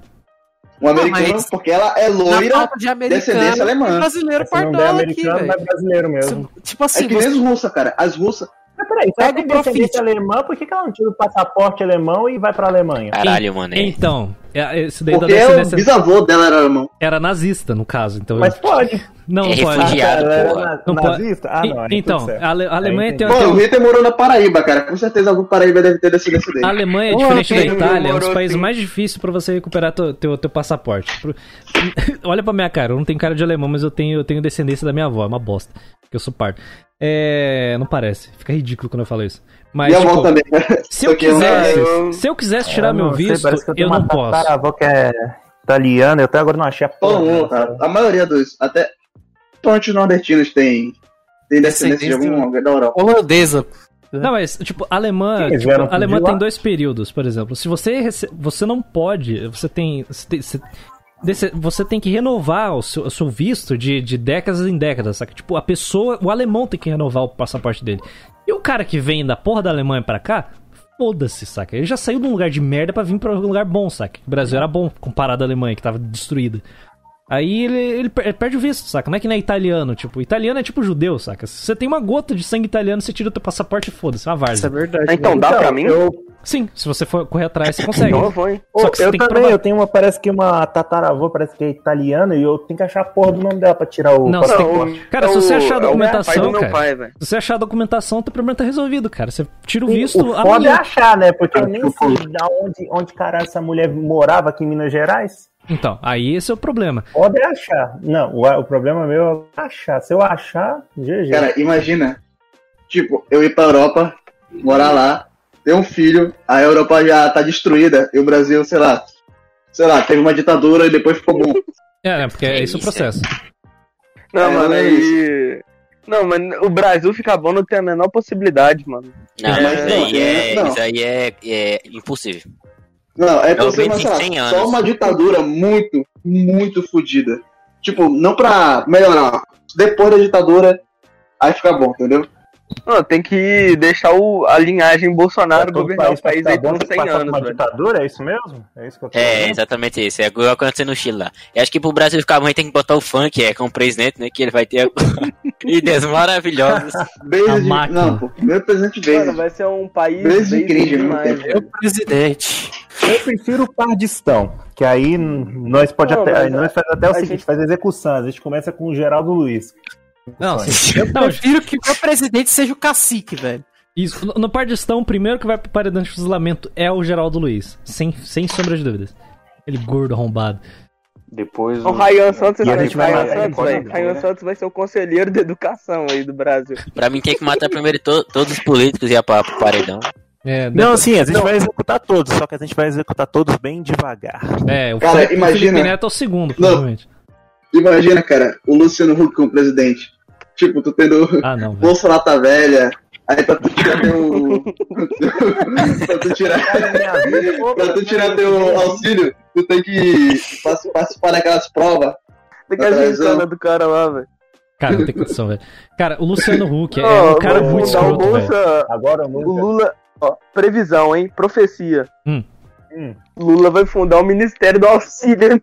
Um americano, mas- porque ela é loira, de descendência alemã. brasileiro não Pardola aqui, americano, velho. vai brasileiro mesmo. Tipo assim, é que nem as russas, cara. As russas. Mas peraí, se Pega ela tem o profit. descendência alemã, por que que ela não tira o passaporte alemão e vai pra Alemanha? Caralho, mano. é. Então, é- esse daí da Porque o descendência bisavô dela era alemão. era nazista, no caso. Então, Mas pode. não, É pode. refugiado. ela era porra. na- Não pode. nazista? Ah, não. então, a, Ale- a Alemanha tem, Pô, o Hitler morou na Paraíba, cara. Com certeza algum Paraíba deve ter descendência dele. A Alemanha é diferente da Itália, é um dos países mais difíceis pra você recuperar teu, teu, teu passaporte. Pro- Olha pra minha cara, eu não tenho cara de alemão, mas eu tenho, eu tenho descendência da minha avó, é uma bosta. Que eu sou pardo. É. Não parece. Fica ridículo quando eu falo isso. Mas, e a tipo, também, se eu eu- quisesse, eu- se eu quisesse tirar Eu meu não sei, visto, eu, tenho não posso. tataravó que é italiana, eu até agora não achei a porra. Mundo, cara. A maioria dos. Até. Principalmente os nordestinos tem. Tem descendência de algum da Europa. holandesa. Não, mas, tipo, alemã, tipo, alemã tem dois períodos, por exemplo. Se você rece... você não pode, você tem, você tem, você- desse- você tem que renovar o seu, o seu visto de, de décadas em décadas, saca? Tipo, a pessoa, o alemão tem que renovar o passaporte dele. E o cara que vem da porra da Alemanha pra cá, foda-se, saca? Ele já saiu de um lugar de merda pra vir pra um lugar bom, saca? O Brasil era bom comparado à Alemanha, que tava destruída. Aí ele, ele per- ele perde o visto, saca? Não é que nem é italiano, tipo, italiano é tipo judeu, saca? Se você tem uma gota de sangue italiano, você tira o teu passaporte e foda-se, é uma Isso é várzea. verdade. Então, dá pra mim? Eu, Sim, se você for correr atrás, você consegue. Então eu vou, hein? Só que você eu também, eu tenho uma, parece que uma tataravó, parece que é italiana, e eu tenho que achar a porra do nome dela pra tirar o Não, você tem passaporte. que... Cara, É se você achar a é o pai documentação, do meu cara, pai, se você achar a documentação, o teu problema tá resolvido, cara. Você tira o Sim, visto o foda é achar, né? Porque eu nem sei de onde, onde caralho essa mulher morava aqui em Minas Gerais. Então, aí esse é o problema. É achar. Não, o, o problema meu é achar. Se eu achar, GG. Cara, imagina. Tipo, eu ir pra Europa, morar lá, tem um filho, a Europa já tá destruída e o Brasil, sei lá, sei lá, teve uma ditadura e depois ficou bom. É, é, porque é É esse o isso, processo. Não, É, mano, é aí. Não, mas o Brasil ficar bom não tem a menor possibilidade, mano. Não, Mas isso não, aí é, não. isso aí é, é impossível. Não, é lá, em 100 anos. só uma ditadura muito, muito fodida. Tipo, não pra melhorar. Depois da ditadura, aí fica bom, entendeu? Não, tem que deixar o, a linhagem Bolsonaro Todo governar o país pra aí ficar bom, por uns tem que 100 passar por anos, uma velho. ditadura, é isso mesmo? É isso que eu tô É, exatamente isso. É igual acontecendo no Chile lá. Eu acho que pro Brasil ficar bom, a gente tem que botar o funk, é, com o presidente, né? Que ele vai ter ideias maravilhosas. Beijo de... Não, pô, primeiro presidente Mano, beijo. vai ser um país Beijo bem incrível, demais, né? velho. Meu presidente. Eu prefiro o Pardistão, que aí nós pode Não, até, aí nós faz até o a seguinte, gente- faz execução, a gente começa com o Geraldo Luiz. Não. Eu prefiro que o meu presidente seja o cacique, velho. Isso, no- no Pardistão, o primeiro que vai pro paredão de fuzilamento é o Geraldo Luiz. Sem, sem sombra de dúvidas. Ele gordo arrombado. Depois. O Ryan Santos, E a vai- vai ele Santos, né? Santos vai ser o conselheiro de educação aí do Brasil. Pra mim tem que matar primeiro to- todos os políticos e ir pra, pro paredão. É, Não, assim, a gente vai executar todos, só que a gente vai executar todos bem devagar. É, o Cara, Felipe, o imagina- Felipe Neto é o segundo, Não. provavelmente. Imagina, cara, o Luciano Huck como presidente. Tipo, tu tendo Ah, não. Bolsonaro tá velha, aí pra tu tirar teu. pra tu tirar. pra tu tirar teu auxílio, tu tem que participar daquelas provas. Tem que Da a televisão. gincana do cara lá, velho. Cara, não tem condição, velho. Cara, o Luciano Huck é um cara vamos muito escroto, velho. Bolsa. Agora O o Lula. Ó, previsão, hein? Profecia. Hum. Hum. Lula vai fundar o Ministério do Auxílio, né?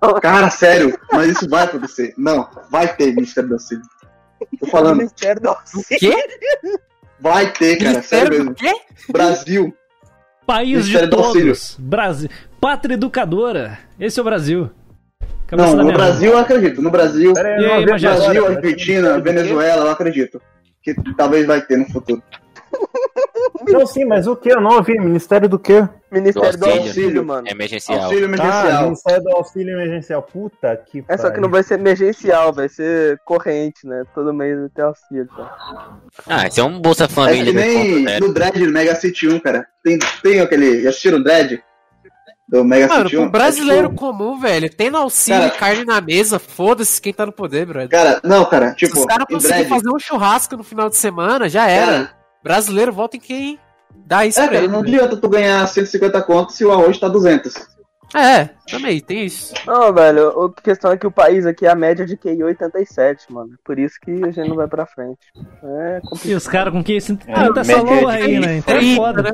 Cara, sério, mas isso vai acontecer. Não, vai ter Ministério do Auxílio. Tô falando, Ministério do Auxílio. Quê? vai ter, cara, sério mesmo. quê? Brasil. País de Ministério do Auxílio. todos. Brasil. Pátria educadora. Esse é o Brasil. Cabeça Não, da no minha Brasil eu acredito. No Brasil, Pera aí, E aí? Brasil, agora, Argentina, Venezuela, eu acredito. Que talvez vai ter no futuro. Não, sim, mas o que? Eu não ouvi. Ministério do quê? Ministério do Do auxílio. Auxílio, mano. É emergencial. Auxílio Ah, emergencial. Ministério do Auxílio Emergencial. Puta que É só que não vai ser emergencial, vai ser corrente, né? Todo mês vai ter auxílio. Tá? Ah, esse é um Bolsa É Família que nem 2.0. no Dread do Mega City 1, cara. Tem, tem aquele. Já assistiram o Dread? Do Mega Mano, City 1? pro brasileiro É tipo- comum, velho, tendo auxílio Cara- e carne na mesa, foda-se quem tá no poder, brother. Cara, não, cara, Se tipo, os caras em conseguirem fazer um churrasco no final de semana, já era. Cara, Brasileiro, vota em quem dá isso é, pra cara, ele. não adianta tu ganhar 150 contos se o arroz tá 200. É, também, tem isso. Não, velho, a questão é que o país aqui, a média é de QI 87, mano. Por isso que a gente não vai pra frente. É E complicado. os caras com quem se É, loa de aí, né? Então é foda. né?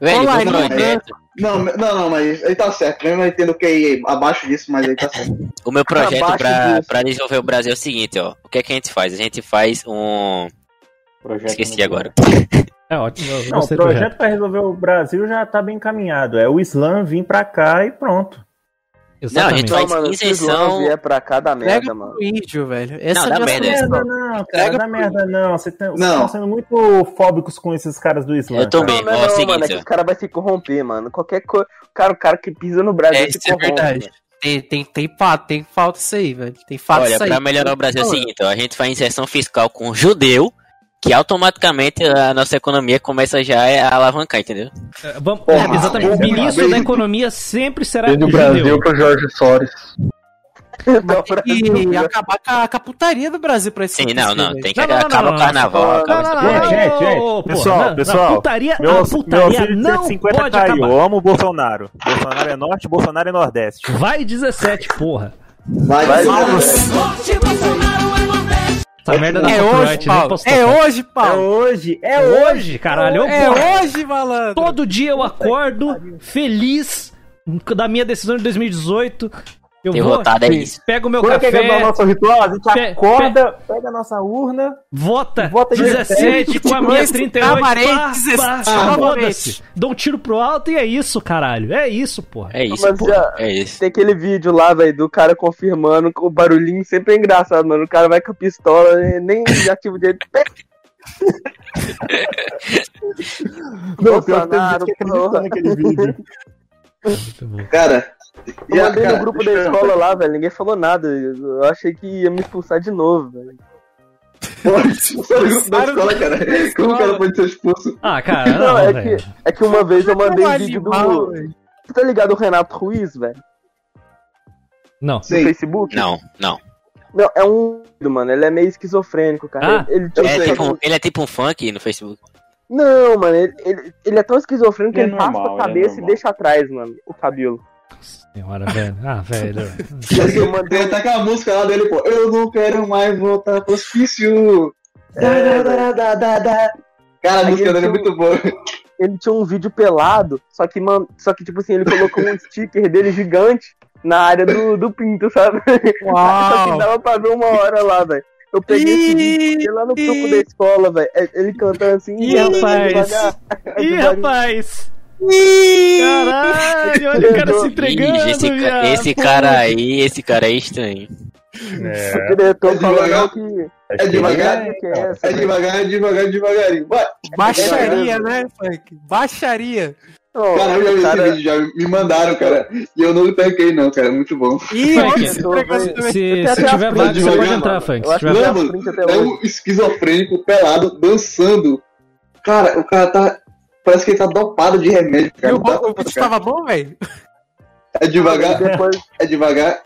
Velho, Olá, o irmão. projeto, Não, não, não, mas aí tá certo. Mesmo aí tendo QI abaixo disso, mas aí tá certo. o meu projeto Abaixo pra, disso. pra desenvolver o Brasil é o seguinte, ó. O que é que a gente faz? A gente faz um. Projeto Esqueci agora. É ótimo. eu Não, o projeto para resolver o Brasil já tá bem encaminhado. É o Islã vir pra cá e pronto. Não, a gente Exatamente. vai- Não, mano, se o isenção- João vier pra cá, dá merda, Pega mano. índio, velho. Essa Não, é dá a minha merda. Merda não, cara, Pega dá merda não. Você tá, vocês Não. estão sendo muito fóbicos com esses caras do Islã. Eu também. Não, não, ó, é não, seguinte, mano, é que os caras vão se corromper, mano. Qualquer coisa. Cara, o cara que pisa no Brasil É, se isso é corrompe. verdade. Tem, tem, tem, fato, tem falta isso aí, velho. Tem fato Olha, isso aí. pra melhorar o Brasil é o seguinte, ó, a gente faz inserção fiscal com judeu, que automaticamente a nossa economia começa já a alavancar, entendeu? É, vamos- Porra, é, exatamente. O ministro da economia sempre será Desde o judeu. Brasil pro Jorge Soares. Não, Tem que acabar com a, com a putaria do Brasil pra esse Sim, não, não, velho. tem que Não, não, não, acabar não, o não. carnaval. Não, Não, não, não, Gente, não, gente, pessoal, não, pessoal, A putaria, Meu, a putaria não 150 pode caiu. acabar. Eu amo o Bolsonaro. Bolsonaro é norte, Bolsonaro é nordeste. Vai 17, porra. Vai, Vai, vai, vai. Essa merda da É hoje, Paulo. postou, É cara. hoje, Paulo. hoje, É hoje, caralho. É hoje, malandro. Todo dia eu acordo feliz da minha decisão de 2018. Eu vou, Derrotado é isso. pego o meu Quando é que é o café, nosso ritual? A gente Pe- acorda, pega a nossa urna, vota, Vota 17 com a minha 22, 38. camarém, pá, 16, pá, novamente. Foda-se. Dou um tiro pro alto e é isso, caralho. É isso, porra. É isso, Mas pô. já- É isso. Tem aquele vídeo lá, velho, do cara confirmando que o barulhinho sempre é engraçado, mano. O cara vai com a pistola, e nem ativa o direito. Não, pior que Bolsonaro, gente que acreditou porra. naquele vídeo. Muito bom. Cara, Eu e a- mandei cara, no grupo da escola lá, velho. Ninguém falou nada. Eu achei que ia me expulsar de novo, velho. Expulsaram o grupo da escola, cara. Como o cara pode ser expulso? Ah, cara, Não, não, é, velho. que, é que uma vez eu mandei Um vídeo animal, do. velho. Você tá ligado o Renato Ruiz, velho? Não. No Facebook? Não, não. Não, é um. Mano, ele é meio esquizofrênico, cara. Ah, ele, ele, ele, é tipo, tipo, ele é tipo um funk no Facebook. Não, mano, ele, ele, ele é tão esquizofrênico que Ele ele, é raspa normal, a é cabeça e normal. deixa atrás, mano, o cabelo. Senhora, velho. Ah, velho. Tem até aquela música lá dele, pô. Eu não quero mais voltar pro hospício. Da, da, da, da, da. Cara, a Aí música ele dele é muito boa. Ele tinha um vídeo pelado, só que, man, só que tipo assim, ele colocou um sticker dele gigante na área do, do pinto, sabe? Só que dava pra ver uma hora lá, velho. Eu peguei esse vídeo lá no grupo da escola, velho. É- Ele cantando assim, Ih, rapaz. Ih, rapaz. Caralho, olha o cara se entregando, esse, viado. esse cara aí, esse cara aí é estranho. É falou devagar. que. É devagar, é essa, é velho. devagar, é devagar, devagarinho. Vai. Baixaria, né, Funk? Baixaria. Cara, eu já vi cara- esse vídeo, já me mandaram, cara. E eu não tanquei, não, cara. Muito bom. Ih, também? se, se a tiver vaga, você devagar, pode entrar. Eu Se tiver. Não, mano, é um esquizofrênico pelado dançando. Cara, o cara tá. Parece que ele tá dopado de remédio, E cara. o, bo- o vídeo tocar. tava bom, velho? É devagar, Depois, é devagar.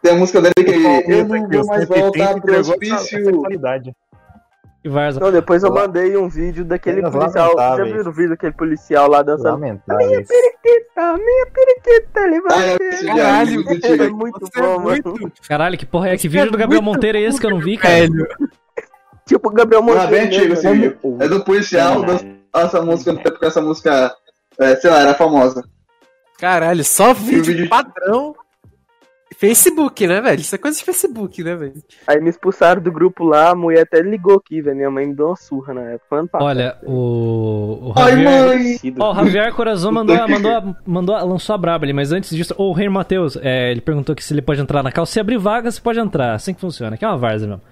Tem a música dele que ele. Eu não vou o mais 130 voltar pro hospício. E Varza. não, depois eu mandei um vídeo daquele policial. Já viram o vídeo daquele policial lá dançando? Lamentáveis. Periquita, minha periquita, Ah, levanta. é, é Caralho, muito É muito Você é bom, mano. muito Caralho, que porra é? Que vídeo é do Gabriel Monteiro é esse que eu não vi, cara? Tipo o Gabriel Não, é bem Monteiro. antigo esse vídeo. É do policial, dança essa música, no tempo que essa música, é, sei lá, era famosa. Caralho, só vídeo, vídeo- padrão. Facebook, né, velho? Isso é coisa de Facebook, né, velho? Aí me expulsaram do grupo lá, a mulher até ligou aqui, velho. Minha mãe me deu uma surra na época. Passado. Olha, o. o Ai, Javier. mãe! Ó, o Javier Corazon mandou, mandou, mandou, lançou a braba ali, mas antes disso, o Rei Matheus, é, ele perguntou que se ele pode entrar na cal. Se abrir vaga, você pode entrar. Assim que funciona. Que é uma várzea mesmo.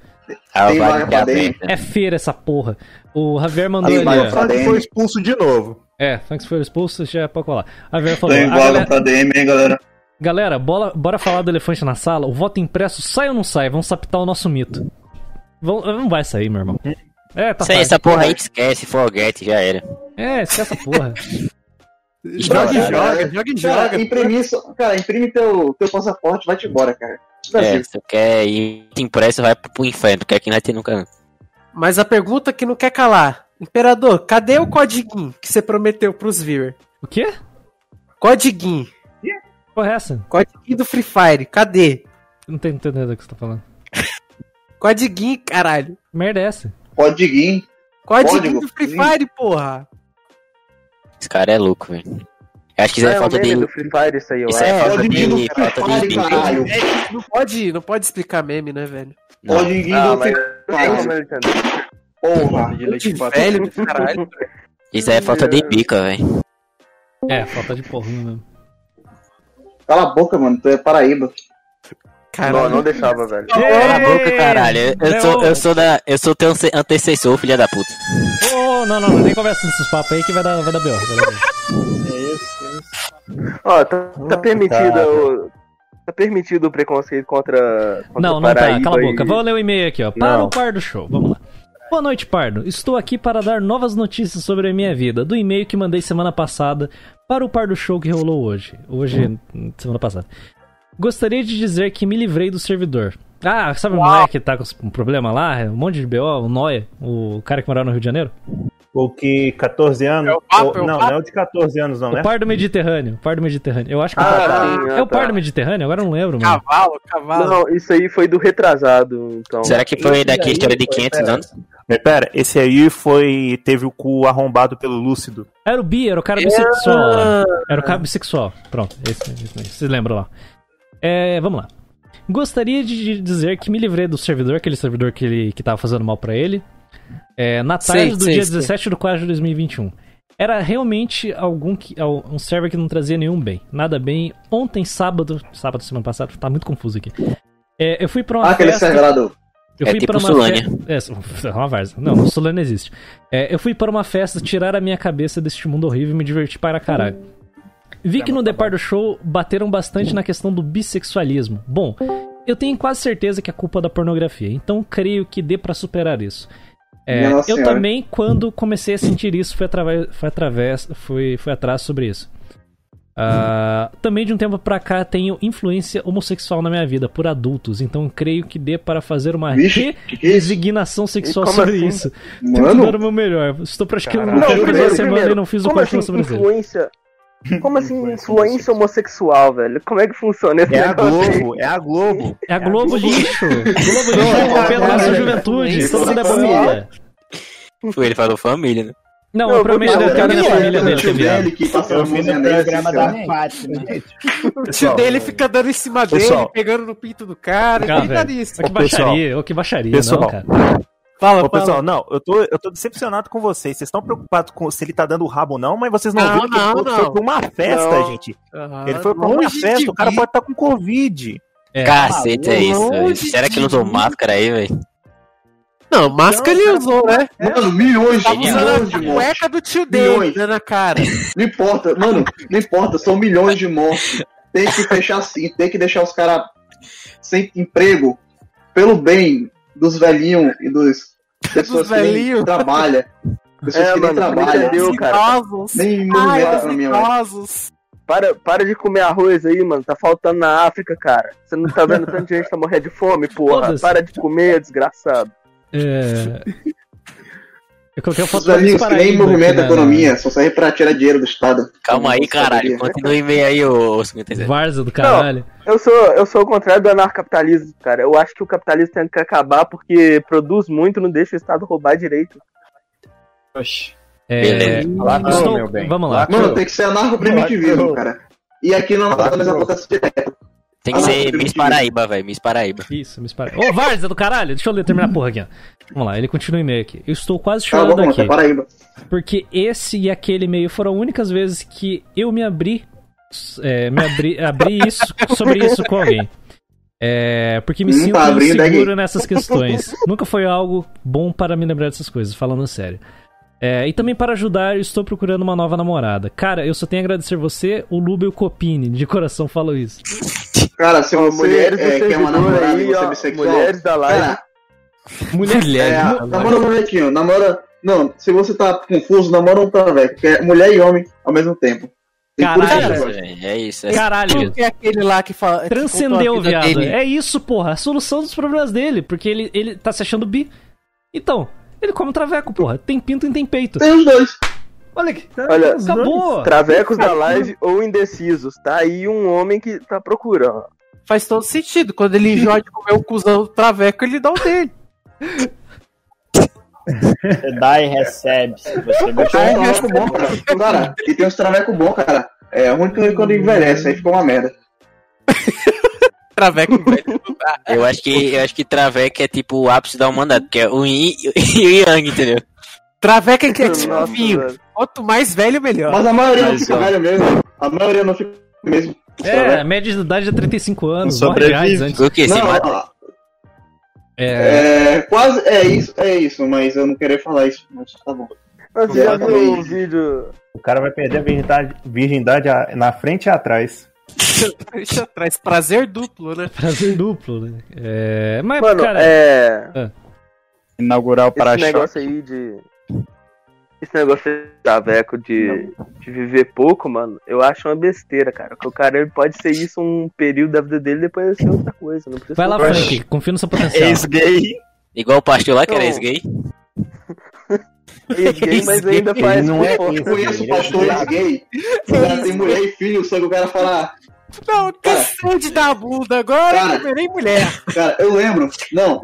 Ah, Tem vaga pra dentro. É feira essa porra. O Javier mandou Tem ali, DM. foi expulso de novo. É, Funks foi expulso, já é pra colar. Javier falou. Tem "A vaga galera- pra DM, hein, galera? Galera, bola- bora falar do elefante na sala. O voto impresso sai ou não sai? Vamos saptar o nosso mito. Vão- não vai sair, meu irmão. É, tá fácil. essa porra aí esquece, foguete, já era. É, esquece essa porra. Joga e Cara, joga, joga e Cara, joga. imprime isso, cara, imprime teu, teu passaporte, vai-te embora, cara. É, se quer ir impresso, vai pro, inferno, porque aqui não vai ter nunca. Mas a pergunta que não quer calar. Imperador, cadê o codiguinho que você prometeu pros viewers? o quê? Codiguinho. Porra é essa? Codiguinho do Free Fire, cadê? Não tô entendendo o que você tá falando. Codiguinho, caralho. Que merda é essa? Codiguinho Código. do Free Fire, porra. Esse cara é louco, velho. Eu acho que isso Ah, é é falta de. do Free Fire isso aí, eu Isso acho. é falta de. Free Falta de. Fire, caralho. Não, pode, não pode explicar meme, né, velho? Não. Pode ir Ah, no mas Free não Fire. Porra. De leite De quatro. velho do caralho. Isso aí é falta de bica, velho. É, falta de porra mesmo. Cala a boca, mano. Tu é Paraíba. Não, Caralho. não deixava, velho. Cala a boca, caralho. Eu, Não. sou, eu sou da. Eu sou teu ante- antecessor, filha da puta. Ô, não, não, não, nem conversa nesses papos aí que vai dar, vai dar B.O. Ó, tá, tá permitido cara. o. Tá permitido o preconceito contra. contra Não, não tá, cala a e- boca. Vou ler o e-mail aqui, ó. Para Não. o Pardo Show, vamos lá. Boa noite, Pardo. Estou aqui para dar novas notícias sobre a minha vida, do e-mail que mandei semana passada para o Pardo Show que rolou hoje. Hoje, semana passada. Gostaria de dizer que me livrei do servidor. Ah, sabe o moleque que tá com um problema lá? Um monte de BO, o Noia, o cara que morava no Rio de Janeiro? O que 14 anos? É o papo, Ou- é o não, papo. não é o de 14 anos, não, O né? Pardo Mediterrâneo. Pardo Mediterrâneo. Eu acho que é o Ah, Pardo. sim, É o tá. Pardo Mediterrâneo? Agora eu não lembro, mano. Cavalo, cavalo. Não, isso aí foi do retrasado, então. Será que foi esse daqui história de foi, 500 pera. anos? Mas pera, esse aí foi. Teve o cu arrombado pelo Lúcido. Era o bi, era o cara bissexual lá. Era o cara bissexual. Pronto, esse, esse mesmo. Vocês lembram lá. É, vamos lá. Gostaria de dizer que me livrei do servidor, aquele servidor que, ele, que tava fazendo mal pra ele. É, na tarde Sei, do sei, dia sei. 17 de 4 de 2021. Era realmente algum que, um server que não trazia nenhum bem. Nada bem. Ontem, sábado. Sábado, semana passada, tá muito confuso aqui. É, eu fui pra uma Ah, aquele festa. server lá do. Eu É fui tipo para uma Solânia. É, é uma várzea. Não, Solânia existe. É, eu fui para uma festa tirar a minha cabeça deste mundo horrível e me divertir para caralho. Vi que no Depar do Show bateram bastante na questão do bissexualismo. Bom, Eu tenho quase certeza que é culpa da pornografia, então creio que dê pra superar isso. É, eu também, quando comecei a sentir isso, fui, através, fui, através, fui, fui atrás sobre isso. Ah, também de um tempo pra cá tenho influência homossexual na minha vida por adultos, então creio que dê para fazer uma Vixe, é resignação sexual como sobre assim? isso. Mano. Tento dar o meu melhor. Estou praticando no Não, tempo uma primeiro, semana e não fiz o quarto assim, sobre isso. influência? Como assim influência homossexual, velho? Como é que funciona esse É a negócio aí? Globo, é a Globo. É a Globo lixo. Globo lixo, pela nossa juventude. Todo mundo é família. Foi, ele falou família, né? Não, Não, eu prometo família, que a minha família, família dele tio é viado. dele que a vi no programa assim, da Fátima. O tio dele fica dando em cima dele, Pessoal. pegando no pinto do cara. Cara, tá que baixaria, ô, que baixaria, Pessoal. não, cara. Fala, Ô, fala. pessoal, não, eu tô, eu tô decepcionado com vocês. Vocês estão preocupados com se ele tá dando rabo ou não, mas vocês não, Não, viram que não, ele foi, não. foi pra uma festa, Não. gente. Aham, Ele foi pra uma longe festa, o cara pode estar com Covid. É. Cacete, é isso. Será que ele usou máscara aí, velho? Não, máscara ele usou, né? Mano, milhões, Genial. milhões de a mortes. cueca do tio dele, dando na cara. Não importa, mano, não importa, são milhões de mortes. Tem que fechar assim, tem que deixar os caras sem emprego pelo bem dos velhinhos e dos pessoas que nem velhinhos. trabalham. Pessoas É, que nem mano, não trabalham. entendeu, cara. Nem movimenta pra mim, mano. Para, para de comer arroz aí, mano. Tá faltando na África, cara. Você não tá vendo tanta gente tá morrendo de fome, porra. Para de comer, desgraçado. É... Eu coloquei a Os foto do velhinhos que nem Paraíba movimentam a economia, só serve pra tirar dinheiro do Estado. Calma aí, caralho. Continua o e-mail aí, ô ô 57. Varza do caralho. Eu sou, eu sou o contrário do anarcapitalismo, cara. Eu acho que o capitalismo tem que acabar porque produz muito, não deixa o Estado roubar direito. Oxi. É... Beleza. Lacrou, Estou- meu bem. Vamos lá. Mano, tem que ser anarco-primitivismo, cara. E aqui no Amazonas acontece direto. Tem que ser Miss Paraíba, velho. Miss Paraíba. Isso, me espera. Ô, Varza do caralho, deixa eu ler, terminar a porra aqui, ó. Vamos lá, ele continua o e-mail aqui. Eu estou quase chorando boca, mano, aqui. tá Paraíba. Porque esse e aquele e-mail foram as únicas vezes que eu me abri. é, me abri, abri isso, sobre isso com alguém. É, porque me Hum, sinto tá nessas questões. Nunca foi algo bom para me lembrar dessas coisas, falando sério. É, e também para ajudar, estou procurando uma nova namorada. Cara, eu só tenho a agradecer você, o Lube e o Copini. De coração falo isso. Cara, se você mulheres do é, quer uma namorada aí, e você é bissexual, mulheres da live. cara, Mulher, é, namora um molequinho, namora... Não, se você tá confuso, namora um traveco, que é mulher e homem ao mesmo tempo. Caralho. É isso. É Caralho. Que é aquele lá que fala. Transcendeu, vida viado. dele. É isso, porra. A solução dos problemas dele. Porque ele, ele tá se achando bi. Então, ele come um traveco, porra. Tem pinto e tem peito. Tem os dois. Olha aqui. Olha, Acabou. Travecos da live ou indecisos. Tá aí um homem que tá procurando. Faz todo sentido. Quando ele enjoa de comer o cuzão do traveco, ele dá o dele. Você dá e recebe. Se você Tem gostar. uns traveco bom, cara. Cara, e tem uns traveco bom, cara. É ruim que quando envelhece, aí fica uma merda. Traveco velho não. Eu acho que eu acho que Traveco é tipo o ápice da humanidade, que é o Yin e o Yang, entendeu? Traveco é que é tipo Nossa, vinho. velho. Quanto mais velho, melhor. Mas a maioria não Mas, fica ó. velho mesmo. A maioria não fica mesmo. É, a média de idade é 35 anos. Não Morre sobrevive. antes. O que? Se Não, mata? É, é, quase, é isso, é isso, mas eu não queria falar isso, mas tá bom. Mas Você já viu o vídeo? O cara vai perder a virgindade, virgindade na frente e atrás. Deixa atrás. Prazer duplo, né? prazer duplo, né? É, mas, Mano, cara, é. Inaugurar o Esse para-choque. negócio aí de. Esse negócio de Traveco de, de viver pouco, mano, eu acho uma besteira, cara. Porque o cara ele pode ser isso um período da vida dele depois vai ser outra coisa. Não precisa vai lá, Frank. Confia no seu potencial. Ex-gay. Igual o pastor lá que era Não. ex-gay. Ex-gay, mas ainda Ele faz não é. Eu conheço pastores gay, o cara tem mulher e filho, só que o cara fala, Não, cansou de dar a bunda. Agora Cara. eu comerei mulher. cara, eu lembro, não,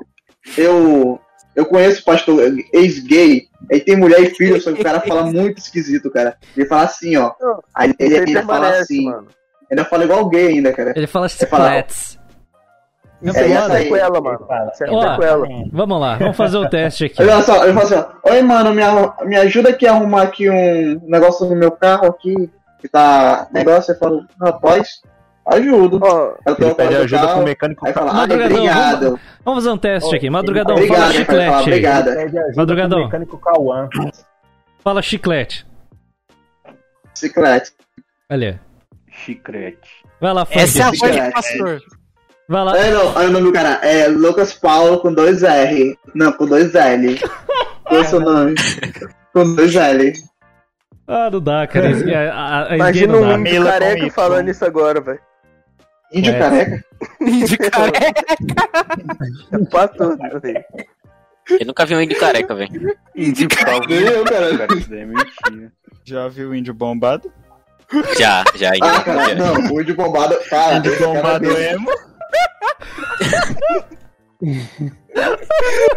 eu, eu conheço pastor ex-gay, aí tem mulher e filho, só que o cara fala muito esquisito, cara. Ele fala assim, ó, Não, aí ele ainda fala assim, mano. ainda fala igual gay ainda, cara. Ele fala- chicletes. Isso É, é sequela, mano. Isso é Ó, sequela. Vamos lá, vamos fazer o teste aqui. Olha só, ele fala assim, ó, oi mano, me, me ajuda aqui a arrumar aqui um negócio no meu carro aqui, que tá negócio, eu falo, rapaz, Eu tô Ele pede ajuda carro, com o mecânico. Aí fala, Madrugadão, obrigado. Vamos fazer um teste aqui. Madrugadão, Obrigado, fala chiclete. ajuda Madrugadão. mecânico Cauã. Fala chiclete. Bicicleta. Olha. Chiclete. Vai lá, Frank. Essa é a voz Chiclete. do pastor. Vai lá. É, não, olha o nome do cara. É Lucas Paulo com dois R. Não, com dois L. Qual é o seu nome? Com dois L. Ah, não dá, cara. Esse- a- a- a Imagina um índio careca falando isso agora, velho. Índio É. careca? Índio careca? Pra tudo, velho. Eu nunca vi um índio careca, velho. Índio Nem eu, cara. Cara, isso daí é mentira. Já viu o índio bombado? Já, já. índio Ah, cara, careca. não, o índio bombado. Cara, Índio cara bombado é emo?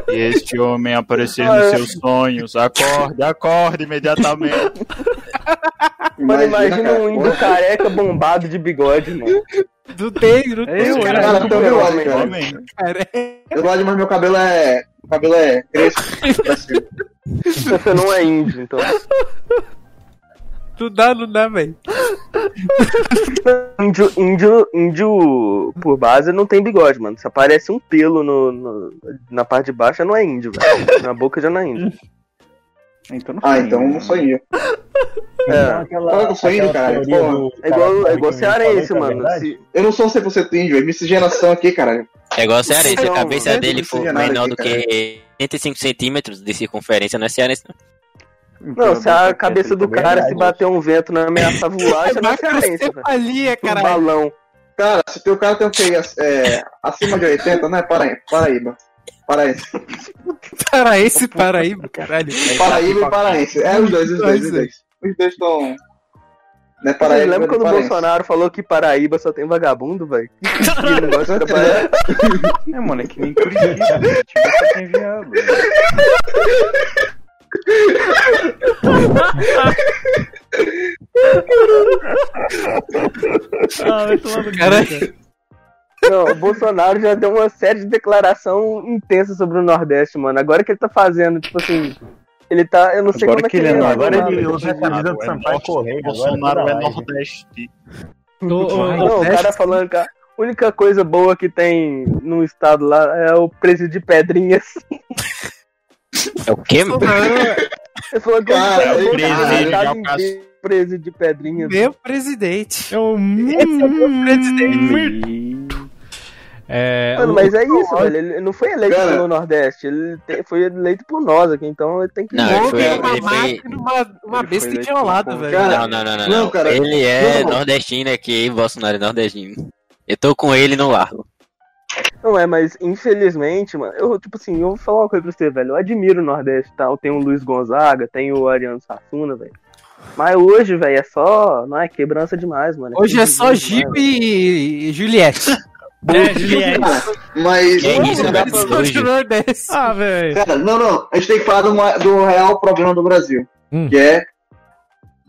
E este homem aparecer Ah, nos seus sonhos. Acorde, acorde imediatamente. Mano, imagina um índio careca bombado de bigode, mano. Do não É eu, cara. Cara, teu bigode, Homem, cara. Homem. Eu gosto, mas meu cabelo é. Meu cabelo é crespo. cima. Você não é índio, então. Não dá, não dá, velho. Índio, índio, índio por base não tem bigode, mano. Se aparece um pelo no, no- na parte de baixo, não é índio, velho. Na boca já não é índio. Então não Ah, então eu né? não sou índio. É. Fala que eu sou índio, cara. Pô, É igual, é igual cearense, mano. Se, eu não sou 100% índio, é miscigenação aqui, cara. É igual cearense. Se a Não, cabeça não dele for nada menor aqui, do que 85 centímetros de circunferência, não é cearense, não. Não, se a cabeça do cara se bater um vento não ameaçar voar, isso não é velho. Ali é, Um caralho. balão. Cara, se teu cara tem um QI é, acima de 80, não é Paraí- Paraíba. Paraense. Paraense, Paraíba, caralho. Paraíba e Paraense. É os dois, os dois, os dois. Os dois estão. Não é Vocês Paraíba, lembram mas quando o. Bolsonaro falou que Paraíba só tem vagabundo, velho? Que negócio de trabalhar. É, mano, é que nem Curitiba. Curitiba só tem viado. Ah, vai tomar no cu, Cara-. Não, o Bolsonaro já deu uma série de declaração intensa sobre o Nordeste, mano. Agora que ele tá fazendo, tipo assim. Ele tá. Eu não sei Agora como é que que ele é é. Agora agora ele ele- usa a camisa do é Sampaio Correia. Bolsonaro agora, é nordeste. Não, o cara falando que a única coisa boa que tem no estado lá é o preço de pedrinhas. É o quê, mano? Ele falou que Cara, no presídio estado de é pedrinhas. Meu presidente. É o Esse é meu presidente. É, Mano, o- mas é isso, velho. Ele não foi eleito Cara. pelo Nordeste. Ele te- foi eleito por nós aqui, então ele tem que. Não, ele foi- uma ele foi- uma, uma Ele besta eleito velho. Cara, Não, não, não, não. não, não. cara, Ele é não. nordestino aqui, Bolsonaro é nordestino. Eu tô com ele no largo. Não é, mas infelizmente, mano, eu, tipo assim, eu vou falar uma coisa pra você, velho. Eu admiro o Nordeste e tal. Tem o Luiz Gonzaga, tem o Ariano Sassuna, velho. Mas hoje, velho, é só. Não é quebrança demais, mano. Hoje é só velho. e, e Juliette. É, Juliette. Mas. É isso, não dá pra- Hoje. Ah, velho. Cara, não, não. A gente tem que falar do, do real problema do Brasil. Hum. Que é.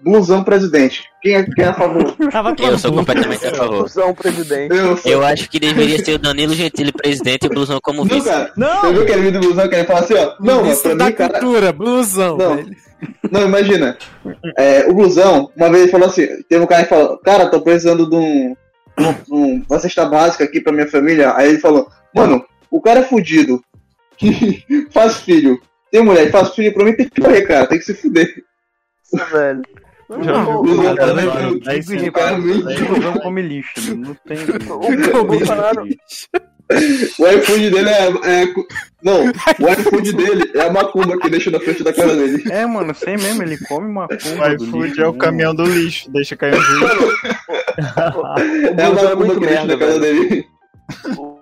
Blusão presidente. Quem é, quem é a favor? Eu sou completamente a favor. Discussão, presidente. Eu, sou- Eu acho que deveria ser o Danilo Gentili presidente e o Blusão como Não, vice. cara. Não! Você viu aquele vídeo do Blusão que ele fala assim, ó? Não, mano, pra da mim, cara. cultura, blusão, Não. velho. Não, imagina. É, o Blusão, uma vez ele falou assim: teve um cara que falou, cara, tô precisando de um, um- um- uma cesta básica aqui pra minha família. Aí ele falou, mano, o cara é fudido. faz filho. Tem mulher, faz filho pra mim, tem que morrer, cara, tem que se fuder. Isso, velho. Já cara, come lixo, não tem. O Bolsonaro. O iFood dele é, é- Não, o iFood dele é a macumba que deixa na frente da cara dele. É, mano, sei mesmo, ele come uma O iFood lixo. é o né, caminhão do lixo, deixa cair um juiz. É a é macumba muito que deixa merda, na cara velho. dele.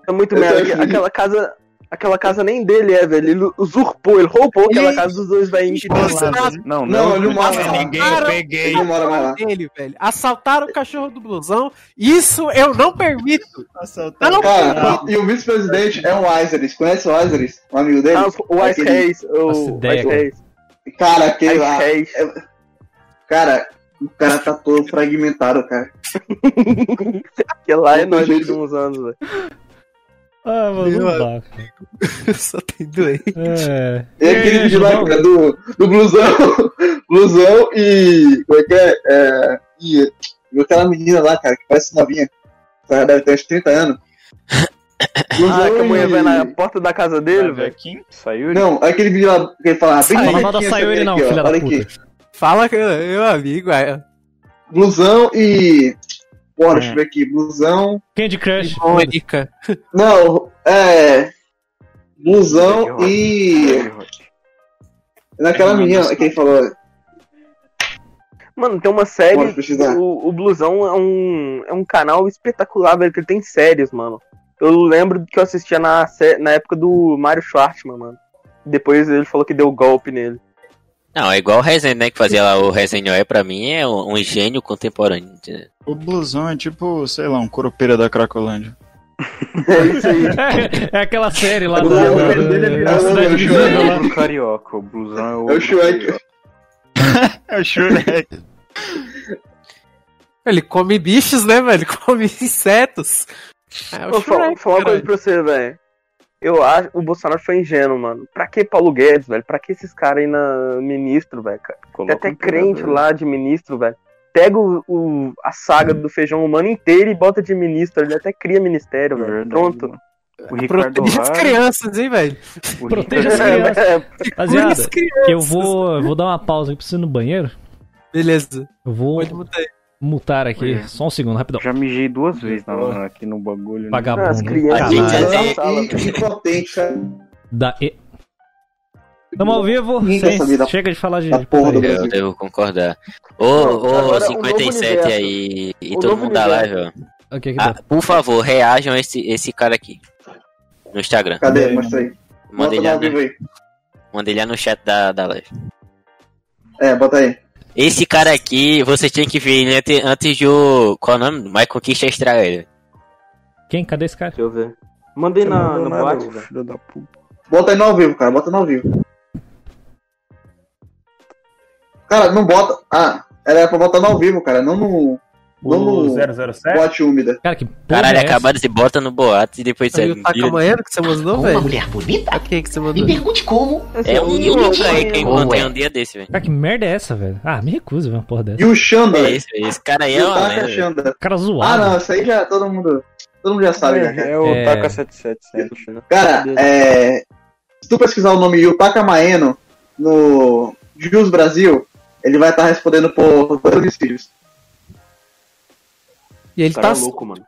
É muito merda. Aquela casa. Aquela casa nem dele é, velho. Ele usurpou, ele roubou aquela Ih, casa dos dois velhinhos que tem lá. Não, Não, não. ele não mora lá. Ninguém Cara, peguei. Ele não mora mais lá. Dele, velho. Assaltaram o cachorro do blusão. Isso eu não permito. Assaltaram Não, o cara. E o vice-presidente é o Weiseris. Conhece o Weiseris? Um amigo dele? Ah, o Ice Aquele- Reis. Nossa, O ideia, Ice cara. Aquele lá. Reis. Cara, o cara tá todo fragmentado, cara. Aquele lá é nós de uns anos, velho. Ah, mano, não Meu dá. Só tem doente. É. E aquele vídeo lá, cara, do, do blusão. blusão e. Como é que é? é e, e aquela menina lá, cara, que parece novinha. Ela Deve ter uns 30 anos. Blusão Ah, que a mulher e- vai na porta da casa dele, velho. Aqui? Saiu? Não, aquele vídeo lá que ele fala. Bem Fala mal da essa saiu ele menina não, aqui, ó, filha da Olha puta. aqui. Fala, que meu amigo, é. Blusão e. Eu ver aqui. Blusão. Candy Crush. Mônica. Não, é. Blusão e. Naquela menina que ele falou. Mano, tem uma série. O, o Blusão é um, é um canal espetacular, velho, que ele tem séries, mano. Eu lembro que eu assistia na, na época do Mario Schwartzman, mano. Depois ele falou que deu golpe nele. Não, é igual o Resenha, né? Que fazia lá o Resenha é pra mim é um, um gênio contemporâneo. O blusão é tipo, sei lá, um coropeira da Cracolândia. É isso aí. É, aquela série lá O da, da, nome dele é da, Cidade né? Lá. O carioca, o blusão é o. É o Shrek. É o Shrek. Ele come bichos, né, velho? Ele come insetos. É o Vou falar, Shrek, falar uma coisa pra você, velho. Eu acho o Bolsonaro foi ingênuo, mano. Pra que Paulo Guedes, velho? Pra que esses caras aí na ministro, velho? cara? Tem até um crente imperador. lá de ministro, velho. Pega o, o- a saga do feijão humano inteira e bota de ministro. Ele até cria ministério, velho. Verdade, Pronto. mano. O Ricardo Protege as crianças, hein, velho? o Proteja as crianças. É, Rapaziada, As crianças. eu vou, eu vou dar uma pausa aqui, preciso ir no banheiro. Beleza. Eu vou Pode mutar aí. Mutar aqui, É. só um segundo, rapidão. Já mijei duas vezes na- aqui no bagulho. né? Vagabundo. as crianças. A gente impotente, cara. Da e... Tamo ao vivo, da- chega de falar de da porra. Eu devo concordar. Ô, ô, o 57 novo aí e O todo mundo da live, ó. O que que Ah, por favor, reajam esse, esse cara aqui. No Instagram. Cadê? Mostra aí. Manda ele, no, aí. manda ele lá no chat da, da live. É, bota aí. Esse cara aqui, você tinha que ver ele antes, antes do. Qual é o nome? My Conquista Israel. Quem? Cadê esse cara? Deixa eu ver. Mandei na, no boate, velho. filho da puta. Bota aí no ao vivo, cara. Bota no ao vivo. Cara, não bota. Ah, era pra botar no ao vivo, cara. Não no. O no 007? bote úmida. Cara, que porra Caralho, é acabaram de bota no boato e depois você. o Taka Manhano que você mandou, Uma velho? mulher bonita? Pra quem que você mandou? Me pergunte como. É um Yuka aí que eu encontrei é? um dia desse, velho. Cara, que merda é essa, velho? Ah, me recuso a ver uma porra dessa. E o Xanda. É esse, esse cara aí é uma velho. Xanda. Cara Ah, zoado. não, isso aí já todo mundo. Todo mundo já sabe, É, cara. é o É. Taka 777, né? Cara, é. Se tu pesquisar o nome Yutaka Maeno no Jus Brasil, ele vai estar respondendo por dois homicídios. E ele tá. é louco, mano.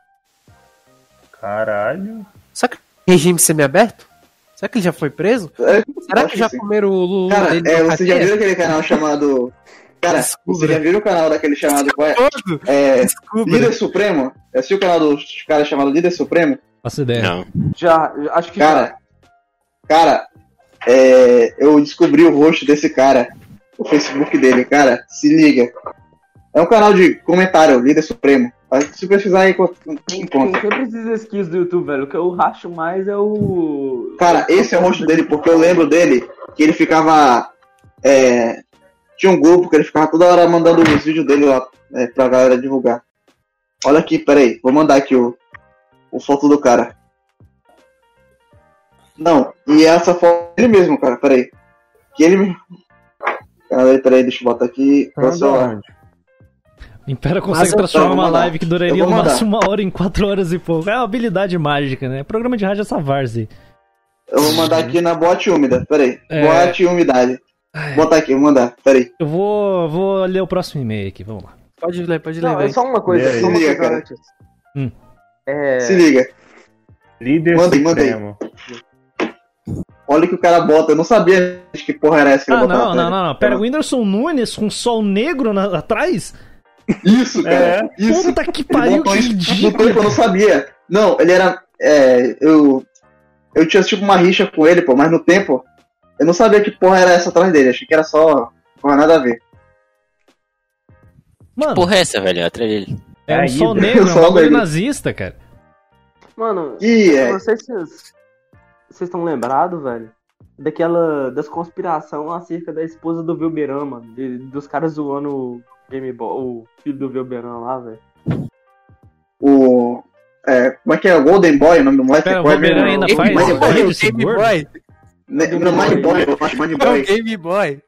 Caralho. Será que regime semiaberto? Será que ele já foi preso? É, Será que já sim. comeram o Lulu Cara, dele é, você já viu aquele canal chamado. Cara, Descubra. você já viu o canal daquele chamado. qual é? Todo. É, Descubra. Líder Supremo? Já assistiu o canal do cara chamado Líder Supremo? Faço ideia. Não. Já, já- acho que Cara, cara, é, eu descobri o rosto desse cara, o Facebook dele, cara, se liga. É um canal de comentário, Líder Supremo. Se pesquisar aí, encontra. Sempre esses skills do YouTube, velho. O que eu racho mais é o. Cara, esse é o rosto dele, porque eu lembro dele que ele ficava. é, tinha um grupo que ele ficava toda hora mandando os vídeos dele lá é, pra galera divulgar. Olha aqui, peraí, vou mandar aqui o, o foto do cara. Não, e essa foto dele mesmo, cara, peraí. Que ele me. Peraí, peraí, deixa eu botar aqui. É celular? Impera consegue transformar uma mandar. live que duraria no máximo uma hora em quatro horas e pouco. É uma habilidade mágica, né? Programa de rádio é essa várzea. Eu vou mandar aqui na bote úmida, peraí. É. Bote umidade. Vou botar aqui, vou mandar, peraí. Eu vou, vou ler o próximo e-mail aqui, vamos lá. Pode ler, pode ler, Não, é velho. só uma coisa, aí? só uma Se liga, coisa cara. antes. Hum. É. Se liga. Líder Manda aí, manda aí. Olha o que o cara bota. Eu não sabia que porra era essa que ele Ah, botava. não, não, não, não. Pera, o Whindersson Nunes com sol negro na- atrás? Isso, cara. Isso. Puta que pariu, que ridículo. tempo, eu não sabia. Não, ele era. é, eu. Eu tinha tipo uma rixa com ele, pô, mas no tempo. Eu não sabia que porra era essa atrás dele. Achei que era só. Porra, nada a ver. Mano, Porra, é essa, velho? Atrás dele. é um sol negro, é um bagulho negro. nazista, cara. Mano, E eu é. não sei se vocês vocês estão lembrados, velho, daquela. das conspiração acerca da esposa do Vilberan, mano. de- dos caras zoando Game Boy, o filho do Vilberan lá, velho. O. É, como é que é? O Golden Boy, o nome do moleque? Pera, o é é? Wolverine ainda Game faz Boy, rede Game esse Boy. gordo? Ne- Não, Mind Boy, eu acho Mind É o Boy. Game Boy.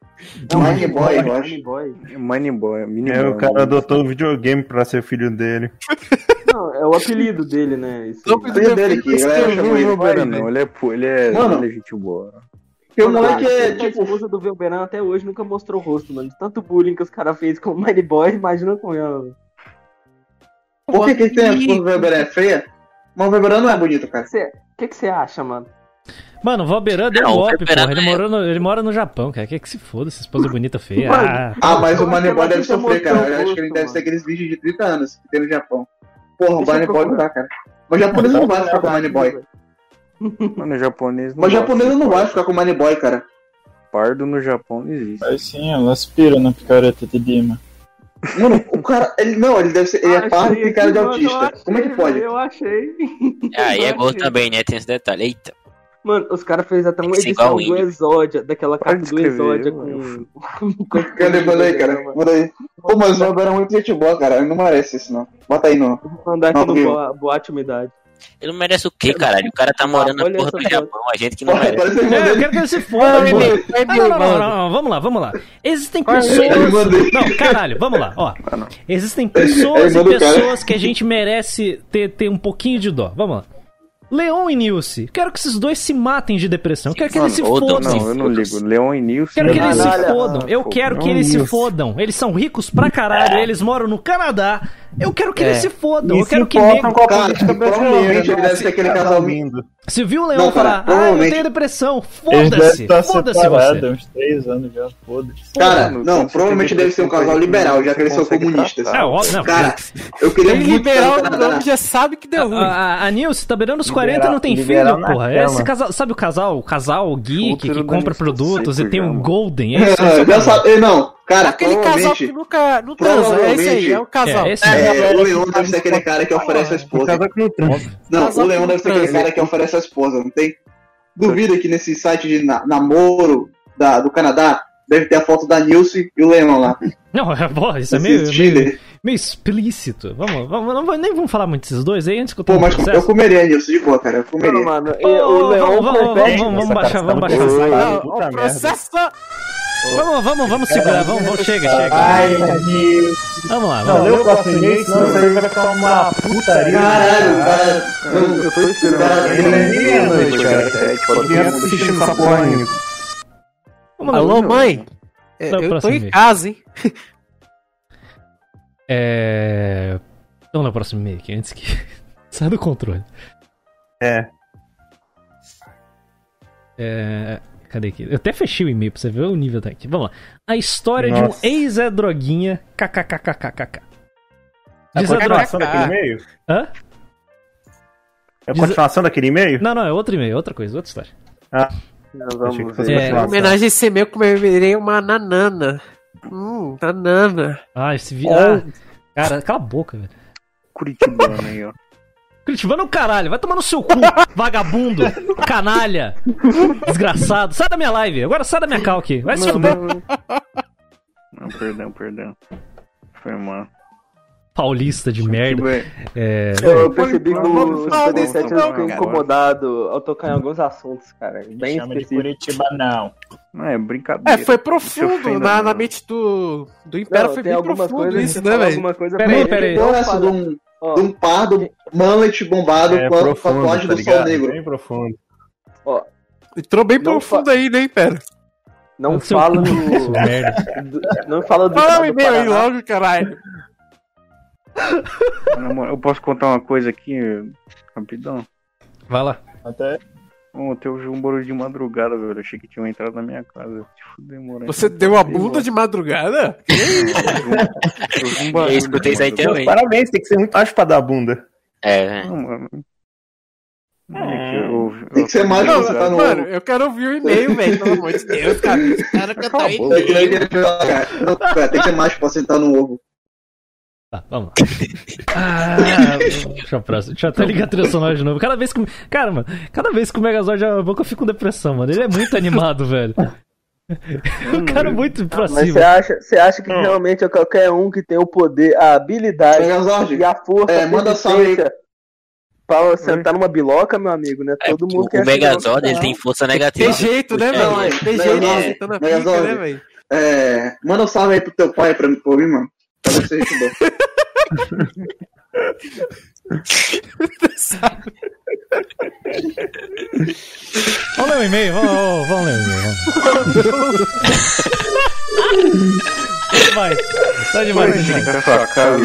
Mind Boy, eu acho. Game Boy. Money Boy, Mini É, Boy, o cara adotou o videogame pra ser filho dele. Não, é o apelido dele, né? Isso Não, aí. Filho dele que a galera Não, chamou ele. não, ele é, ele é, Mano. ele é gente boa. Porque o Mano, moleque a é a tipo. esposa do Vilberan até hoje nunca mostrou o rosto, mano. De tanto bullying que os caras fez com o Mighty Boy, imagina com ela. velho. Por que, que tem a Wolverine é feia? Mas o Wolverine não é bonito, cara. O que, que você acha, mano? Mano, o Valberan deu Não, golpe, porra. Ele, é- no, ele mora no Japão, cara. Quer que se foda, essa esposa bonita feia. Mano, Ah, Ah, mas o Money Boy Mas deve é sofrer, cara. Eu acho que ele gosto, deve mano. ser aqueles vídeos de 30 anos que tem no Japão. Porra, o Deixa eu Money Boy não dá, cara. Mas o japonês não vai ficar com o Money Boy. Mano, japonês não Mas japonês não vai ficar com o Money Boy, cara. Pardo no Japão não existe. Mas sim, ela aspira na picareta de Dima. Mano, o cara, ele não, ele deve ser, ele é pardo e tem cara de autista. Como é que pode? Eu achei. Aí é Eu gosto achei. também, né? Tem esse detalhe. Eita. Mano, os caras fez até uma edição do. Exódia, daquela capa do Exódia com. Cadê? Manda aí, cara. Manda aí. Pô, mas o Valber é muito gente boa, cara. Ele não merece isso, não. Bota aí, não. Vou mandar aqui no boa- Boate Umidade. Ele não merece o quê, caralho? O cara tá morando na olha porra do. Japão, a gente que não Porra, merece. É, eu quero que ele se foda, vai, Não, não, não, não, não, vamos lá, vamos lá. Existem pessoas. Não, caralho, vamos lá, ó. Mano, Existem pessoas Ele e pessoas que a gente merece ter, ter um pouquinho de dó. Vamos lá. Leon e Nilce. Quero que esses dois se matem de depressão. Quero que Mano, eles se fodam. não, não, eu não ligo. Leon e Nilson. Quero que eles se fodam. Eu quero que não, eles se Nilce. fodam. Eles são ricos pra caralho. Eles moram no Canadá. Eu quero que É. eles se fodam. E Eu quero que nego... com a política provavelmente brasileira. ele deve ser aquele casal lindo. Se viu o Não, cara, falar, ah, eu tenho depressão. Foda-se. estar Foda-se você. há uns três anos já, foda-se. Cara, não, você provavelmente deve ser um casal liberal, já que eles são comunistas. É, óbvio, não. Cara, eu queria Tem muito liberal já sabe que deu ruim. A, a, a Nilce tá beirando os 40 e Liberal- não tem liberal filho, porra. Esse casal, sabe o casal? O casal geek que compra tá produtos e tem um. Golden. É o já casal. sabe, não, cara, Aquele casal que provavelmente, nunca não transa, é esse aí, é o casal. É, esse mesmo. é, o Leon deve ser aquele cara que oferece a esposa. Casa que não. Não, o Leon que deve ser não aquele cara que oferece a esposa, não tem? Duvida que nesse site de na- namoro da, do Canadá deve ter a foto da Nilce e o Leon lá. Não, é, porra, isso é meio, meio, meio explícito. Vamos, vamos, não, nem vamos falar muito desses dois aí antes que eu Pô, mas eu processo. comeria a Nilce de boa, cara. Eu Não, comeria. mano, e Ô, o Leon vamos, vamos, vamos, vamos baixar, vamos tá baixar. Não, merda. Vamos, vamos, vamos segurar, vamos, vamos, chega, chega. Ai, Deus. Vamos lá, Não, vamos. lê o próximo e-mail, senão isso aí vai ficar uma putaria. Caralho, cara. Não, Eu tô esperando. Cara, Ele é meia-noite, cara. Sete, pode Criança assistindo essa porra ainda. Vamos lá. Alô, mãe? É, Não, eu tô em casa, hein? É... Vamos no próximo e-mail aqui, antes que... Sai do controle. É. É... Cadê aqui? Eu até fechei o e-mail pra você ver o nível daqui. Vamos lá. A história de Nossa. um ex-Zé Droguinha. KKKKKK. É a De Zé continuação daquele e-mail? Hã? É a continuação daquele e-mail? Não, não, é outro e-mail, outra coisa, outra história. Ah, Vamos ver. É, Em homenagem a esse e-mail, comerei uma nanana. Hum, nanana. Ah, esse vídeo. Ah, cara, cala a boca, velho. Curitibano aí, ó. Curitibano é o caralho, vai tomar no seu cu, vagabundo, canalha, desgraçado. Sai da minha live, agora sai da minha cal aqui. Vai se fuder. não. Não, perdão, perdão. Foi mal. Paulista de merda. É... Eu percebi que o falar Super desse 7 não, ficou cara. incomodado ao tocar em alguns assuntos, cara. Bem Chama de específicos. Curitiba, não. Não, é brincadeira. É, foi profundo. Na, não. na mente do, do Império Não, foi bem algumas profundo coisas isso, né, velho? Peraí, peraí. então Ó. de um pardo mullet bombado É com a tatuagem tá do sol negro. Bem profundo. Entrou bem profundo aí, né, Império? Não fala do, do- Não fala do. Fala e-mail aí logo, caralho. Eu posso contar uma coisa aqui, rapidão? Vai lá. Até Ontem eu ouvi um barulho de madrugada, velho. Eu achei que tinham entrado na minha casa. Moleque. Você deu a bunda de madrugada? Eu um barulho Eu escutei isso aí também. Parabéns, tem que ser muito ágil pra dar a bunda. É, Não, mano. É que eu ouvi- Tem que ser mais Não, você tá no. mano, eu quero ouvir o e-mail, velho. Pelo amor de Deus, cara. Esse cara É cara, Tem que ser macho pra sentar no ovo. Tá, vamos lá. Ah, deixa eu próximo. Deixa eu até ligar a trilha sonora de novo. Cada vez que. Cara, mano, cada vez que o Megazord abre a boca eu fico com depressão, mano. Ele é muito animado, velho. O cara é muito pra Mas você cima. acha, você acha que realmente é qualquer um que tem o poder, a habilidade Megazord, e a força é, manda salve pra sentar numa biloca, meu amigo, né? É, Todo o, mundo quer o Megazord ele tem força negativa. Tem jeito, né, É, mano? é. Tem jeito, é, Megazord. né, velho? É, manda um salve aí pro teu pai pra, pra mim, mano. Pode ser gente vamos ler o e-mail, vamos, vamos ler o e-mail. tá demais, tá demais. Pode ficar pra casa,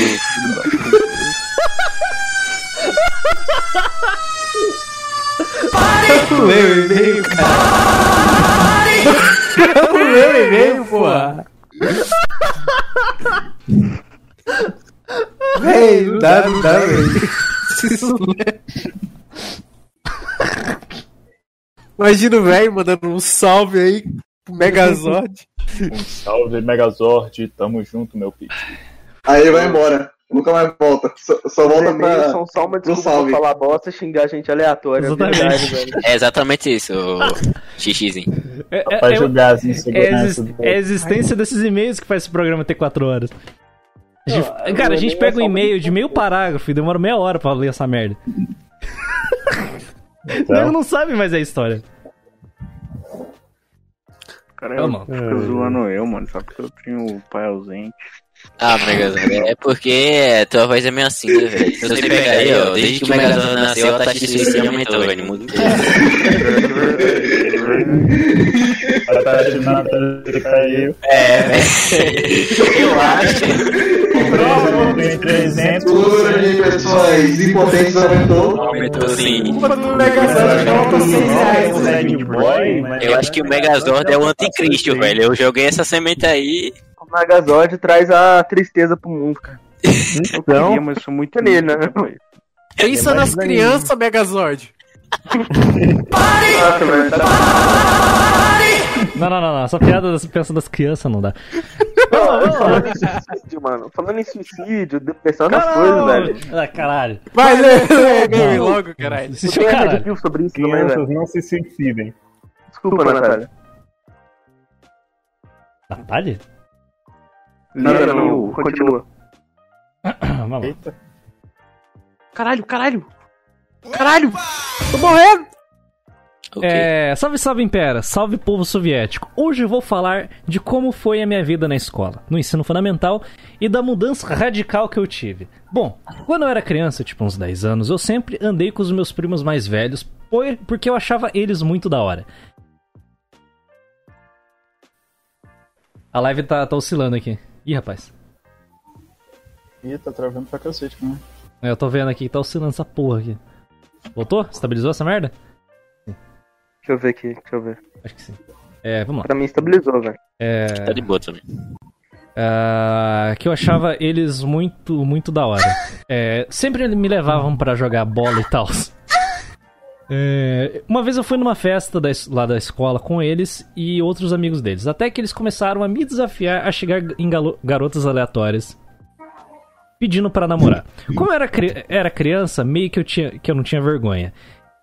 Pare! Eu leio o e-mail, cara. Eu leio o e-mail, porra. Véi, não dá, não dá. Imagina o velho mandando um salve aí pro Megazord. Um salve, Megazord. Tamo junto, meu pique. Aí ele vai embora. Nunca mais volta. Só, só volta pra. são só uma desculpa salve. pra falar bosta e xingar gente aleatória. É Exatamente. verdade, velho. É exatamente isso, xixizinho. É, Só pra as é, inseguranças exis- do- é a existência desses e-mails que faz esse programa ter 4 horas. A gente- Não, cara, a gente e-mail pega um é e-mail de meio parágrafo e demora meia hora pra ler essa merda. Então. Não sabe mais a história. Cara, Ô, eu fica zoando eu, mano, só porque eu tenho o pai ausente. Ah, Megazord, é porque tua voz é meio assim, né, velho? Se você pegar aí, ó, desde que o Megazord nasceu, a taxa de suicídio aumentou, velho. Muda A taxa de natalidade caiu. É, velho. Eu acho. Tem 300. O número de pessoas impotentes aumentou. Aumentou sim. do Megazord falta 6 reais, boy, Eu acho que o Megazord é o anticristo, velho. Eu joguei essa semente aí. O Megazord traz a tristeza pro mundo, cara. Eu queria, mas eu sou muito Nele, né? Pensa nas crianças, Megazord. Nossa, velho. tá- Não, não, não, não. Essa piada das pensa das crianças não dá. Falando em suicídio, mano. Falando em suicídio, depressão, essas coisas, velho. Ah, caralho. Vai, lê, lê, lê logo, caralho. Não tem Caralho. sobre isso também, Crianças velho. não se suicidem. Desculpa, Natália. Natália? Não, não, não. Continua. Vamos. Eita. Caralho, caralho. Caralho. Tô morrendo. É, salve, salve Impera, salve povo soviético. Hoje eu vou falar de como foi a minha vida na escola, no ensino fundamental e da mudança radical que eu tive. Bom, quando eu era criança, tipo uns 10 anos, eu sempre andei com os meus primos mais velhos, por- porque eu achava eles muito da hora. A live tá, tá oscilando aqui. Ih, rapaz. Ih, tá travando pra cacete, mano. É, Eu tô vendo aqui que tá oscilando essa porra aqui. Voltou? Estabilizou essa merda? Deixa eu ver aqui, deixa eu ver. Acho que sim. É, vamos lá. Pra mim estabilizou, velho. É... Tá de boa também. Ah, que eu achava eles muito, muito da hora. É, sempre me levavam pra jogar bola e tal. É, uma vez eu fui numa festa da lá da escola com eles e outros amigos deles. Até que eles começaram a me desafiar a chegar em garotas aleatórias pedindo pra namorar. Como eu era, cri- era criança, meio que eu, tinha, que eu não tinha vergonha.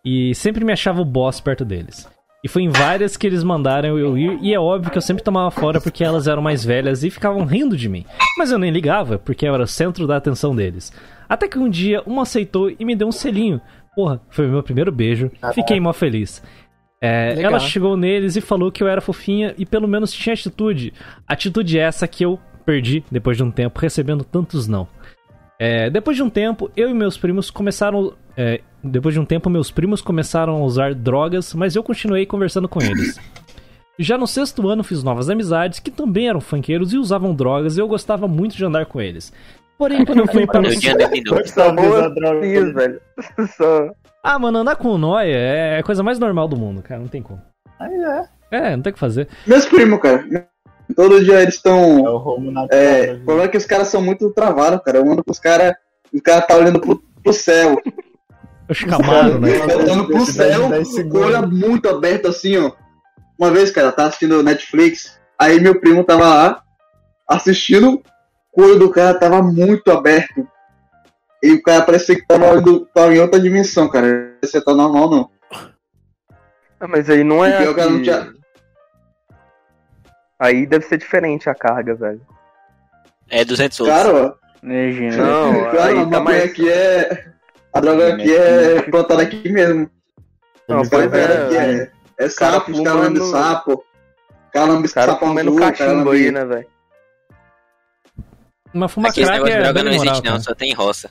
E sempre me achava o boss perto deles. E foi em várias que eles mandaram eu ir, e é óbvio que eu sempre tomava fora porque elas eram mais velhas e ficavam rindo de mim. Mas eu nem ligava, porque eu era o centro da atenção deles. Até que um dia uma aceitou e me deu um selinho. Porra, foi o meu primeiro beijo. Fiquei mó feliz. É, ela chegou neles e falou que eu era fofinha e pelo menos tinha atitude. Atitude essa que eu perdi depois de um tempo, recebendo tantos não. É, depois de um tempo, eu e meus primos começaram. é, depois de um tempo, meus primos começaram a usar drogas, mas eu continuei conversando com eles. Já no sexto ano, fiz novas amizades que também eram funkeiros e usavam drogas e eu gostava muito de andar com eles. Porém, quando eu fui para o. Eu. Só. Ah, mano, andar com nóia é a coisa mais normal do mundo, cara, não tem como. Aí é. É, não tem o que fazer. Meus primos, cara. Todo dia eles É estão. o rumo natural. É, o problema é que os caras são muito travados, cara. Eu ando com os caras. Os caras tá olhando pro, pro céu. Os Camaro, né? Tá olhando pro céu, com o olho muito aberto assim, ó. Uma vez, cara, tá assistindo Netflix. Aí meu primo tava lá assistindo. O olho do cara tava muito aberto. E o cara parecia que tava, olhando- tava em outra dimensão, cara. Você tá normal, não. Ah, mas aí não é. pior aqui. tinha- Aí deve ser diferente a carga, velho. É 200 outros. Cara, ó. Legenda. Não, Cara, aí a tá mais. aqui é. A droga aqui é plantada aqui mesmo. Não, Os pois é, aqui é, é cara sapo, os caras sapo. Os caras lambem Os caras sapo comendo azul, cachimbo aí, né, velho? Mas fumar Aqui esse crack de é droga não moral, existe, não, cara. só tem roça.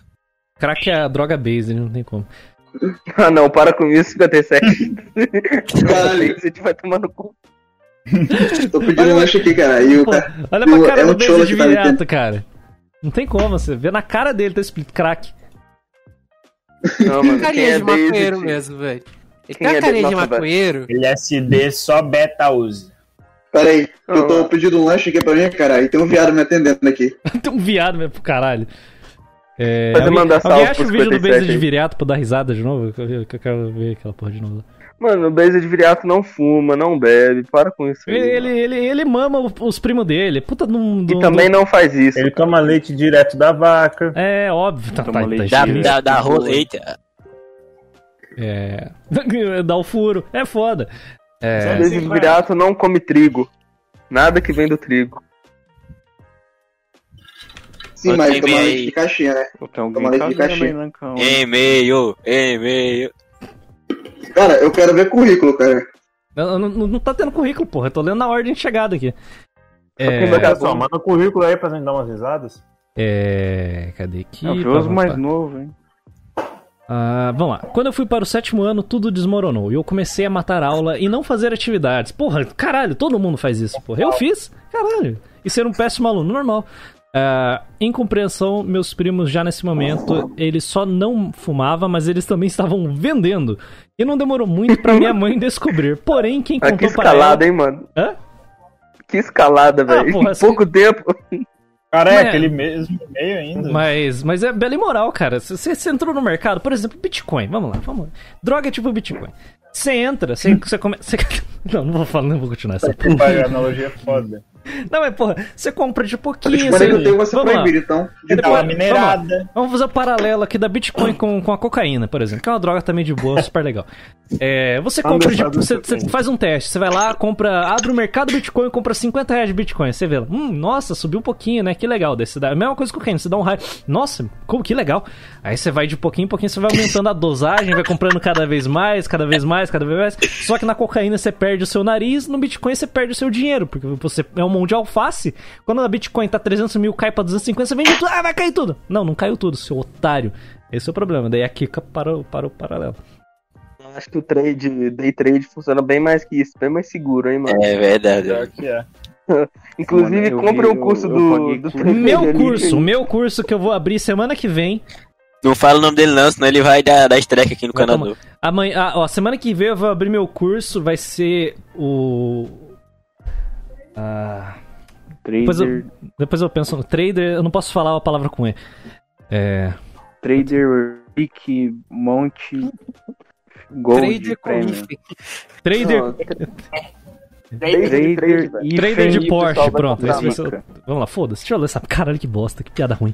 Crack é a droga base, não tem como. Ah, não, para com isso, 57. Caralho. Você vai tomar no cu. Tô pedindo lanche aqui, cara. E o Pô, cara. olha pra cara é do um base de que tá viriato, cara. Não tem como, você vê na cara dele, tá escrito crack. Não, mano, quem Carinha é de maconheiro mesmo, velho. Ele Quem tem é a carinha de nossa, velho? maconheiro. LSD só beta use. Pera aí, eu tô pedindo um lanche aqui pra mim, caralho. Tem um viado me atendendo aqui. Tem um viado mesmo pro caralho. É, Pode alguém mandar alguém acha o vídeo do 57 Beza de aí. Viriato pra dar risada de novo? Eu, que eu quero ver aquela porra de novo. Mano, o Blazer de Viriato não fuma, não bebe, para com isso. aí, Ele, mano. ele, ele, ele mama os primos dele. Puta, não. E também não faz isso. Ele toma leite direto da vaca. É, óbvio. Tá, Toma tá, leite tá Da, da, da. É. Dá o furo. É foda. O É. Blazer de Viriato não come trigo. Nada que vem do trigo. Sim, mas tem toma aí? leite de caixinha, né? Tem alguém Toma leite de caixinha. Lancão. E-mail, e-mail. Cara, eu quero ver currículo, cara. Não, não, não tá tendo currículo, porra. Eu tô lendo na ordem de chegada aqui. É, Olha só, manda o currículo aí pra gente dar umas risadas. é. Cadê aqui? É o mais novo, hein? Ah, vamos lá. Quando eu fui para o sétimo ano, tudo desmoronou. E eu comecei a matar aula e não fazer atividades. Porra, caralho, todo mundo faz isso, porra. Eu fiz, caralho. E ser um péssimo aluno, normal. Ah, incompreensão, meus primos já nesse momento, eles só não fumavam, mas eles também estavam vendendo. E não demorou muito pra minha mãe descobrir. Porém, quem Ah, que contou para ela... escalada, hein, mano? Hã? Que escalada, velho. porra, em pouco tempo. Cara, é Mas- aquele mesmo meio ainda. Mas, mas é bela e moral, cara. Você você entrou no mercado, por exemplo, Bitcoin, vamos lá, vamos lá. Droga é tipo Bitcoin. Você entra, você, você começa. Não, não vou falar, não vou continuar essa porra. Pai, a analogia é foda. Não, mas porra, você compra de pouquinho. Bitcoin você... não tem você vamos lá. proibido, então. De uma minerada. Vamos fazer o paralelo aqui da Bitcoin com, com a cocaína, por exemplo, que é uma droga também de boa, super legal. É, você compra de, você, você faz um teste, você vai lá, compra, abre o mercado Bitcoin, compra 50 reais de Bitcoin, você vê lá, hum, nossa, subiu um pouquinho, né? Que legal. Daí você dá, a mesma coisa com cocaína, você dá um raio, nossa, como que legal. Aí você vai de pouquinho em pouquinho, você vai aumentando a dosagem, vai comprando cada vez mais, cada vez mais, cada vez mais. Só que na cocaína você perde o seu nariz, no Bitcoin você perde o seu dinheiro, porque você é um mão de alface. Quando a Bitcoin tá 300 mil, cai pra 250, você vende tudo, ah, vai cair tudo. Não, não caiu tudo, seu otário. Esse é o problema. Daí a Kika para, para o paralelo. Acho que o trade, day trade funciona bem mais que isso, bem mais seguro, hein, mano. É verdade. Pior que é. Inclusive, Mano, compre vi- um curso eu- do, eu do Meu curso, o meu curso que eu vou abrir semana que vem. Não fala o nome dele não, senão ele vai dar, dar strike aqui no canal. Amanhã, ah, ó, semana que vem eu vou abrir meu curso, vai ser o. Ah, depois, eu, Trader, depois eu penso no trader, eu não posso falar a palavra com E. É. Trader Rick Monte Gold Trader Premium. Trader. Não, Trader, Trader, velho. Trader de Porsche, pronto. esse vai. Vamos lá, foda-se. Deixa eu ler essa caralho que bosta, que piada ruim.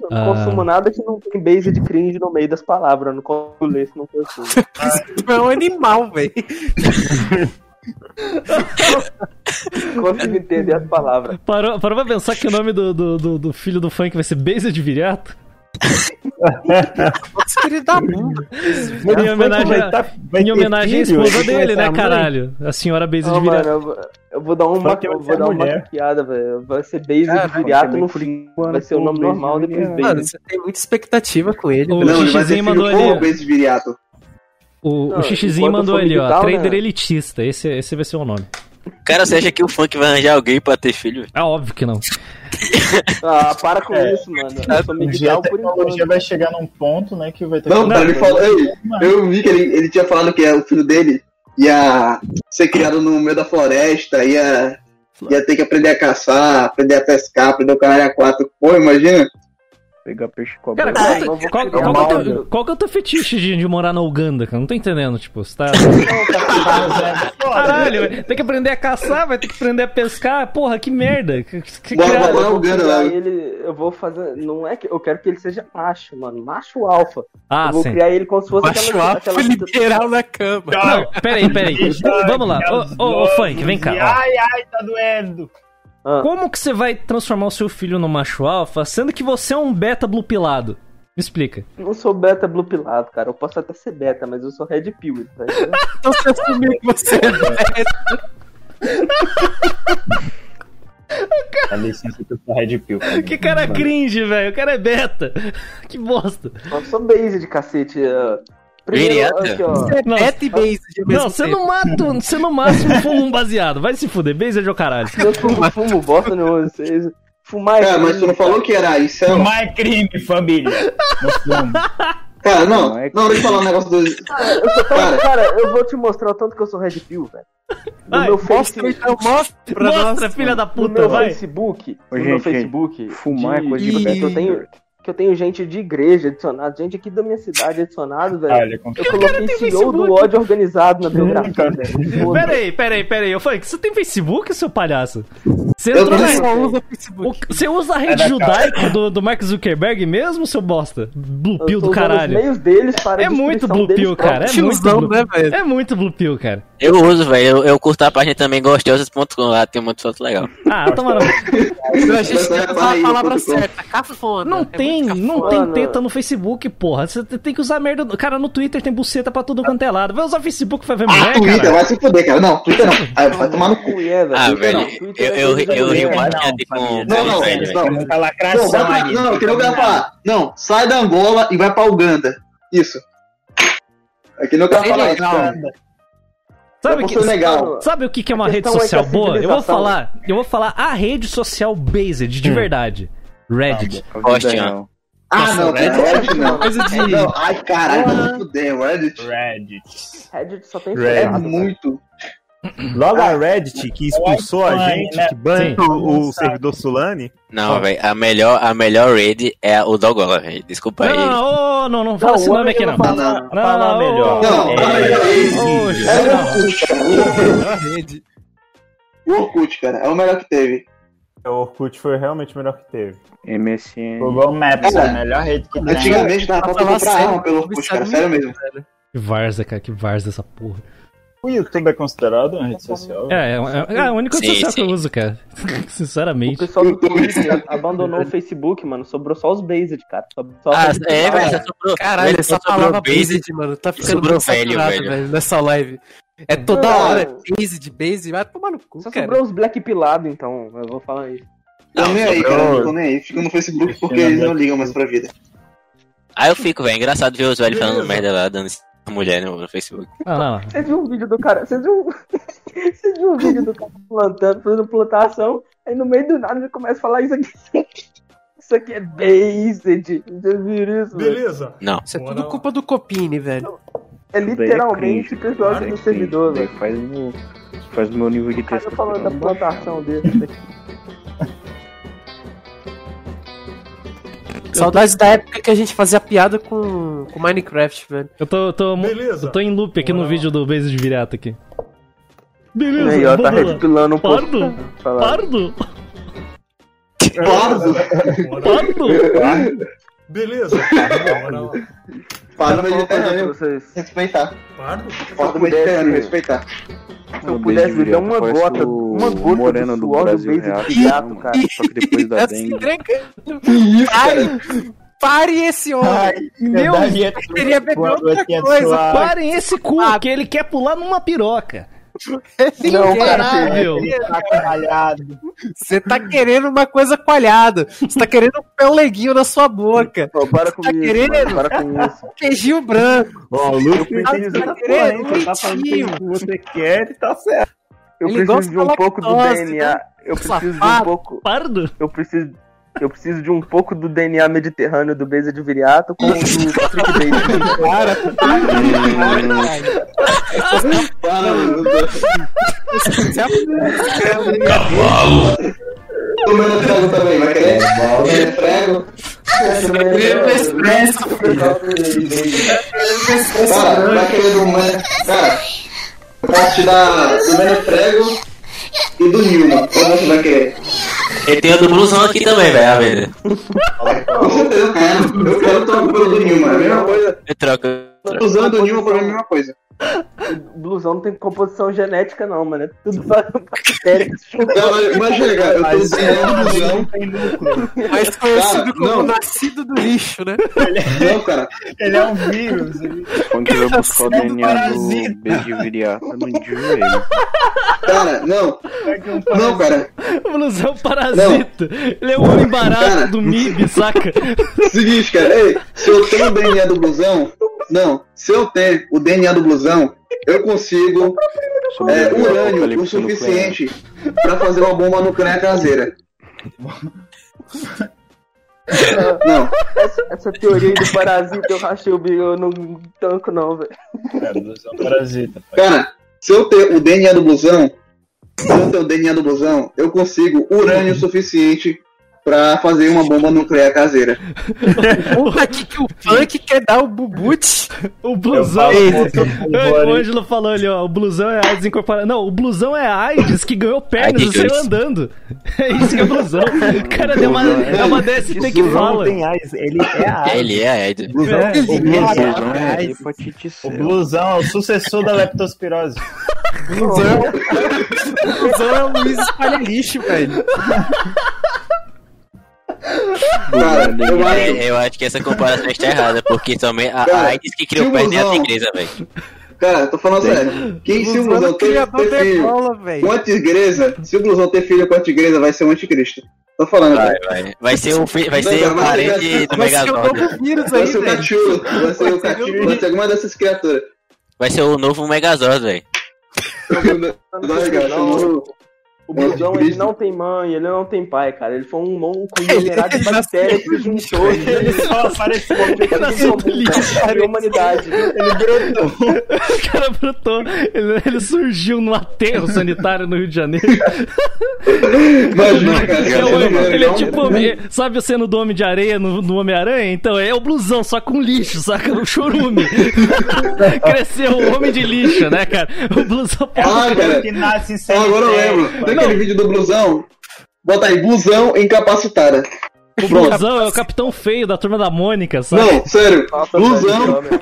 Eu não consumo nada que não tem base de cringe no meio das palavras. Eu não consigo ler se não consumo. É um animal, velho. Não consigo entender as palavras. Parou, parou pra pensar que o nome do, do, do, do filho do funk vai ser Beza de Viriato? Filho da bunda. Em homenagem, a- tá- vai em homenagem à esposa dele, né, caralho? A senhora Beza Não, de mano, Viriato. eu, vou- eu vou dar uma, vai eu vou dar uma piada, velho. Vai ser Ah, de viriato no fim. Vai ser o nome base de normal depois viriato. Mano, base. você tem muita expectativa com ele. O ele Xixizinho mandou ali. base de viriato. O, Não, o Xixizinho mandou ali, ó. digital, Trader né? elitista. Esse, esse vai ser o nome. Cara, você acha que o funk vai arranjar alguém pra ter filho? É óbvio que não. Ah, para com É. isso, mano. Eu sou Um dia a por tecnologia vai chegar num ponto, né, que vai ter Não, que... cara, ele falou. ei, eu vi que ele, ele tinha falado que é, o filho dele ia ser criado no meio da floresta, ia, ia ter que aprender a caçar, aprender a pescar, aprender o caralho a quatro. Pô, imagina. Pegar peixe com a Cara, boca. qual, vou qual, pegar qual é o teu, onda. qual que é o teu fetiche de, de morar na Uganda, cara? Não tô entendendo, tipo, você tá. Caralho, tem que aprender a caçar, vai ter que aprender a pescar. Porra, que merda. Que, que Bora, bora. Eu vou Uganda, ele, eu vou fazer. Não é que eu quero que ele seja macho, mano. Macho alfa. Ah, eu vou sim. criar ele como se fosse Baixo aquela. alfa aquela... liberal na cama. Não, peraí, peraí. Vamos lá. Ô, ô, ô, Funk, vem cá. Ai, ai, tá doendo. Ah, Como que você vai transformar o seu filho no macho alfa, sendo que você é um beta blue pilado? Me explica. não sou beta blue pilado, cara. Eu posso até ser beta, mas eu sou red pill. Tá? Então você assumiu que você é velho. Dá licença que eu sou Red Pill. Que cara cringe, velho. O cara é beta. Que bosta. eu sou base de cacete. É. Primeiro, aqui, ó. É Não. e base Não, você no, mato, você no máximo fuma um baseado. Vai se fuder. Beijo de caralho. Eu fumo, fumo bosta nenhuma. Vocês... Fumar é Cara, mas crime, tu não falou que era isso, é Fumar é crime, família. Não fumo. Cara, não, não, deixa eu falar um negócio do. Cara, eu Cara. cara, eu vou te mostrar o tanto que eu sou Red Pill, velho. No meu mostra, Face- então, mostra Mostra, filha da puta, no meu vai. Facebook, Ô, no meu Facebook, fumar é coisa de que eu tenho que eu tenho gente de igreja adicionada, gente aqui da minha cidade adicionado, velho. Olha, eu coloquei CEO do ódio organizado na biografia, velho. Pera aí, pera aí, pera aí. Eu falei, você tem Facebook, seu palhaço? Você Eu entrou na... Só usa O- Você usa a É rede da judaica do, do Mark Zuckerberg mesmo, seu bosta? Blue Pill do caralho. os meios deles para É muito Blue deles Pill, cara. É muito, blue... né, velho? é muito Blue Pill, cara. Eu uso, velho. Eu, eu curto a página também gostosas.com. Lá tem muito foto legal. Ah, toma no... A gente tem que usar a palavra certa, cafona. Não É tem, não tem teta no Facebook, porra. Você tem que usar merda. Cara, no Twitter tem buceta pra tudo quanto é lado. Vai usar Facebook pra ver Ah, mulher, Twitter, cara. vai se fuder, cara. Não, Twitter não. Aí, vai tomar no cu. Ah, velho. Eu, eu, eu, eu ri Não, bastante com. Não, não, não. Não, lacração vai pra- ali. não, que nem eu quero falar. Não, sai da Angola e vai pra Uganda. Isso. É que não eu quero falar isso. Sabe, que, Senegal. sabe o que, que é uma rede é social a boa? Eu vou falar, eu vou falar a rede social based, de Hum. verdade. Reddit. Postian. Ah, não, Reddit Reddit, é não. coisa de- Não, ai, caralho, vai se fuder, Reddit. Reddit. Reddit só tem Reddit. É ferrado, velho. muito. Logo a Reddit, que expulsou a gente, né? que banha Sim. o, o servidor Sulani. Não, velho. A melhor, a melhor raid é o Dogola, velho. Desculpa Não, aí. não, não, não, não fala Não, esse o nome aqui, não. Não, não não, fala, melhor. Não, É não. O Orkut, cara, é o melhor que teve. O Orkut foi realmente o melhor que teve. MSN. Google Maps é É. a melhor rede que tem. Antigamente dava pra comprar arma pelo Orkut, cara, sério mesmo. Que Varza, cara, que Varza essa porra. O YouTube é considerado uma rede social? É, é, é, é a única rede Sim, social que eu uso, cara. O Sinceramente. pessoal do Twitter abandonou o Facebook, mano. Sobrou só os Based, cara. Sobrou só Ah, os é, velho. sobrou- Caralho, velho, essa sobrou palavra base. based, mano, tá ficando Sobrou velho, saturado, velho. nessa live. É toda Não. hora, based, based, vai tomar no cu, Só cara. sobrou os Black Pilado, então. Eu vou falar isso. Tô Não, nem aí, cara, não tô nem aí. Fico no Facebook porque eles não ligam mais pra vida. Aí eu fico, velho. Engraçado ver os velhos falando merda lá, dando mulher no, no Facebook. Não, não, não. Vocês viram um vídeo do cara. Vocês viram. Vocês viram um vídeo do cara plantando, fazendo plantação. Aí no meio do nada ele começa a falar isso aqui. Isso aqui é based. Vocês viram isso? velho? Beleza. Não. Isso é tudo culpa do Copini, velho. É literalmente o pessoal aqui no servidor, velho. faz o, faz o meu nível de texto. falando da plantação dele. Saudades da época que a gente fazia piada com, com Minecraft, velho. Eu tô, eu tô, Beleza. eu tô em loop aqui no vídeo do Base de Viriato aqui. Beleza, Aí, ó, tá redpilando um pouco. Pardo? Pardo? Pardo! Pardo? Beleza. Pardo Mediterrâneo. vocês. Respeitar. Pardo? Pardo Mediterrâneo, respeitar. Se eu pudesse beber uma gota, uma gota moreno do suor do reaça, de gato, cara. Só que depois da Tá se dengue. entregando. Pare, pare esse homem. Meu, Eu queria beber outra coisa. parem esse cu, que ele quer pular numa piroca. Não, Caralho. Tá caralhado. Você tá querendo uma coisa coalhada. Você tá querendo um peleguinho na sua boca. Pô, para com Tá isso, querendo? mano, para com isso. Queijinho branco. Ó, o Luffy Tá querendo tá o que você quer e tá certo. Eu Ele preciso de um pouco do DNA. né? Eu preciso de um pouco. Pardo? Eu preciso. Eu preciso de um pouco do DNA mediterrâneo do Beza de Viriato com o do Patrick Bates. Para, meu Deus. Cavalo. Tomando frango também, vai querer? Tomando frango. Cara, vai querer do. Cara, eu posso te dar do Mano Frego e do Nilma. Qual você vai querer? Ele tem o do blusão aqui também, velho. a ver. Com certeza eu quero. Eu quero tomar pelo do Nilma. É a mesma coisa. Eu troco. eu troco. Usando o Nilma pra mim é a mesma coisa. Blusão não tem composição genética, não, mano. É tudo bactérias. Não, imagina, cara, eu tô desenhando o blusão. mais conhecido como não. nascido do lixo, né? Não, cara. Ele é um vírus. Ele... Quando tu vai buscar o É um DNA parasita. do beijo de viriata no joelho. Cara, não. Não, cara. O blusão parasita. Ele é o homem barato Cara. do MIB, saca? Seguinte, cara, ei, se eu tenho o DNA do blusão, não, se eu tenho o DNA do blusão, eu consigo é, urânio o suficiente pra fazer uma bomba nuclear caseira. Não. Essa, essa teoria do parasita, eu rachei o bico, eu não tanco não, velho. É, blusão parasita. Cara, se eu ter o DNA do blusão, se eu ter o DNA do blusão, eu consigo urânio suficiente pra fazer uma bomba nuclear caseira. Porra, que, que o punk quer dar o bubute? O blusão. Eu O Ângelo falou ali, ó. O blusão é AIDS incorporado. Não, o blusão é AIDS que ganhou pernas e AIDS. saiu andando. É isso que é blusão. O cara deu uma, é uma DST que Blusão fala. não tem AIDS, ele é a AIDS. Ele é Aido. Blusão, É, o blusão é é C. O blusão é o sucessor da leptospirose. Blusão. Blusão é o Luiz Espalha Lixo, velho. Cara, eu acho, É, Eu acho que essa comparação está errada, porque também a Cara, a AIDS que criou o perna é a blusão- tigresa, velho. cara, tô falando sério. Quem se o Blusão ter, ter da filho com a tigresa, se o blusão ter filho com a tigresa, vai ser um anticristo. Tô falando, Vai, vai. Vai ser o, fi- vai Não, ser o parente do Vai ser o Megazord. Vai ser o cachulo, vai ser o cachulo, vai ser alguma dessas criaturas. Vai ser o novo Megazord, velho. O blusão, ele não tem mãe, ele não tem pai, cara. Ele foi um um conglomerado de bactérias que juntou. Ele só apareceu. a humanidade. Ele brotou. O cara brotou. Ele, ele surgiu no aterro sanitário no Rio de Janeiro. Imagina, cara. É o- Ele ele é um- tipo, homem- sabe a cena do Homem de Areia no, no Homem-Aranha? Então, é o blusão, só com lixo, saca? O chorume. Cresceu o homem de lixo, né, cara? O blusão. Ah, cara. que nasce em Ah, agora eu lembro. Daquele vídeo do blusão. Bota aí, blusão incapacitada. O Pronto. blusão é o capitão feio da turma da Mônica, sabe? Não, sério. Nossa, Blusão. velho,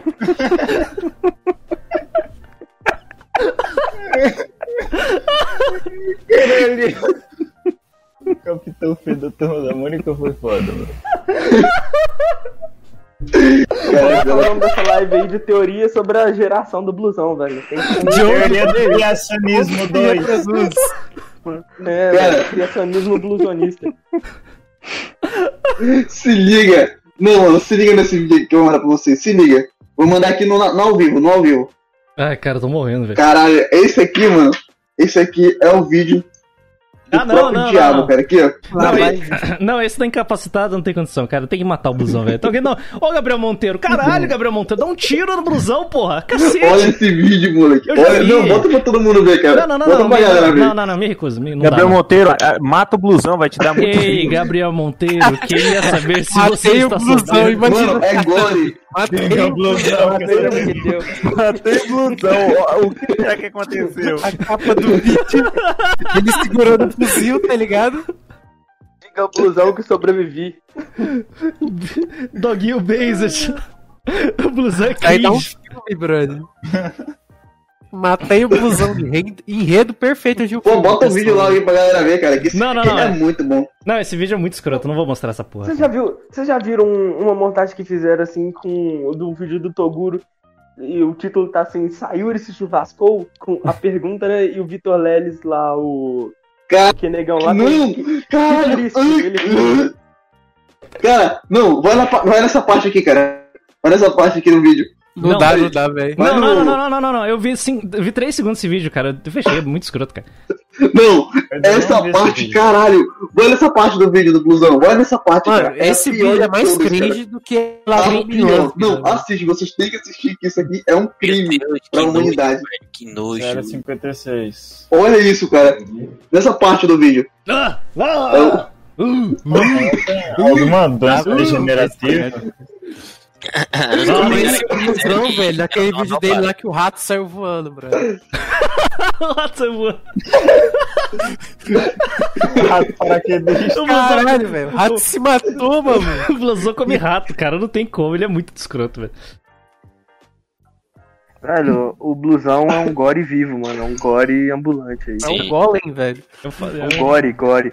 O Capitão Feio da Turma da Mônica foi foda, mano. Qual é o nome dessa live aí de teoria sobre a geração do blusão, velho? Tem que Teoria do criacionismo 2. É, velho, criacionismo blusonista. Se liga. Não, mano, se liga nesse vídeo que eu vou mandar pra você. Se liga. Vou mandar aqui no, no ao vivo, no ao vivo. Ai, cara, eu tô morrendo, velho. Caralho, esse aqui, mano. Esse aqui é o vídeo Ah, não, próprio não, diabo, não. cara. Aqui, ó. Não, esse, não, esse tá incapacitado, não tem condição, cara. Tem que matar o blusão, velho. Então, não. Ô, Gabriel Monteiro, caralho, Gabriel Monteiro, dá um tiro no blusão, porra. Cacete. Olha esse vídeo, moleque. Olha, vi. não, bota pra todo mundo ver, cara. Não, não, não, bota não. pra me- galera ver. Não, não, não, me recuso. Me, não Gabriel dá, não. Monteiro, ah, mata o blusão, vai te dar muito Ei. Gabriel Monteiro, queria saber se você Matei o está blusão, sabendo. imagina. Mano, é gore. Matei o blusão. Matei o blusão. O que será que aconteceu? a capa do vídeo. Ele segurando o fuzil, tá ligado? Diga o blusão que sobrevivi. Doguinho Based. O blusão é Aí dá um cringe. filme, brother. Matei o blusão. Enredo, enredo perfeito de um Pô, bota o vídeo lá aí pra galera ver, cara. Que esse Não, não, vídeo não, é é. muito bom. Não, esse vídeo é muito escroto, não vou mostrar essa porra. Vocês já, viu, vocês já viram um- uma montagem que fizeram assim com do vídeo do Toguro? E o título tá assim, Sayuri se churrascou? Com a pergunta, né? E o Vitor Leles lá, o. Cara, Que negão lá. não, que- cara, triste, ai, ele- cara, não, vai, na, vai nessa parte aqui, cara. Vai nessa parte aqui no vídeo. Não, Não, dá, não dá, velho. Não, não, não, não, não, não, não. Eu vi, cin- eu vi 3 segundos esse vídeo, cara. Eu fechei, é muito escroto, cara. Não, não essa esse parte, caralho. Vai nessa parte do vídeo do blusão. Vai nessa parte, Mano, cara. esse vídeo é mais todas, cringe cara. do que A Ladrão pior. Não, assiste, vocês têm que assistir, que isso aqui é um crime Deus, pra que nojo, humanidade. velho, que nojo. 056. Olha isso, cara. Nessa parte do vídeo. Ah! É Ah! o- Uh! Alguma doença degenerativa? Eu conheci o blusão, velho, daquele vídeo dele lá que o rato saiu voando, brother. Nossa, eu vou. Rato paraquedista. O Caralho, velho. O rato se matou, mano. O blusão come rato, cara. Não tem como, ele é muito escroto, velho. Velho, o blusão é um gore vivo, mano. É um gore ambulante aí. É um golem, velho. Eu falei, É um gore, gore.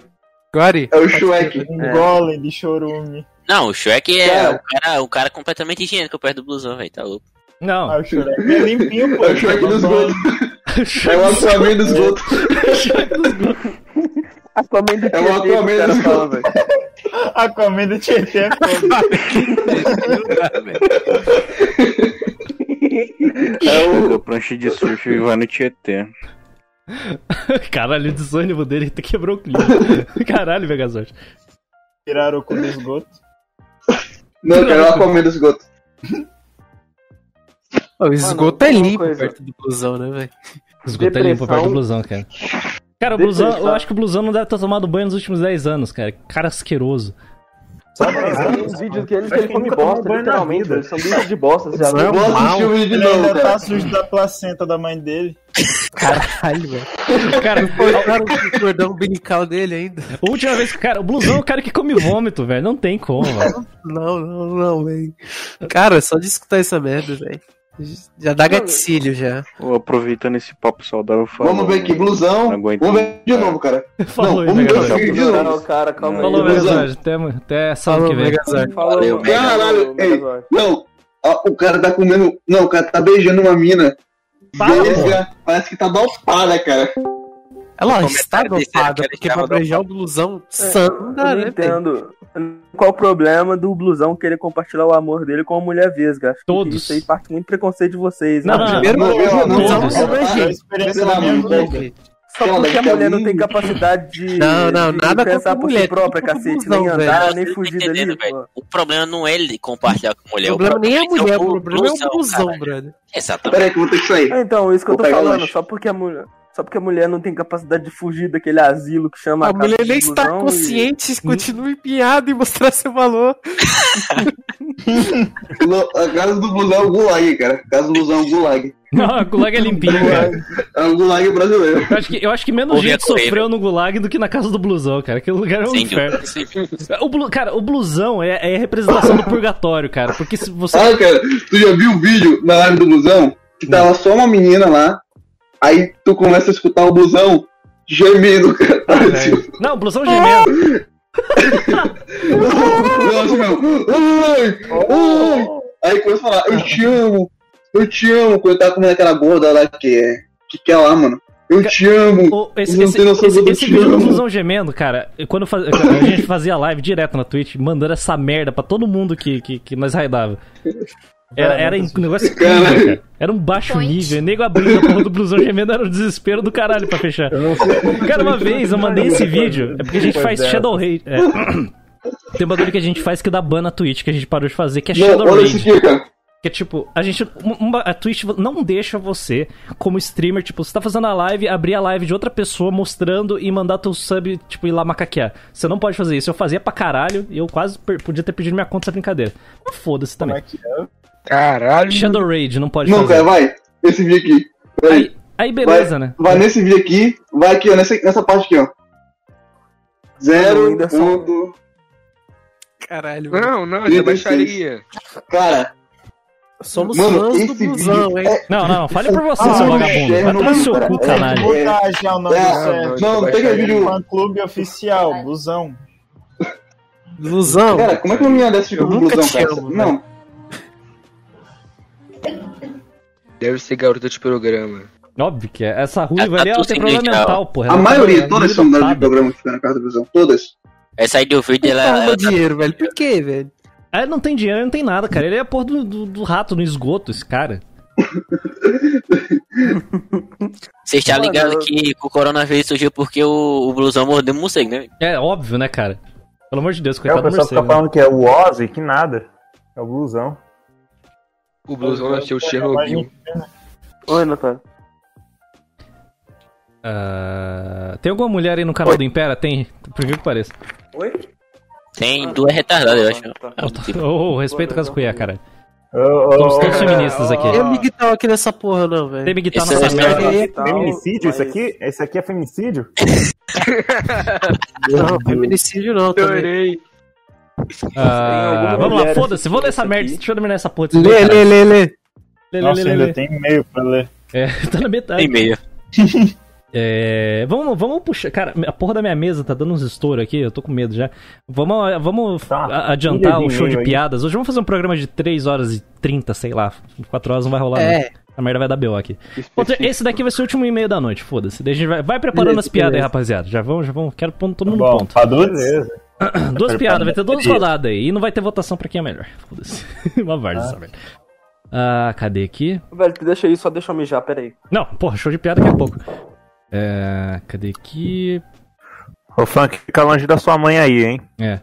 Gore? É o Shrek. Um É. golem de chorume. Não, o Shrek é Cara. o cara, o cara completamente higiênico perto do blusão, velho. Tá louco. Não, Ah, o Shrek é limpinho, pô. É o Shrek do esgoto. É o Aquaman do esgoto. Aquaman do É o Tietê, Aquaman que o cara do fala, esgoto. velho. Aquaman do Tietê é É o. Prancha de surf e vai no Tietê. Caralho, o desânimo dele quebrou o clima. Caralho, Megazord. Tiraram o cu do esgoto. Não, cara, eu Aquaman do esgoto. O esgoto Mano, é limpo coisa. perto do blusão, né, velho? Esgoto é limpo perto do blusão, cara. Cara, o blusão, eu Depressão. acho que o blusão não deve ter tomado banho nos últimos 10 anos, cara. Cara asqueroso. Tem uns vídeos que ele, que ele come bosta, literalmente. Eles são bichos de bosta, você já Não é um assistir o vídeo de Ele novo, ainda cara. tá sujo da placenta da mãe dele. Caralho, velho. Cara, Olharam o cordão umbilical dele ainda. a última vez que. Cara, o blusão é o cara que come vômito, velho. Não tem como, velho. Não, não, não, velho. Cara, só de escutar essa merda, velho. Já dá gatilho já. Ô, aproveitando esse papo saudável, fala, Vamos ver aqui, blusão. aguento Vamos ver de cara. novo, cara. Falou Não, vamos ver de novo. cara, calma Falou, aí. Megazord. Até, até sábado Falou, que vem. Megazord. Falou, Caralho, ei, não. ó, o cara tá comendo. Não, o cara tá beijando uma mina. Para, Parece, que- parece que tá dopada, cara. Ela está dopada, ele porque pra beijar o blusão sã não não né, velho? entendo. Qual o problema do blusão querer compartilhar o amor dele com uma mulher vesga? Acho que Todos. isso aí parte muito preconceito de vocês. Não, né? não, Primeiro, Não, o não, não é vida. Deus. Só Ela porque a mulher não tem capacidade de, Não, não, de nada pensar por mulher, si própria, cacete, blusão, nem velho. andar, nem não tá fugir dali. O problema não é ele compartilhar com a mulher. O problema nem é a mulher, o o problema é o blusão, brother. Exatamente. Pera aí que eu vou ter que sair. É, Então, isso que eu tô o falando, só porque a mulher. Só porque a mulher não tem capacidade de fugir daquele asilo que chama A casa mulher nem está blusão e- consciente, continua empenhada em mostrar seu valor. Lo- A casa do blusão é o gulag, cara. A casa do blusão é o gulag. Não, o Gulag é limpinho, cara. É o gulag brasileiro. Eu acho que, eu acho que menos gente a sofreu no Gulag do que na casa do blusão, cara. Aquele lugar é um Sem inferno. sem- O blu- cara, o blusão é, é a representação do purgatório, cara. Porque se você. Ah, cara, tu já viu o vídeo na live do blusão? Que tava só uma menina lá. Aí tu começa a escutar o blusão gemendo, cara. velho. Não, o blusão gemendo. Meu. Aí começa a falar, eu te amo, eu te amo, quando tá comendo aquela gorda lá que é. Que quer lá, mano. Eu te amo. O- esse esse, esse, esse vídeo do blusão gemendo, cara, quando eu faz- a gente fazia live direto na Twitch, mandando essa merda pra todo mundo que, que, que nós raidava. Era, era um negócio incrível, cara. Era um baixo Point. nível. Nego abrindo a porra do blusão gemendo era um desespero do caralho pra fechar. Cara, uma vez eu mandei esse vídeo. É porque a gente faz Shadow Raid. É. Tem um bagulho que a gente faz que dá ban na Twitch, que a gente parou de fazer, que é Shadow Raid. Que é tipo, a gente. uma- a Twitch não deixa você, como streamer, tipo, você tá fazendo a live, abrir a live de outra pessoa mostrando e mandar teu sub, tipo, ir lá macaquear. Você não pode fazer isso. Eu fazia pra caralho e eu quase podia ter pedido minha conta essa brincadeira. Mas foda-se também. Caralho. Shadow Raid, não pode Não, fazer. cara, vai. Esse vídeo aqui. Aí, aí beleza, vai, né? Vai nesse vídeo aqui, vai aqui, ó, nessa, nessa parte aqui, ó. Zero, Whindersson. ponto... Caralho. Não, não, é 36. baixaria. Cara, Somos Mano, fãs do blusão, vídeo hein? é- Não, não, fale por você, Ah, seu não, vagabundo. Vai tomar no seu cu, É, canalha. Vou botar já o nome É, do certo. não, tem aquele vídeo- Fã clube oficial, busão. Blusão. cara, como é que uma menina dessa fica Eu com nunca blusão, cara? amo, não, Deve ser garota de programa. Óbvio que é. Essa ruiva Tá ali, ela tudo tem sem problema grande, mental, porra. a Ela maioria, tá- todas tá são dadas de programa que fica na casa da blusão, todas. Essa aí do vídeo, ela, ela tá dinheiro, velho. Por quê, velho? Ah, ele não tem dinheiro, ele não tem nada, cara. Ele é a porra do, do, do rato no esgoto, esse cara. Você está ligado que o coronavírus surgiu porque o, o blusão mordeu o morcego, né? É óbvio, né, cara? Pelo amor de Deus, É, o coitado do pessoal fica morcego. né? falando que é o Ozzy, que nada. É o blusão. O blusão nasceu Chernobyl. Oi, Natália. Ah, tem alguma mulher aí no canal do Impera? Tem, por que que pareça. Oi? Tem duas retardadas, eu acho. Tá. É. Ô, oh, respeita com as cuias, cara. Ô, ô, Somos ô, todos feministas aqui. Tem miguel aqui nessa porra, não, velho. Tem Esse nessa é- merda. É, Feminicídio, isso mas- aqui? Esse aqui é feminicídio? Não, feminicídio não, também. Ah, alguma vamos lá, foda-se, vou ler essa merda. Deixa eu terminar essa porra Lê, lê, lê, lê. Lê, lê, Nossa, lê, ainda lê. tem e-mail pra ler. É, tá na metade. Tem meia. É, vamos, vamos puxar. Cara, a porra da minha mesa tá dando uns estouros aqui, eu tô com medo já. Vamos, vamos Tá, adiantar o show de e-mail aí. piadas. Hoje vamos fazer um programa de 3 horas e 30, sei lá. 4 horas não vai rolar, não. É, A merda vai dar BO aqui. Outra- esse daqui vai ser o último e-mail da noite, foda-se. Daí a gente vai, vai preparando Beleza, as piadas aí, beleza. rapaziada. Já vamos, já vamos. Quero pôr todo mundo Bom, no ponto. Beleza. Duas piadas, vai ter duas rodadas aí. E não vai ter votação pra quem é melhor. Foda-se. Uma várzea essa merda. Ah, cadê aqui? Velho, deixa aí, só deixa eu mijar, peraí. Não, porra, show de piada daqui a pouco. É, cadê aqui? Ô, Funk, fica longe da sua mãe aí, hein? É.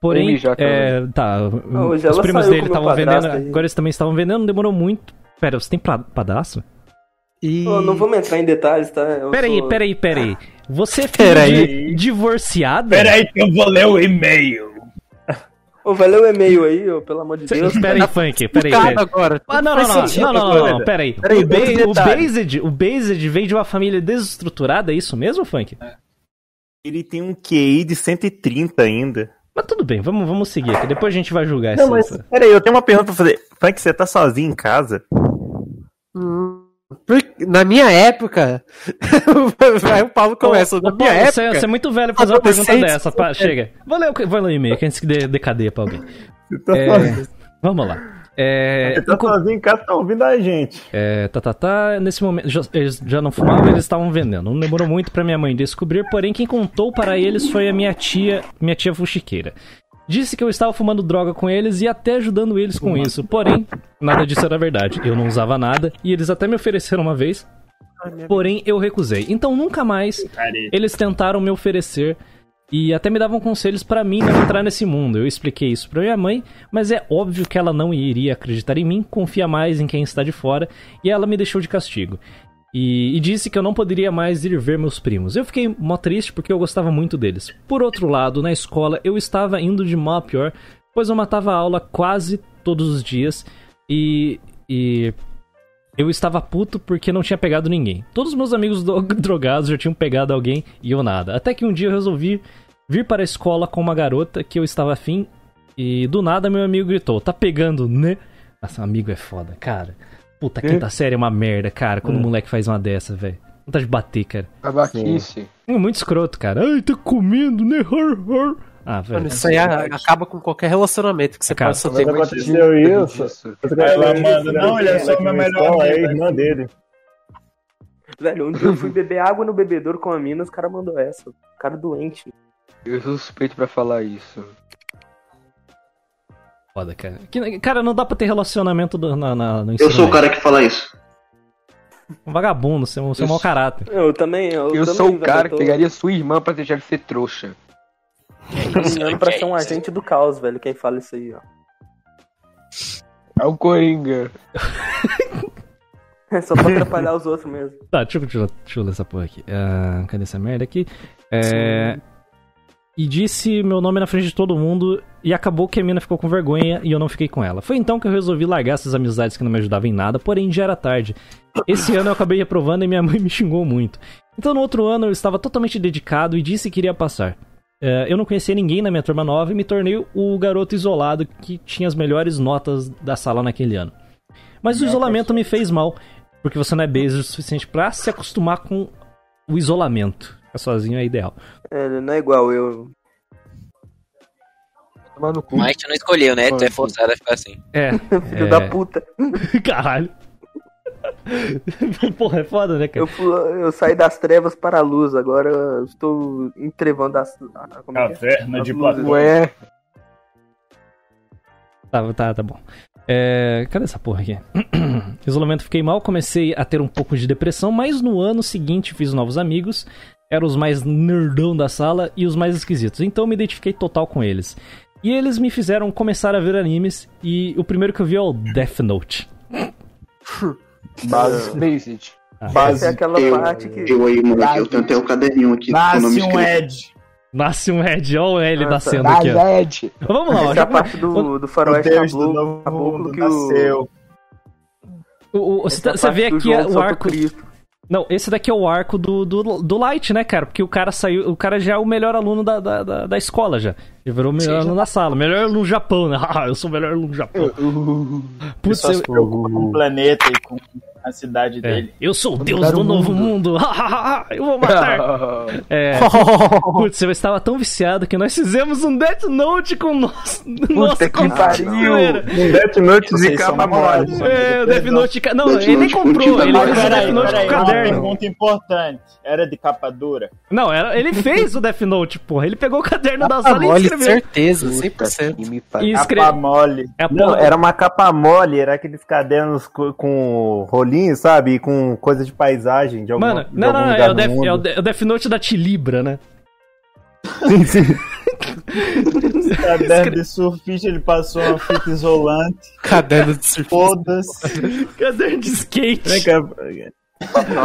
Porém, já, é, tá, hoje os primos dele estavam vendendo, aí. agora eles também estavam vendendo, demorou muito. Pera, você tem padrasto? E... Ô, não vamos entrar em detalhes, tá? Eu Peraí, sou- peraí, peraí. Você é Peraí. de divorciado? Peraí que eu vou ler o e-mail. Ô, vai ler o e-mail aí, ô, pelo amor de Deus. Peraí, Funk, peraí, Cara, peraí. agora. Ah, não, não, não, não, não, não, não, peraí. Peraí, o, Ba- o. Based, o Based vem de uma família desestruturada, é isso mesmo, Funk? Ele tem um QI de 130 ainda. Mas tudo bem, vamos, vamos seguir aqui. Depois a gente vai julgar Não, essa. mas essa- peraí, eu tenho uma pergunta pra fazer. Frank, você tá sozinho em casa? Hum, Na minha época. Aí o Paulo começa. Ô, Na ô, minha Paulo, você, época. você é muito velho pra fazer uma pergunta dessa. pá, chega. Vou ler, o- vou ler o e-mail aqui antes que dê, dê cadeia pra alguém. tá É, vamos lá. É, Você tá sozinho em casa, tá ouvindo a gente. É, tá, tá, tá. Nesse momento, já- eles já não fumavam, eles estavam vendendo. Não demorou muito pra minha mãe descobrir, porém quem contou para eles foi a minha tia, minha tia fuxiqueira. Disse que eu estava fumando droga com eles e até ajudando eles com isso. Porém, nada disso era verdade. Eu não usava nada e eles até me ofereceram uma vez. Porém, eu recusei. Então nunca mais eles tentaram me oferecer e até me davam conselhos pra mim não entrar nesse mundo. Eu expliquei isso pra minha mãe, mas é óbvio que ela não iria acreditar em mim, confia mais em quem está de fora, e ela me deixou de castigo. E, e disse que eu não poderia mais ir ver meus primos. Eu fiquei mó triste porque eu gostava muito deles. Por outro lado, na escola eu estava indo de mal a pior, pois eu matava a aula quase todos os dias e. e eu estava puto porque não tinha pegado ninguém. Todos os meus amigos do- drogados já tinham pegado alguém e eu nada. Até que um dia eu resolvi vir para a escola com uma garota que eu estava afim e do nada meu amigo gritou: Tá pegando, né? Nossa, amigo é foda, cara. Puta, quinta série é uma merda, cara, quando o moleque faz uma dessa, velho. Vontade de bater, cara. Babaquice. É muito escroto, cara. Ai, tá comendo, né? Har, har. Ah, velho. Mano, isso aí acaba com qualquer relacionamento que você Acaba. possa Mas ter. aconteceu isso. Aí ela manda, não, ele é só meu melhor É a amigo. irmã dele. Velho, um dia eu fui beber água no bebedouro com a mina, os caras mandou essa. O cara doente. Eu sou suspeito pra falar isso. Foda, cara. Que- cara, não dá pra ter relacionamento do- na, na, no Eu sou o cara que fala isso. Um vagabundo, você é um, é mau caráter. Eu também, eu, Eu também, sou o cara tô que pegaria sua irmã pra deixar de ser trouxa. caminhando pra ser um agente do caos, velho, quem fala isso aí, ó. É o Coringa. É só pra atrapalhar os outros mesmo. Tá, deixa eu, deixa eu, deixa eu ler essa porra aqui. Ah, cadê essa merda aqui? É, e disse meu nome na frente de todo mundo e acabou que a mina ficou com vergonha e eu não fiquei com ela. Foi então que eu resolvi largar essas amizades que não me ajudavam em nada, porém já era tarde. Esse ano eu acabei reprovando e minha mãe me xingou muito. Então no outro ano eu estava totalmente dedicado e disse que iria passar. É, eu não conhecia ninguém na minha turma nova e me tornei o garoto isolado que tinha as melhores notas da sala naquele ano. Mas o isolamento me fez mal, porque você não é beijo o suficiente pra se acostumar com o isolamento. Ficar sozinho é ideal. É, não é igual eu. Tomar no cu. Mas tu não escolheu, né? Tu é forçado a ficar assim. É. Filho é... da puta. Caralho. Porra, é foda, né, cara? Eu, fui- eu saí das trevas para a luz, agora eu estou entrevando as. como é é? Caverna As de. Platão. Ué, Tá, tá, tá bom. É, cadê essa porra aqui? Isolamento fiquei mal, comecei a ter um pouco de depressão, mas no ano seguinte fiz novos amigos. Eram os mais nerdão da sala e os mais esquisitos. Então me identifiquei total com eles. E eles me fizeram começar a ver animes. E o primeiro que eu vi é o Death Note. Base Basic. Essa é aquela Eu, parte que. eu aí, moleque, eu tenho até o caderninho aqui Nasce um. Ed. Nasce um Ed, olha o L Ah, nascendo tá. aqui, ó. Ed. Vamos lá, ó. Essa é já- a parte do, do O faroeste caboclo, que o. nasceu. o- o- você, essa é vê aqui o arco. Cristo. Não, esse daqui é o arco do, do, do Light, né, cara? Porque o cara saiu. O cara já é o melhor aluno da, da, da, da escola já. Ele virou o melhor aluno da sala. Melhor aluno no Japão, né? Ah, eu sou o melhor aluno no Japão. Putz, Só se eu, preocupa com o planeta e com a cidade é, dele. eu sou o deus do o novo mundo. mundo. eu vou matar. É, putz, eu estava tão viciado que nós fizemos um Death Note com nosso, nossa que pariu. Um Death Note de capa mole. É, o Death Note. Não, Death ele nem comprou, ele fez o Death Note com uma caderno. pergunta importante. Era de capa dura? Não, era, ele fez o Death Note, porra. Ele pegou o caderno da sala e mole, escreveu. certeza, Puta 100%. que me E pariu. escreveu. Capa mole. É a Não, era uma capa mole, era aqueles cadernos co- com rolinho, sabe? E com coisa de paisagem de algum, Mano, de não, não, algum não, lugar é o, Death, é o. De- o Death Note da Tilibra, né? Sim, sim. caderno de surfista, ele passou uma fita isolante. Caderno de surfista. Foda-se. Caderno de skate. Né, cara?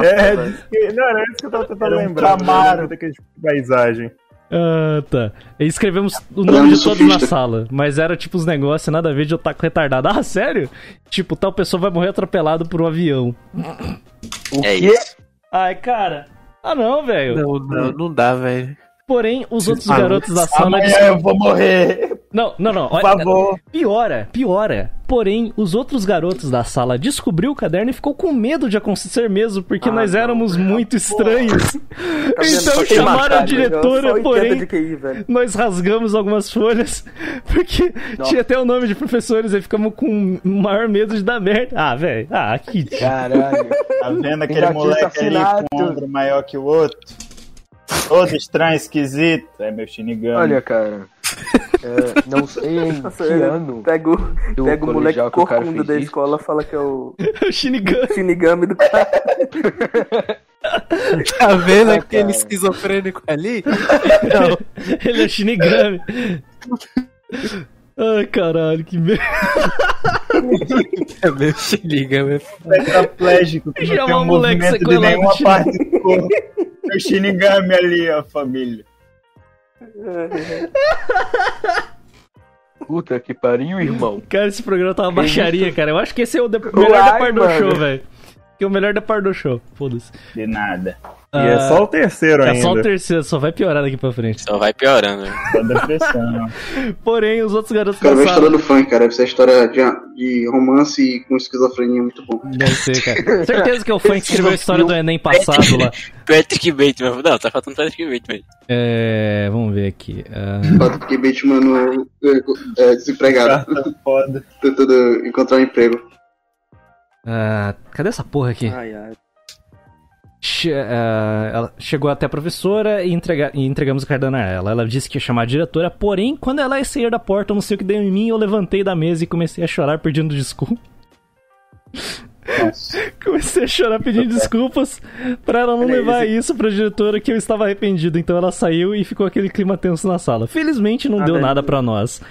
é, de skate. Não, era isso que eu tava tentando Era um lembrar. Camaro daquele tipo de paisagem. Ah, tá. E escrevemos o nome de todos na sala, mas era tipo os negócios, nada a ver de eu estar retardado. Ah, sério? Tipo, tal pessoa vai morrer atropelado por um avião. É isso. Ai, cara. Ah, não, velho. Não, não, não dá, velho. Porém, os outros Ah, garotos da sala. Amanhã eu vou morrer. Não, não, não. Por favor. Piora, piora. Porém, os outros garotos da sala descobriu o caderno e ficou com medo de acontecer mesmo, porque nós éramos muito estranhos. Tá então chamaram a diretora, só 80 porém. QI. Nós rasgamos algumas folhas, porque Nossa. tinha até o nome de professores e ficamos com o maior medo de dar merda. Ah, velho. Ah, que. Caralho. Tá vendo aquele moleque ali com um ombro maior que o outro? Todo estranho, esquisito. É meu Shinigami. Olha, cara. É, não sei em Nossa, que ele ano. Pega o, pega o moleque colegial que o cara corcunda fez da isso. escola fala que é o. o Shinigami. Shinigami do cara. Tá vendo Ah, aquele cara. esquizofrênico ali? Não, ele é Shinigami. Ai, caralho, que merda. É meu Shinigami. Tetraplégico, que não Chamar tem um o moleque movimento de sequelado nenhuma parte do corpo. É o Shinigami ali, ó, família. Puta que pariu, irmão. Cara, esse programa tá uma Que baixaria, isso? cara. Eu acho que esse é o de- melhor da parte do show, velho. Que é o melhor da parte do show. Foda-se. De nada. E é só o terceiro é ainda. só o terceiro, só vai piorar daqui pra frente. Só vai piorando. Só depressão. Porém, os outros garotos Cara, da vai a história do funk, cara. Deve ser a história de, de romance com esquizofrenia muito bom. Deve ser, cara. Certeza que é o fã que escreveu a história do Enem passado lá. Patrick Bateman. Não, tá faltando Patrick Bateman. É. Vamos ver aqui. Ah, Patrick Bateman é, é, desempregado. Foda. Tentando encontrar um emprego. ah, cadê essa porra aqui? Ai, ai. Che- ah, ela chegou até a professora e, entrega- e entregamos o caderno a ela. Ela disse que ia chamar a diretora, porém, quando ela ia sair da porta, eu não sei o que deu em mim, eu levantei da mesa e comecei a chorar pedindo desculpa. comecei a chorar pedindo desculpas pra ela não levar isso pra diretora que eu estava arrependido. Então ela saiu e ficou aquele clima tenso na sala. Felizmente não Ah, deu nada pra nós.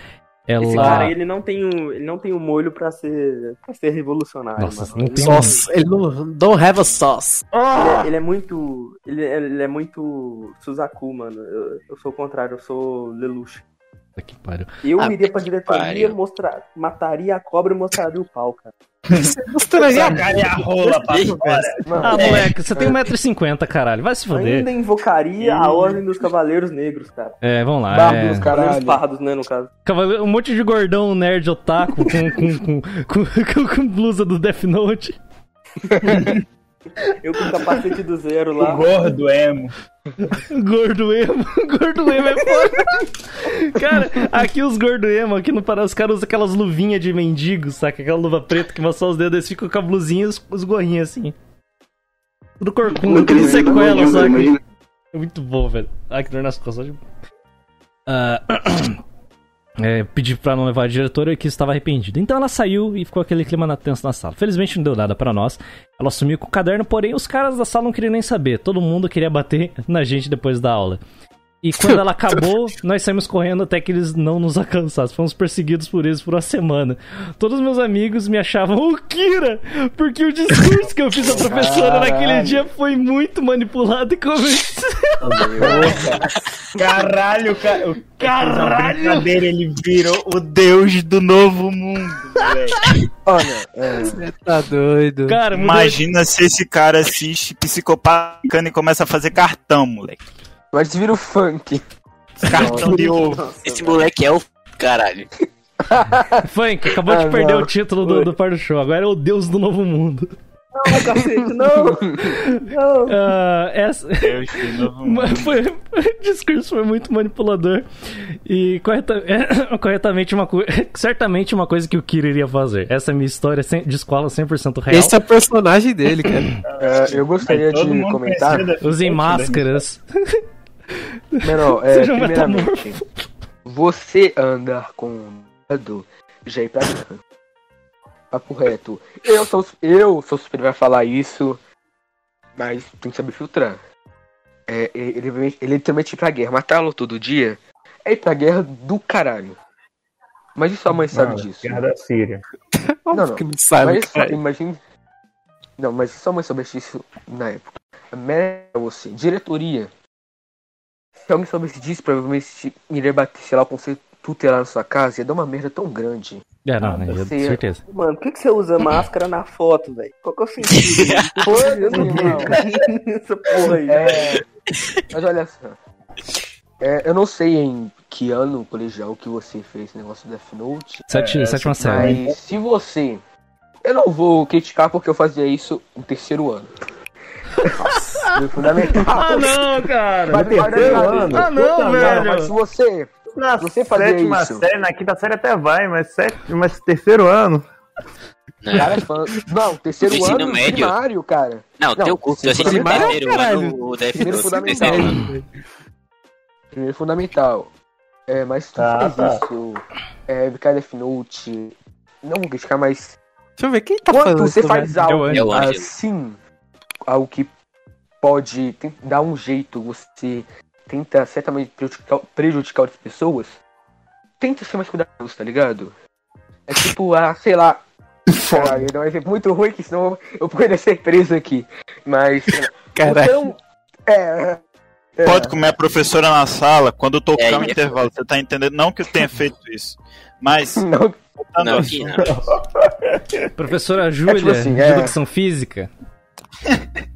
Ela. Esse cara, ele não tem o, ele não tem o molho pra ser, pra ser revolucionário. Nossa, mano. não tem Sauce. Ele não. Don't have a sauce. Ele é, ele é muito. Ele é, ele é muito Suzaku, mano. Eu, eu sou o contrário, eu sou Lelouch. Puta que pariu. Eu Ah, iria pra diretoria, pariu. mostrar, mataria a cobra e mostraria o pau, cara. Mostraria Sacaria a rola pra fora. Ah, moleque, você tem 1,50m, caralho. Vai se foder. ainda invocaria a ordem dos cavaleiros negros, cara. É, vamos lá. Barba é... Cavaleiros caralho. pardos, né, no caso. Cavaleiro- um monte de gordão nerd otaku com, com, com, com, com- com blusa do Death Note. Eu com o capacete do zero O lá. gordo emo. Gordo emo. Gordo emo é foda. Cara, aqui os gordo emo, aqui no Pará, os caras usam aquelas luvinhas de mendigo, saca? Aquela luva preta que mostra só os dedos, eles ficam com a blusinha e os, os gorrinhos assim. Tudo corcunda, tudo sequela, saca? É muito bom, velho. Ai, que dor nas costas. Ah, é, pedi pra não levar a diretora e que estava arrependido. Então ela saiu e ficou aquele clima na- tenso na sala. Felizmente não deu nada pra nós. Ela sumiu com o caderno, porém os caras da sala não queriam nem saber. Todo mundo queria bater na gente depois da aula. E quando ela acabou, nós saímos correndo até que eles não nos alcançassem. Fomos perseguidos por eles por uma semana. Todos meus amigos me achavam o Kira, porque o discurso que eu fiz à professora Caralho. naquele dia foi muito manipulado e convencido. Caralho, ca... o Caralho! brincadeira, ele virou o deus do novo mundo, velho. Olha, é, Você tá doido. Cara, Imagina se esse cara assiste psicopatando e começa a fazer cartão, moleque. Mas vira o funk. Cartão de ovo. Esse moleque é o caralho. Funk, acabou de Ah, perder não. o título do, do par do show. Agora é o Deus do Novo Mundo. Não, cacete, não! Não! Ah, essa... Deus do novo mundo. Mas foi, o discurso foi muito manipulador. E correta- corretamente, uma coisa. Certamente uma coisa que o Kira iria fazer. Essa é a minha história de escola 100% real. Esse é o personagem dele, cara. É, eu gostaria de comentar. da- Usem máscaras. Menor, é, Seja um primeiramente, você andar com medo já é pra. Papo reto. Eu sou, eu sou suspeito pra falar isso, mas tem que saber filtrar. É, ele, ele literalmente ir pra guerra, matá-lo todo dia é ir pra guerra do caralho. Mas e sua mãe sabe Mano, disso? Guerra da Síria. Não, não. que não sabe, mas cara. imagine. Não, mas sua mãe soubesse disso na época. A merda é você. Diretoria. Se alguém soubesse disso, provavelmente iria bater, sei lá, o conceito tutelar na sua casa, ia dar uma merda tão grande. É, não, né? Você Com ia- certeza. Mano, por que, que você usa máscara na foto, velho? Qual que é o sentido? Foda-se, Eu não essa porra aí. É, mas olha só. É, eu não sei em que ano colegial que você fez esse negócio do Death Note. Sete- É, sétima série. Mas se você. Eu não vou criticar porque eu fazia isso no terceiro ano. Nossa, no fundamental. Ah, não, cara. Terceiro mas, ano? Ah, não, Puta velho. Mas se você. Na Você fazia sétima isso. série, na quinta série até vai, mas, sétimo, mas terceiro ano. Cara, fã- não, terceiro Ensino ano médio? primário, cara. Não, teu curso, eu assisti no fundamental, terceiro caralho. ano o Death Primeiro Note. fundamental. Primeiro fundamental. É, mas tu Tá, faz tá. isso. É, ficar Death Note. Não vou criticar, mas. Deixa eu ver quem tá Quando falando você isso, faz É assim, algo que pode dar um jeito, você tenta certamente prejudicar, prejudicar outras pessoas, tenta ser mais cuidadoso, tá ligado? É tipo, ah, sei lá. Caralho, não é muito ruim que senão eu poderia ser preso aqui. Mas. Caralho. Você não. É. é. Pode comer a professora na sala quando tocar É, o é intervalo. Você tá entendendo? Não que eu tenha feito isso. Mas. Não, Não, não. Professora Júlia, tipo assim, de é. Educação Física.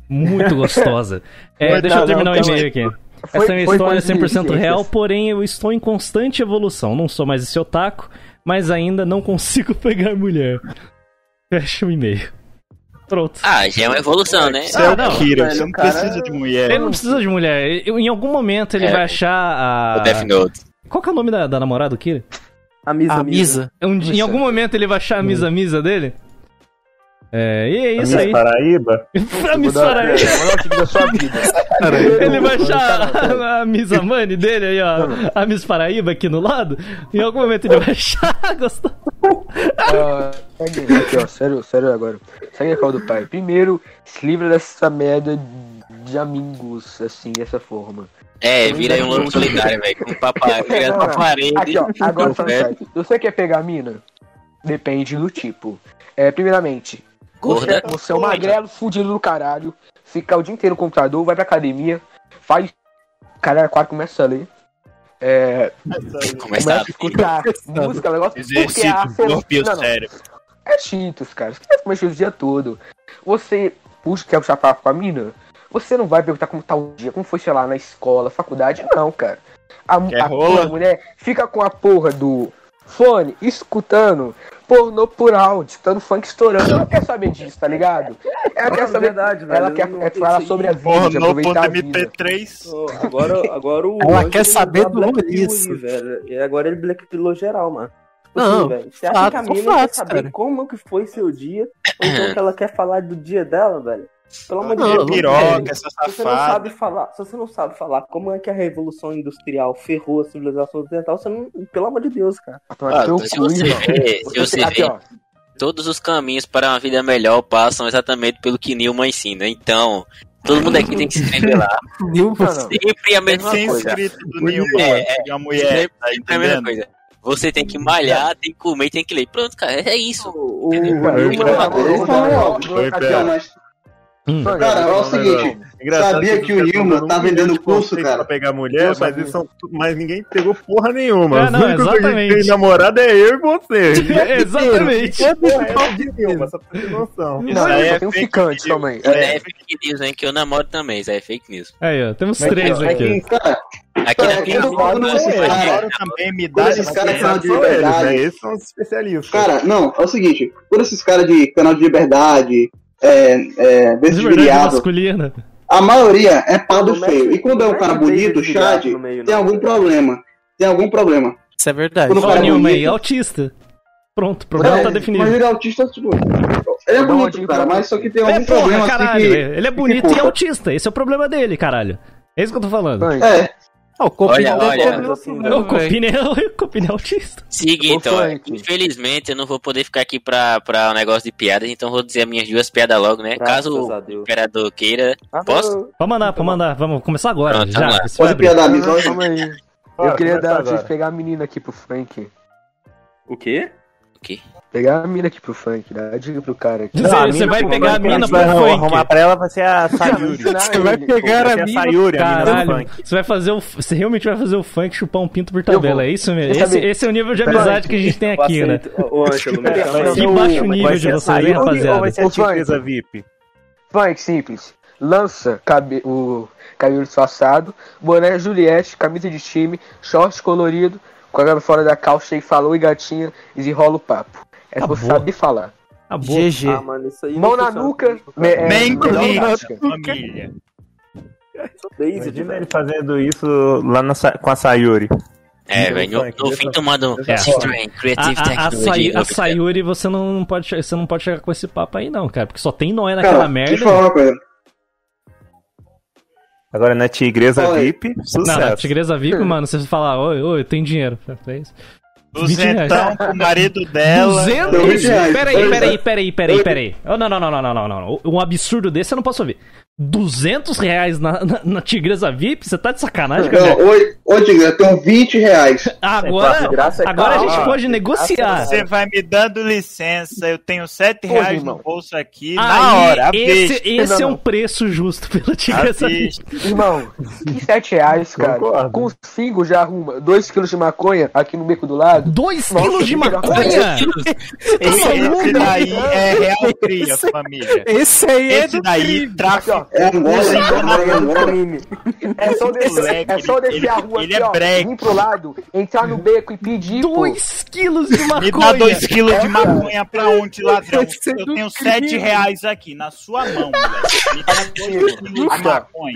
Muito gostosa. É, Mas deixa eu não, terminar não, o e-mail aqui. Foi- Essa é minha história coisa de 100% ciências. real, porém eu estou em constante evolução. Não sou mais esse otaku, mas ainda não consigo pegar mulher. Fecha o e-mail. Pronto. Ah, já é uma evolução, né? Você é Ah, o não, Kira, velho, você não cara- precisa de mulher. Ele não precisa de mulher. Eu- Em algum momento ele É. vai achar a. O Death Note. Qual que é o nome da, da namorada do Kira? A misa, A Misa. Um dia- em algum momento ele vai achar a misa misa dele? É, e é isso Miss aí. Paraíba. a Miss Paraíba. Maior time da sua vida. Ele vai achar a, a Miss Amani dele aí, ó. A Miss Paraíba aqui no lado. Em algum momento ele vai achar. Gostou? Ah, aqui, ó, sério, sério agora. Segue a call do pai. Primeiro, se livra dessa merda de amigos, assim, dessa forma. É, vira aí um lobo solitário, velho. Com papai, pra não. parede. Aqui, ó, agora só você quer pegar a mina, depende do tipo. É, primeiramente, Gorda. você, é um magrelo fudido do caralho, fica o dia inteiro no computador, vai pra academia, faz. Caralho, quase começa a ler. É, Começa começa a a escutar música, negócio porque a- o cérebro. É Cheetos, cara. Você vai comer Cheetos o dia todo. Você puxa, quer puxar papo com a mina? Você não vai perguntar como tá o dia, como foi, sei lá, na escola, faculdade, não, cara. A, Quer a a mulher fica com a porra do fone, escutando pornô por áudio, escutando funk estourando. Ela quer saber disso, tá ligado? Ela quer saber. verdade, velho. ela quer é, pensei falar sobre a vida, de aproveitar a vida. Pornô.mp3. Ô, Agora, agora o. Ela quer saber do isso. aí, velho. E agora ele Black Pillou geral, mano. Tipo Não, assim, velho. Você acha fato, que a mina quer saber cara. como que foi seu dia? Ou então que ela quer falar do dia dela, velho? Pelo amor de Deus. Piroca, essa Se você não safada. sabe falar, se você não sabe falar como é que a revolução industrial ferrou a civilização ocidental, você não. Pelo amor de Deus, cara. Ah, se você vê, se você Aqui, vê, todos os caminhos para uma vida melhor passam exatamente pelo que Nilma ensina. Então, todo mundo aqui tem que se inscrever lá. Nilma. Sempre a mesma Sem coisa. inscrito do Nilma, É, é, uma mulher, tá Sempre a mesma coisa. Você tem que malhar, tem que comer, tem que ler. Pronto, cara, é isso. O, o, Cara, Nilma- Hum. Cara, é o seguinte. Engraçado Sabia que o os caras Nilma tá vendendo de curso, cara? Pra pegar mulher, mas, eles são mas ninguém pegou porra nenhuma. É, não, que a gente exatamente. tem namorada é eu e você. Exatamente. Porra, é de Nilma, só pra ter noção. Isso Não, só é tem um fake ficante news. também. Isso é fake news, hein? Que eu namoro também, isso aí é fake news. Aí, ó, temos Mas três aqui, ó, aqui. Cara, Aqui na minha vida, também me dá esses caras essa falam de São eles, liberdade. né? São especialistas. Cara, não, é o seguinte, por esses caras de canal de liberdade, é, é, De verdade desviriado, masculina. a maioria é Não feio. E quando é um cara bonito, Chad, tem algum problema. Tem algum problema. Isso é verdade. Quando o cara é aí, bonito, autista. Pronto, o problema é, tá definido. Mas ele é autista, tipo. Ele é bonito, cara, mas só que tem É, algum porra, problema caralho. assim que. Ele é bonito e autista. Esse é o problema dele, caralho. É isso que eu tô falando. É, Ah, o Copinho Olha, deve olha. Assim, O é, o Copini é autista. Seguinte, Frank. infelizmente eu não vou poder ficar aqui pra, pra um negócio de piadas, então vou dizer as minhas duas piadas logo, né? Graças Caso o imperador queira. Ah, Posso? Pode mandar, pode mandar. Vamos começar agora. Pronto, já. vamos pode Não, misógino. calma aí. Eu queria dar pegar a menina aqui pro Frank. O quê? O quê? Pegar a mina aqui pro Frank, dá a dica pro cara aqui. Você- você vai pegar a mina pro vai funk. arrumar pra ela vai ser a Sayuri. Você vai pegar a mina. Sayuri, Caralho, funk. você vai fazer o. Você realmente vai fazer o funk chupar um pinto por tabela, é isso mesmo? Esse, esse é o nível de amizade que a gente tem aqui, né? Ô, ô, Ângelo, Que baixo nível de vocês, hein, Sayuri ou vai rapaziada? ser a tigresa VIP? Frank, simples. Lança cabe- o cabelo disfarçado, boné Juliette, camisa de time, short colorido, com a fora da calça e falou e gatinha, e desenrola o papo. É Acabou. você sabe falar. Acabou. GG. Ah, mano, isso aí Mão não na nuca, me, é, comigo, tática. família. Imagina ele fazendo isso lá na com a Sayuri. É, velho, no, no fim tomando É. Creative a, a, a Novo- Sayuri, você não, pode, você não pode chegar com esse papo aí, não, cara. Porque só tem Noé Cara, naquela deixa eu merda. falar uma coisa. Agora na tigresa Fala aí. VIP, Não, sucesso. na Tigresa VIP, mano, você fala, oi, oi, tem dinheiro. É isso. 20 reais. Duzentão pro marido dela. 200? 20 reais. Peraí, peraí, peraí, peraí, peraí. Oh, não, não, não, não, não, não, não. Um absurdo desse eu não posso ouvir. 200 reais na, na, na Tigresa VIP? Você tá de sacanagem, Não, cara? oi, ô, Tigresa, tem 20 reais. Agora, graça é agora a gente Ó, pode negociar. Você vai me dando licença, eu tenho 7 Pô, reais irmão. no bolso aqui, Aí, na hora, esse, esse é Não, um não. preço justo pela Tigresa VIP. Irmão, que 7 reais, cara. Concordo. Com 5 já arruma 2 quilos de maconha aqui no beco do lado. 2 Nossa, quilos de maconha? Esse, esse daí é real cria, família. Esse aí é Esse daí, crime. Tráfico. ó. É Angola, é do Angola. crime. É só descer, moleque, é só ele- descer a rua ele aqui, é ó. Vir pro lado, entrar no beco e pedir, pô. 2 quilos de Me maconha. dá 2 quilos de É, maconha pra onde, ladrão? É Eu tenho crime. 7 reais aqui, na sua mão, moleque. Me dá 2 quilos de maconha.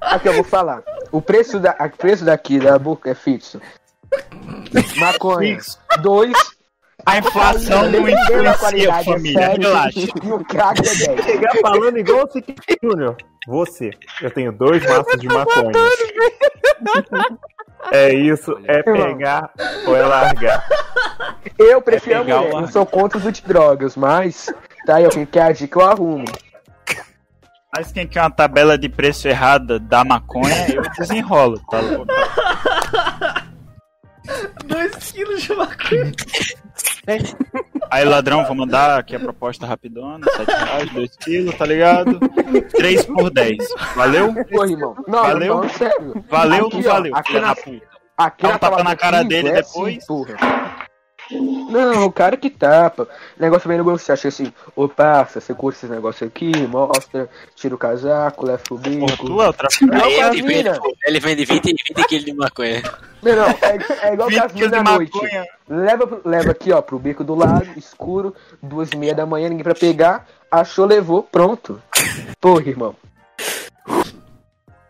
Aqui, eu vou falar. O preço, da, o preço daqui da boca é fixo. Maconha, Fixo. 2. A inflação não influencia, família, relaxa. E o crack é 10. Chegar falando igual você que Júnior. Você, eu tenho dois maços de maconha. É isso, é pegar ou é largar. Eu prefiro a pegar mulher, o não sou contra os de drogas, mas. Tá aí, quem quer a dica eu arrumo. Mas quem quer uma tabela de preço errada da maconha, eu desenrolo, tá louco? 2 quilos de maconha. Aí, ladrão, vou mandar aqui a proposta rapidona, 7 reais, 2 quilos, tá ligado? 3 por 10. Valeu? Pô, irmão. Não, Valeu? não, sério. Valeu ou não valeu, aqui na-? Aqui Dá um na tapa na Tabaco cara dele depois. Porra. Não, o cara que tapa. Negócio bem negociar. Chega assim, ô parça, você curte esses negócios aqui, mostra, tira o casaco, leva pro bico. Tu é o traficante? Ele vende, ele vende 20, 20 quilos de maconha. Não, não, é, é igual 20 que as de da noite. Leva, leva aqui, ó, pro beco do lado, escuro, duas e meia da manhã, ninguém pra pegar. Achou, levou, pronto. Porra, irmão.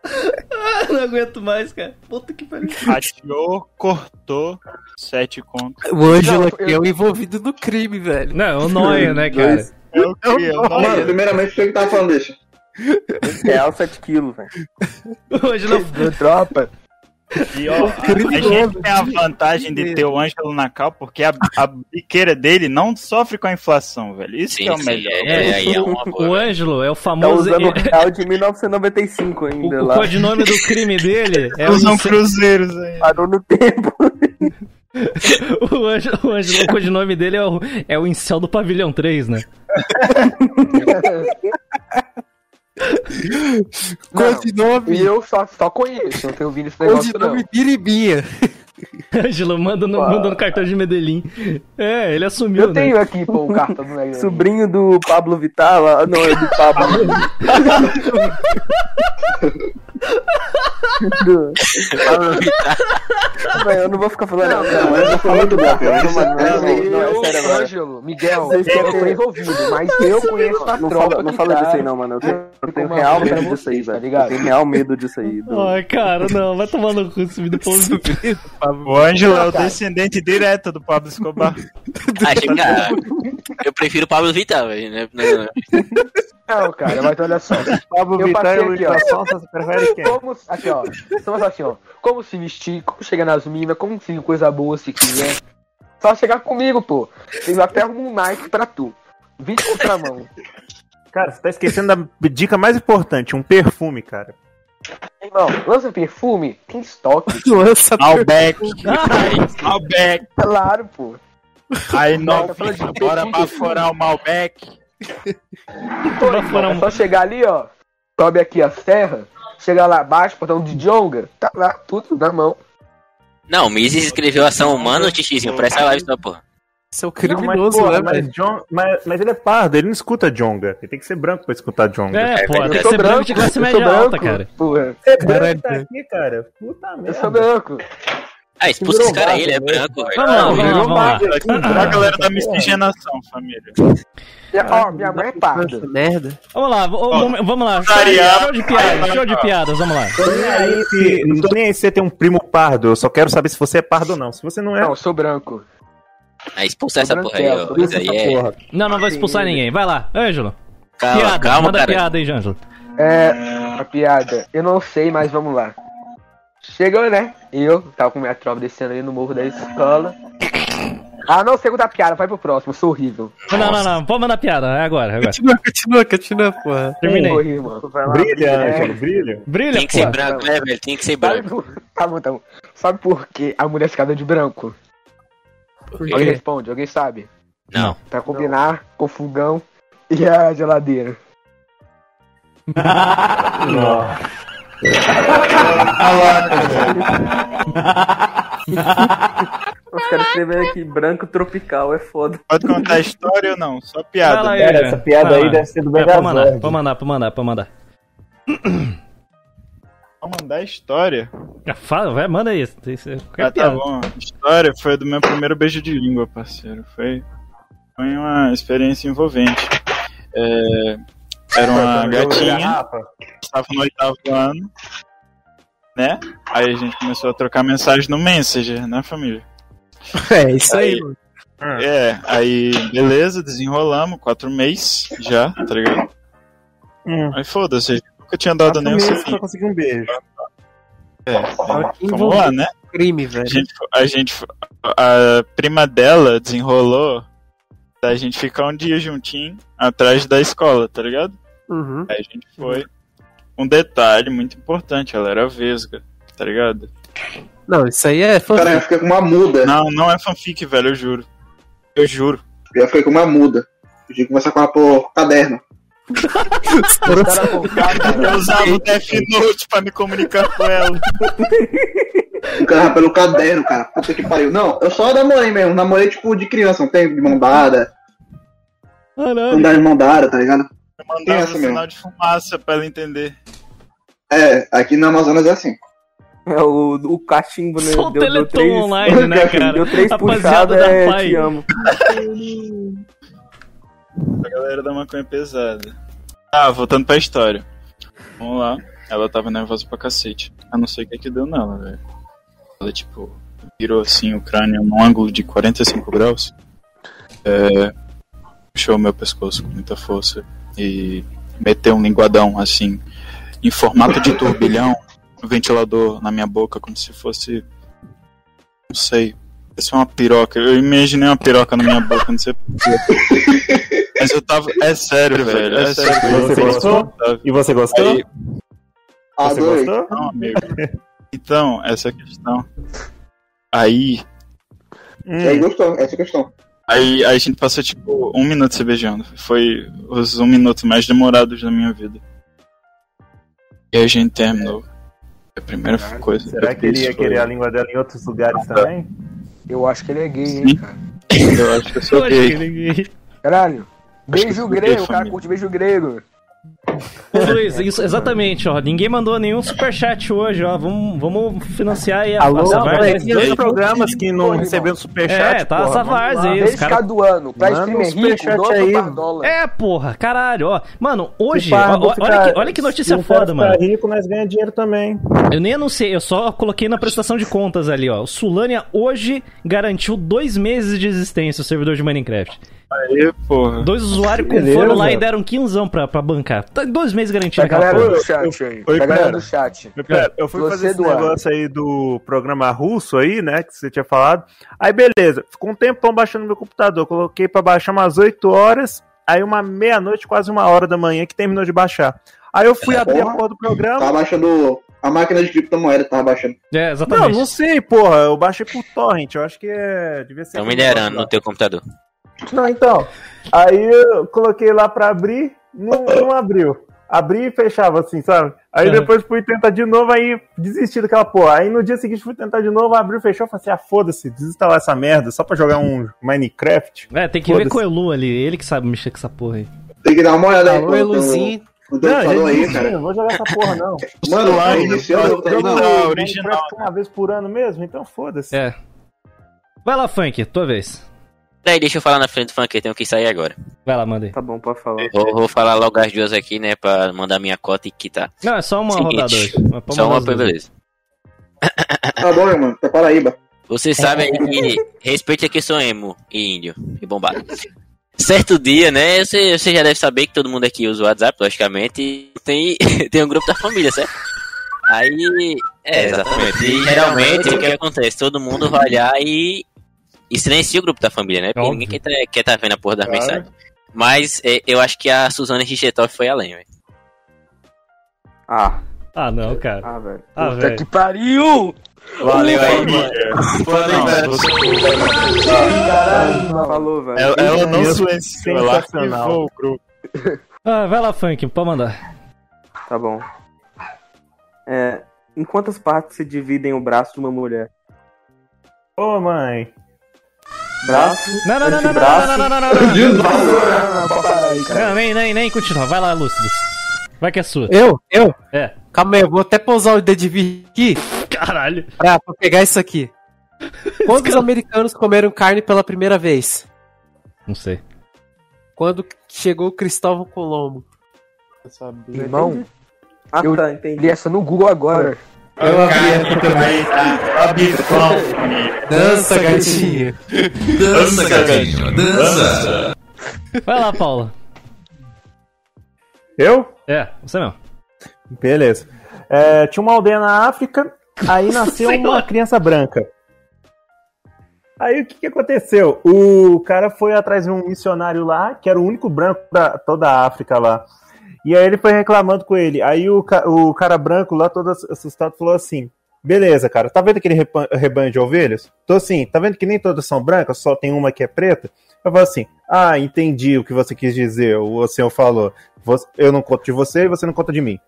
não aguento mais, cara. Puta que pariu. Achou, cortou, 7 contos. O Ângelo aqui eu- é o envolvido no crime, velho. Não, é o Noia, né, cara? Dois. É o que? É o Mano, primeiramente, o que ele tava falando, deixa. Real 7 quilos, velho. Hoje não. Tropa. E ó, a, a gente tem a vantagem de ter o Ângelo na cal, porque a, a biqueira dele não sofre com a inflação, velho. Isso Sim, que é o melhor. é, é uma O boa. Ângelo é o Tá famoso. usando o real de 1995 O, ainda o lá. codinome do crime dele é o, Usam incel- cruzeiros aí. Parou no tempo. o, Ângelo, o, Ângelo, o codinome dele é o, é o incel do pavilhão 3, né? Codinome. E eu só, só conheço, não tenho ouvido esse negócio não. Codinome Biribinha. Ângelo manda no, manda no cartão de Medellín. É, ele assumiu, Eu né? tenho aqui, pô, o cartão do negócio. Sobrinho do Pablo Vittar, lá- não, é do Pablo. do... Eu não vou ficar falando Não, não, não, mas eu foi muito bom, cara. Não, mano, não, Eu, não, sério agora. Ângelo, Miguel, Vocês eu querem tô ter- envolvido, mas eu conheço a Não tropa fala, não fala tá. disso aí não, mano. Eu tenho, eu tenho real medo disso aí, tá velho. ligado? eu tenho real medo disso aí. do- Ai, cara, não, vai tomar no cu esse vídeo povo. O Ângelo é o cara. descendente direto do Pablo Escobar. Acho que, ah, eu prefiro o Pablo Vittar, velho. Né? Não, cara, mas olha só. Pablo Eu Vittar passei e o aqui, ó. Wilson Sonsa, você prefere quem? Como, aqui, ó. Só assim, ó. Como se vestir, como chegar nas minas, como conseguir coisa boa se quiser. Só chegar comigo, pô. Eu até arrumo um Nike pra tu. 20 contramão. Cara, você tá esquecendo da dica mais importante, um perfume, cara. Irmão, lança perfume, tem estoque. Lança Malbec. Malbec. Claro, pô. Aí, Não, de bora perfume. baforar o Malbec. Pô, irmão, é só chegar ali, ó. Sobe aqui a serra, chega lá abaixo, portão de Jonga, tá lá, tudo na mão. Não, o Mises escreveu ação humana, Tixizinho, pra essa live da porra. Você é o Não, mas, porra, mas, John- mas- mas ele é pardo, ele não escuta Jonga. Ele tem que ser branco pra escutar Jonga. É, pô, tem que ser branco branco, de classe média alta, cara. Porra. É branco tá aqui, cara. Puta merda. Eu sou branco. Ah, expulsa esse cara aí, ele é branco, velho. Vamos lá, vamos lá, vamos lá. A galera da miscigenação, família. Minha, ó, minha mãe é parda. Merda. Vamos lá, vamos, vamos lá. Show de piadas, show de piadas, vamos lá. Não tô nem aí se você tem um primo pardo, eu só quero saber se você é pardo ou não. Se você não é. Não, eu sou branco. Ah, expulsa essa porra aí, ó. Isso aí é. Não, não vai expulsar ninguém. Vai lá, Ângelo. Calma, piada, calma, manda cara. piada aí, Ângelo. É, a piada. Eu não sei, mas vamos lá. Chegou, né? Eu tava com minha tropa descendo ali no morro da escola. Ah, não contar piada, vai pro próximo, eu sou horrível. Não, não, não, pode mandar piada, é agora, é agora. Continua, continua, continua, porra. Terminei. Vai lá. Brilha, É. Ângelo, brilha. Brilha, Tem que ser pô. branco, né, velho? Tem que ser Sabe branco. por... Tá bom, tá bom. Sabe por que a mulher ficada de branco? Por Alguém responde, alguém sabe? Não. Pra combinar com o fogão e a geladeira. Os caras escrevendo aqui, branco tropical, é foda. Pode contar a história ou não? Só piada. lá, Igor. essa piada aí deve ser do É, pode mandar, Megazord. pode mandar, pode mandar, pode mandar. Vamos mandar a história. Fala, vai, manda tem- Qualquer Ah, tá bom. A história foi do meu primeiro beijo de língua, parceiro. Foi, foi uma experiência envolvente. É, era uma gatinha, estava no oitavo ano, né? Aí a gente começou a trocar mensagem no Messenger, né, família? É, isso aí, Aí- mano. É, aí beleza, desenrolamos, quatro meses já, tá ligado? Hum. Aí foda-se, a nunca tinha dado Quatro nem um meses pra conseguir um beijo. É, que vamos lá, né? Crime, A velho. gente, a gente, a prima dela desenrolou da gente ficar um dia juntinho atrás da escola, tá ligado? Uhum. Aí a gente foi. Um detalhe muito importante, ela era vesga, tá ligado? Não, isso aí é Cara, eu fanfic. fiquei com uma muda. Não, não é fanfic, velho, eu juro. Eu juro. Eu fiquei com uma muda. Eu que conversar com ela por caderno. Eu usava o Death Note pra me comunicar com ela. O cara pelo caderno, cara. Puta que pariu. Não, eu só namorei mesmo. Namorei tipo de criança, um tempo de mão dada. Andar de mão dada, tá ligado? Eu mandava um sinal de fumaça pra ela entender. É, aqui no Amazonas é assim. É o, o cachimbo, né? Só o Deu- deu Teleton três- online, né, cara? Deu três Rapaziada puxadas, da é, Pai. te amo. A galera da maconha pesada. Ah, voltando pra história. Vamos lá. Ela tava nervosa pra cacete. Eu não sei o que que deu nela, velho. Ela, tipo, virou assim o crânio num ângulo de 45 graus. É, puxou meu pescoço com muita força e meteu um linguadão, assim, em formato de turbilhão, um ventilador na minha boca, como se fosse. Não sei. Isso é uma piroca. Eu imaginei uma piroca na minha boca, não sei porquê. Mas eu tava. É sério, velho. É sério. Você Foi gostou? E você gostou? Aí- Você Adorei. gostou? Não, amigo. Então, essa é a questão. Aí. Hum. E aí gostou, essa é a questão. Aí, aí a gente passou tipo um minuto se beijando. Foi os um minuto mais demorados da minha vida. E aí a gente terminou. A primeira coisa. Será que ele ia foi- querer a língua dela em outros lugares também? Eu acho que ele é gay, hein, cara. Eu acho que eu sou gay. Caralho. Acho que Beijo eu grego, gay, o cara curte beijo grego. Ô, Luiz, isso, exatamente, ó. Ninguém mandou nenhum superchat hoje, ó. Vamos, vamos financiar aí a Alô, Várzea. mas tem outros programas que não receberam superchat. É, tá porra, essa várzea aí, os Mês caras. do ano. Pra Manda streamer rico, aí. É, porra, caralho, ó. Mano, hoje, ó, vou olha, ficar- que, olha que notícia cara foda, ficar mano. rico, nós ganhamos dinheiro também. Eu nem anunciei, eu só coloquei na prestação de contas ali, ó. O Sulânia hoje garantiu dois meses de existência o servidor de Minecraft. Aí, porra. Dois usuários Beleza. foram lá e deram quinzão pra, pra bancar. Tá Dois meses garantido Pra galera porra. do chat aí. Oi, Pra galera do chat. Eu fui Você, fazer esse Eduardo. negócio aí do programa russo aí, né? Que você tinha falado. Aí beleza, ficou um tempão baixando meu computador. Coloquei pra baixar umas 8 horas. Aí uma meia-noite, quase uma hora da manhã que terminou de baixar. Aí eu fui abrir a Porra. porra do programa. Tava baixando a máquina de criptomoeda, tava baixando. É, Não, não sei, porra. Eu baixei por torrent. Eu acho que é. Devia ser. Estão minerando no teu computador. Não, então. Aí eu coloquei lá pra abrir, não, não abriu. Abri e fechava assim, sabe? Aí Uhum. depois fui tentar de novo, aí desisti daquela porra. Aí no dia seguinte fui tentar de novo, abriu, fechou, falei assim, ah, foda-se, desinstalar essa merda só pra jogar um Minecraft. É, tem que ver com o Elu ali, ele que sabe mexer com essa porra aí. Tem que dar uma olhada aí. Pô, Eluzinho. O Não, falou aí, cara. Não vou jogar essa porra, não. Mano, Lá, jogo não, Minecraft original. uma vez por ano mesmo, então foda-se. É. Vai lá, Funk, tua vez. Daí deixa eu falar na frente do funk, eu tenho que sair agora. Vai lá, manda aí. Tá bom, pode falar. Vou, vou falar logo as duas aqui, né, pra mandar minha cota e quitar. Não, é só uma Seguinte, rodada hoje. Só uma, beleza. Tá bom, meu mano, tá Paraíba. Você sabe aí que respeita que eu sou emo e índio e bombado. Certo dia, né? Você, você já deve saber que todo mundo aqui usa o WhatsApp, logicamente, e tem, tem um grupo da família, certo? Aí. É, exatamente. E geralmente o que acontece? Todo mundo vai lá e, e silencia o grupo da família, né? Porque Óbvio. ninguém quer, tá- quer tá vendo a porra das Claro. mensagens. Mas é, eu acho que a Suzana Richthofen foi além, velho. Ah. Ah, não, cara. Ah, velho. Ah, Puta velho. que pariu! Valeu aí, mano. Falou, velho. Ela, ela não silenciou, ela sensacional. arquivou o grupo. Ah, vai lá, Funk, pode mandar. Tá bom. É, em quantas partes se dividem o braço de uma mulher? Ô, mãe. Braço, Não, não, não, não, não, não, não, não, não, não, não. Nem, nem, nem continua. Vai lá, Lúcidos. Vai que é sua. Eu? Eu? É. Calma aí, eu vou até pousar o dedo de vir aqui. Caralho. Pra, pra pegar isso aqui. Quando os americanos comeram carne pela primeira vez? Não sei. Quando chegou Cristóvão Colombo. Irmão, Ah, eu tá, entendi. li essa no Google agora. Eu abri essa também. Dança, gatinho. Dança, gatinho, dança. Vai lá, Paula. Eu? É, você não. Beleza. É, tinha uma aldeia na África, aí nasceu uma criança branca. Aí o que, que aconteceu? O cara foi atrás de um missionário lá, que era o único branco da toda a África lá. E aí ele foi reclamando com ele. Aí o, ca- o cara branco lá, todo assustado, falou assim: Beleza, cara, tá vendo aquele rebanho de ovelhas? Tô assim, tá vendo que nem todas são brancas, só tem uma que é preta? Eu falo assim: Ah, entendi o que você quis dizer. O senhor falou: "Você- Eu não conto de você e você não conta de mim.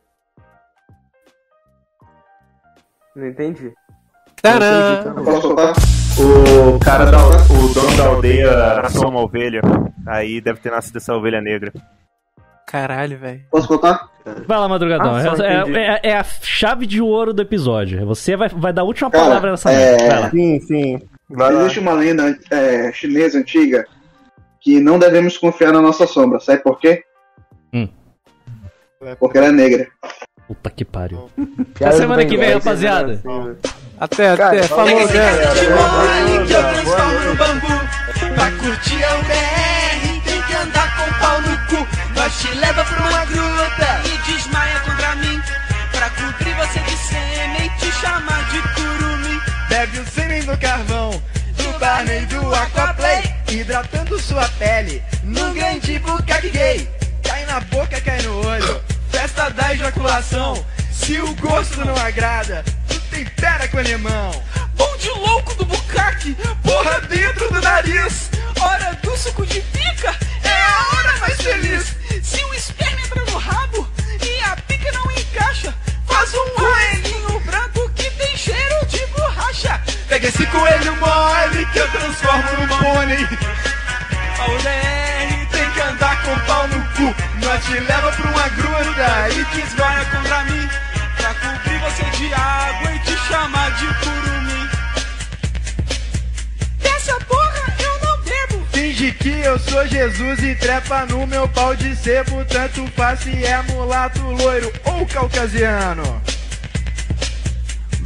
Não entendi. Tcharam! Não entendi? O cara da o dono da aldeia nasceu uma ovelha. Aí deve ter nascido essa ovelha negra. Caralho, velho. Posso contar? Vai lá, Madrugadão. Ah, é, é- é a chave de ouro do episódio. Você vai, vai dar a última Cara, palavra nessa é- lá. Sim, sim. Vai lá. Existe uma lenda é, chinesa antiga que não devemos confiar na nossa sombra. Sabe por quê? Hum. Porque ela é negra. Puta que pariu. Até semana que vem, rapaziada. Assim. Até, até. Falou, né? Mole que eu transformo no bambu Pra curtir é te leva pra uma gruta E desmaia contra mim. Pra cobrir você de sêmen Te chamar de curumim. Bebe o sêmen do carvão Do Barney do Aquaplay Hidratando sua pele No grande bucaque gay. Cai na boca, cai no olho. Festa da ejaculação Se o gosto não agrada Tu tempera com limão. Pão de louco do bucaque Porra dentro do nariz. Hora do suco de pica É a hora mais feliz Se o esperma entra no rabo E a pica não encaixa Faz um coelhinho branco que tem cheiro de borracha. Pega esse coelho mole que eu transformo no pônei. R tem que andar com pau no cu. Nós te leva pra uma gruta e te esgoia contra mim. Pra cobrir você de água e te chamar de curumim Finge que eu sou Jesus e trepa no meu pau de sebo Tanto faz se é mulato, loiro ou caucasiano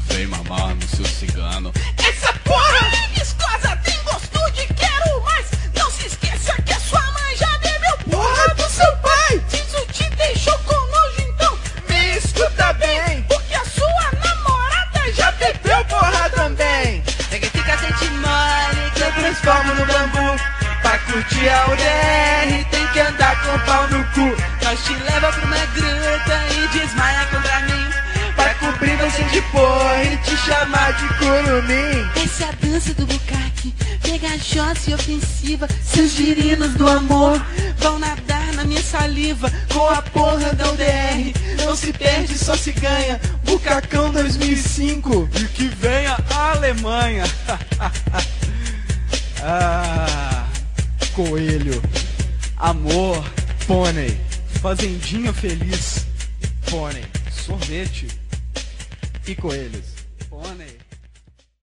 Vem mamar no seu cigano. Essa porra curtir a UDR tem que andar com pau no cu. Nós te leva pra uma gruta e desmaia contra mim Pra cobrir você de porra e te chamar de curumim. Essa é a dança do bucaque, pegajosa e ofensiva. Seus girinos do amor vão nadar na minha saliva Com a porra da UDR, não se perde, só se ganha. Bucacão 2005 E que venha a Alemanha. Ah coelho, amor, pônei, fazendinha feliz, pônei, sorvete e coelhos.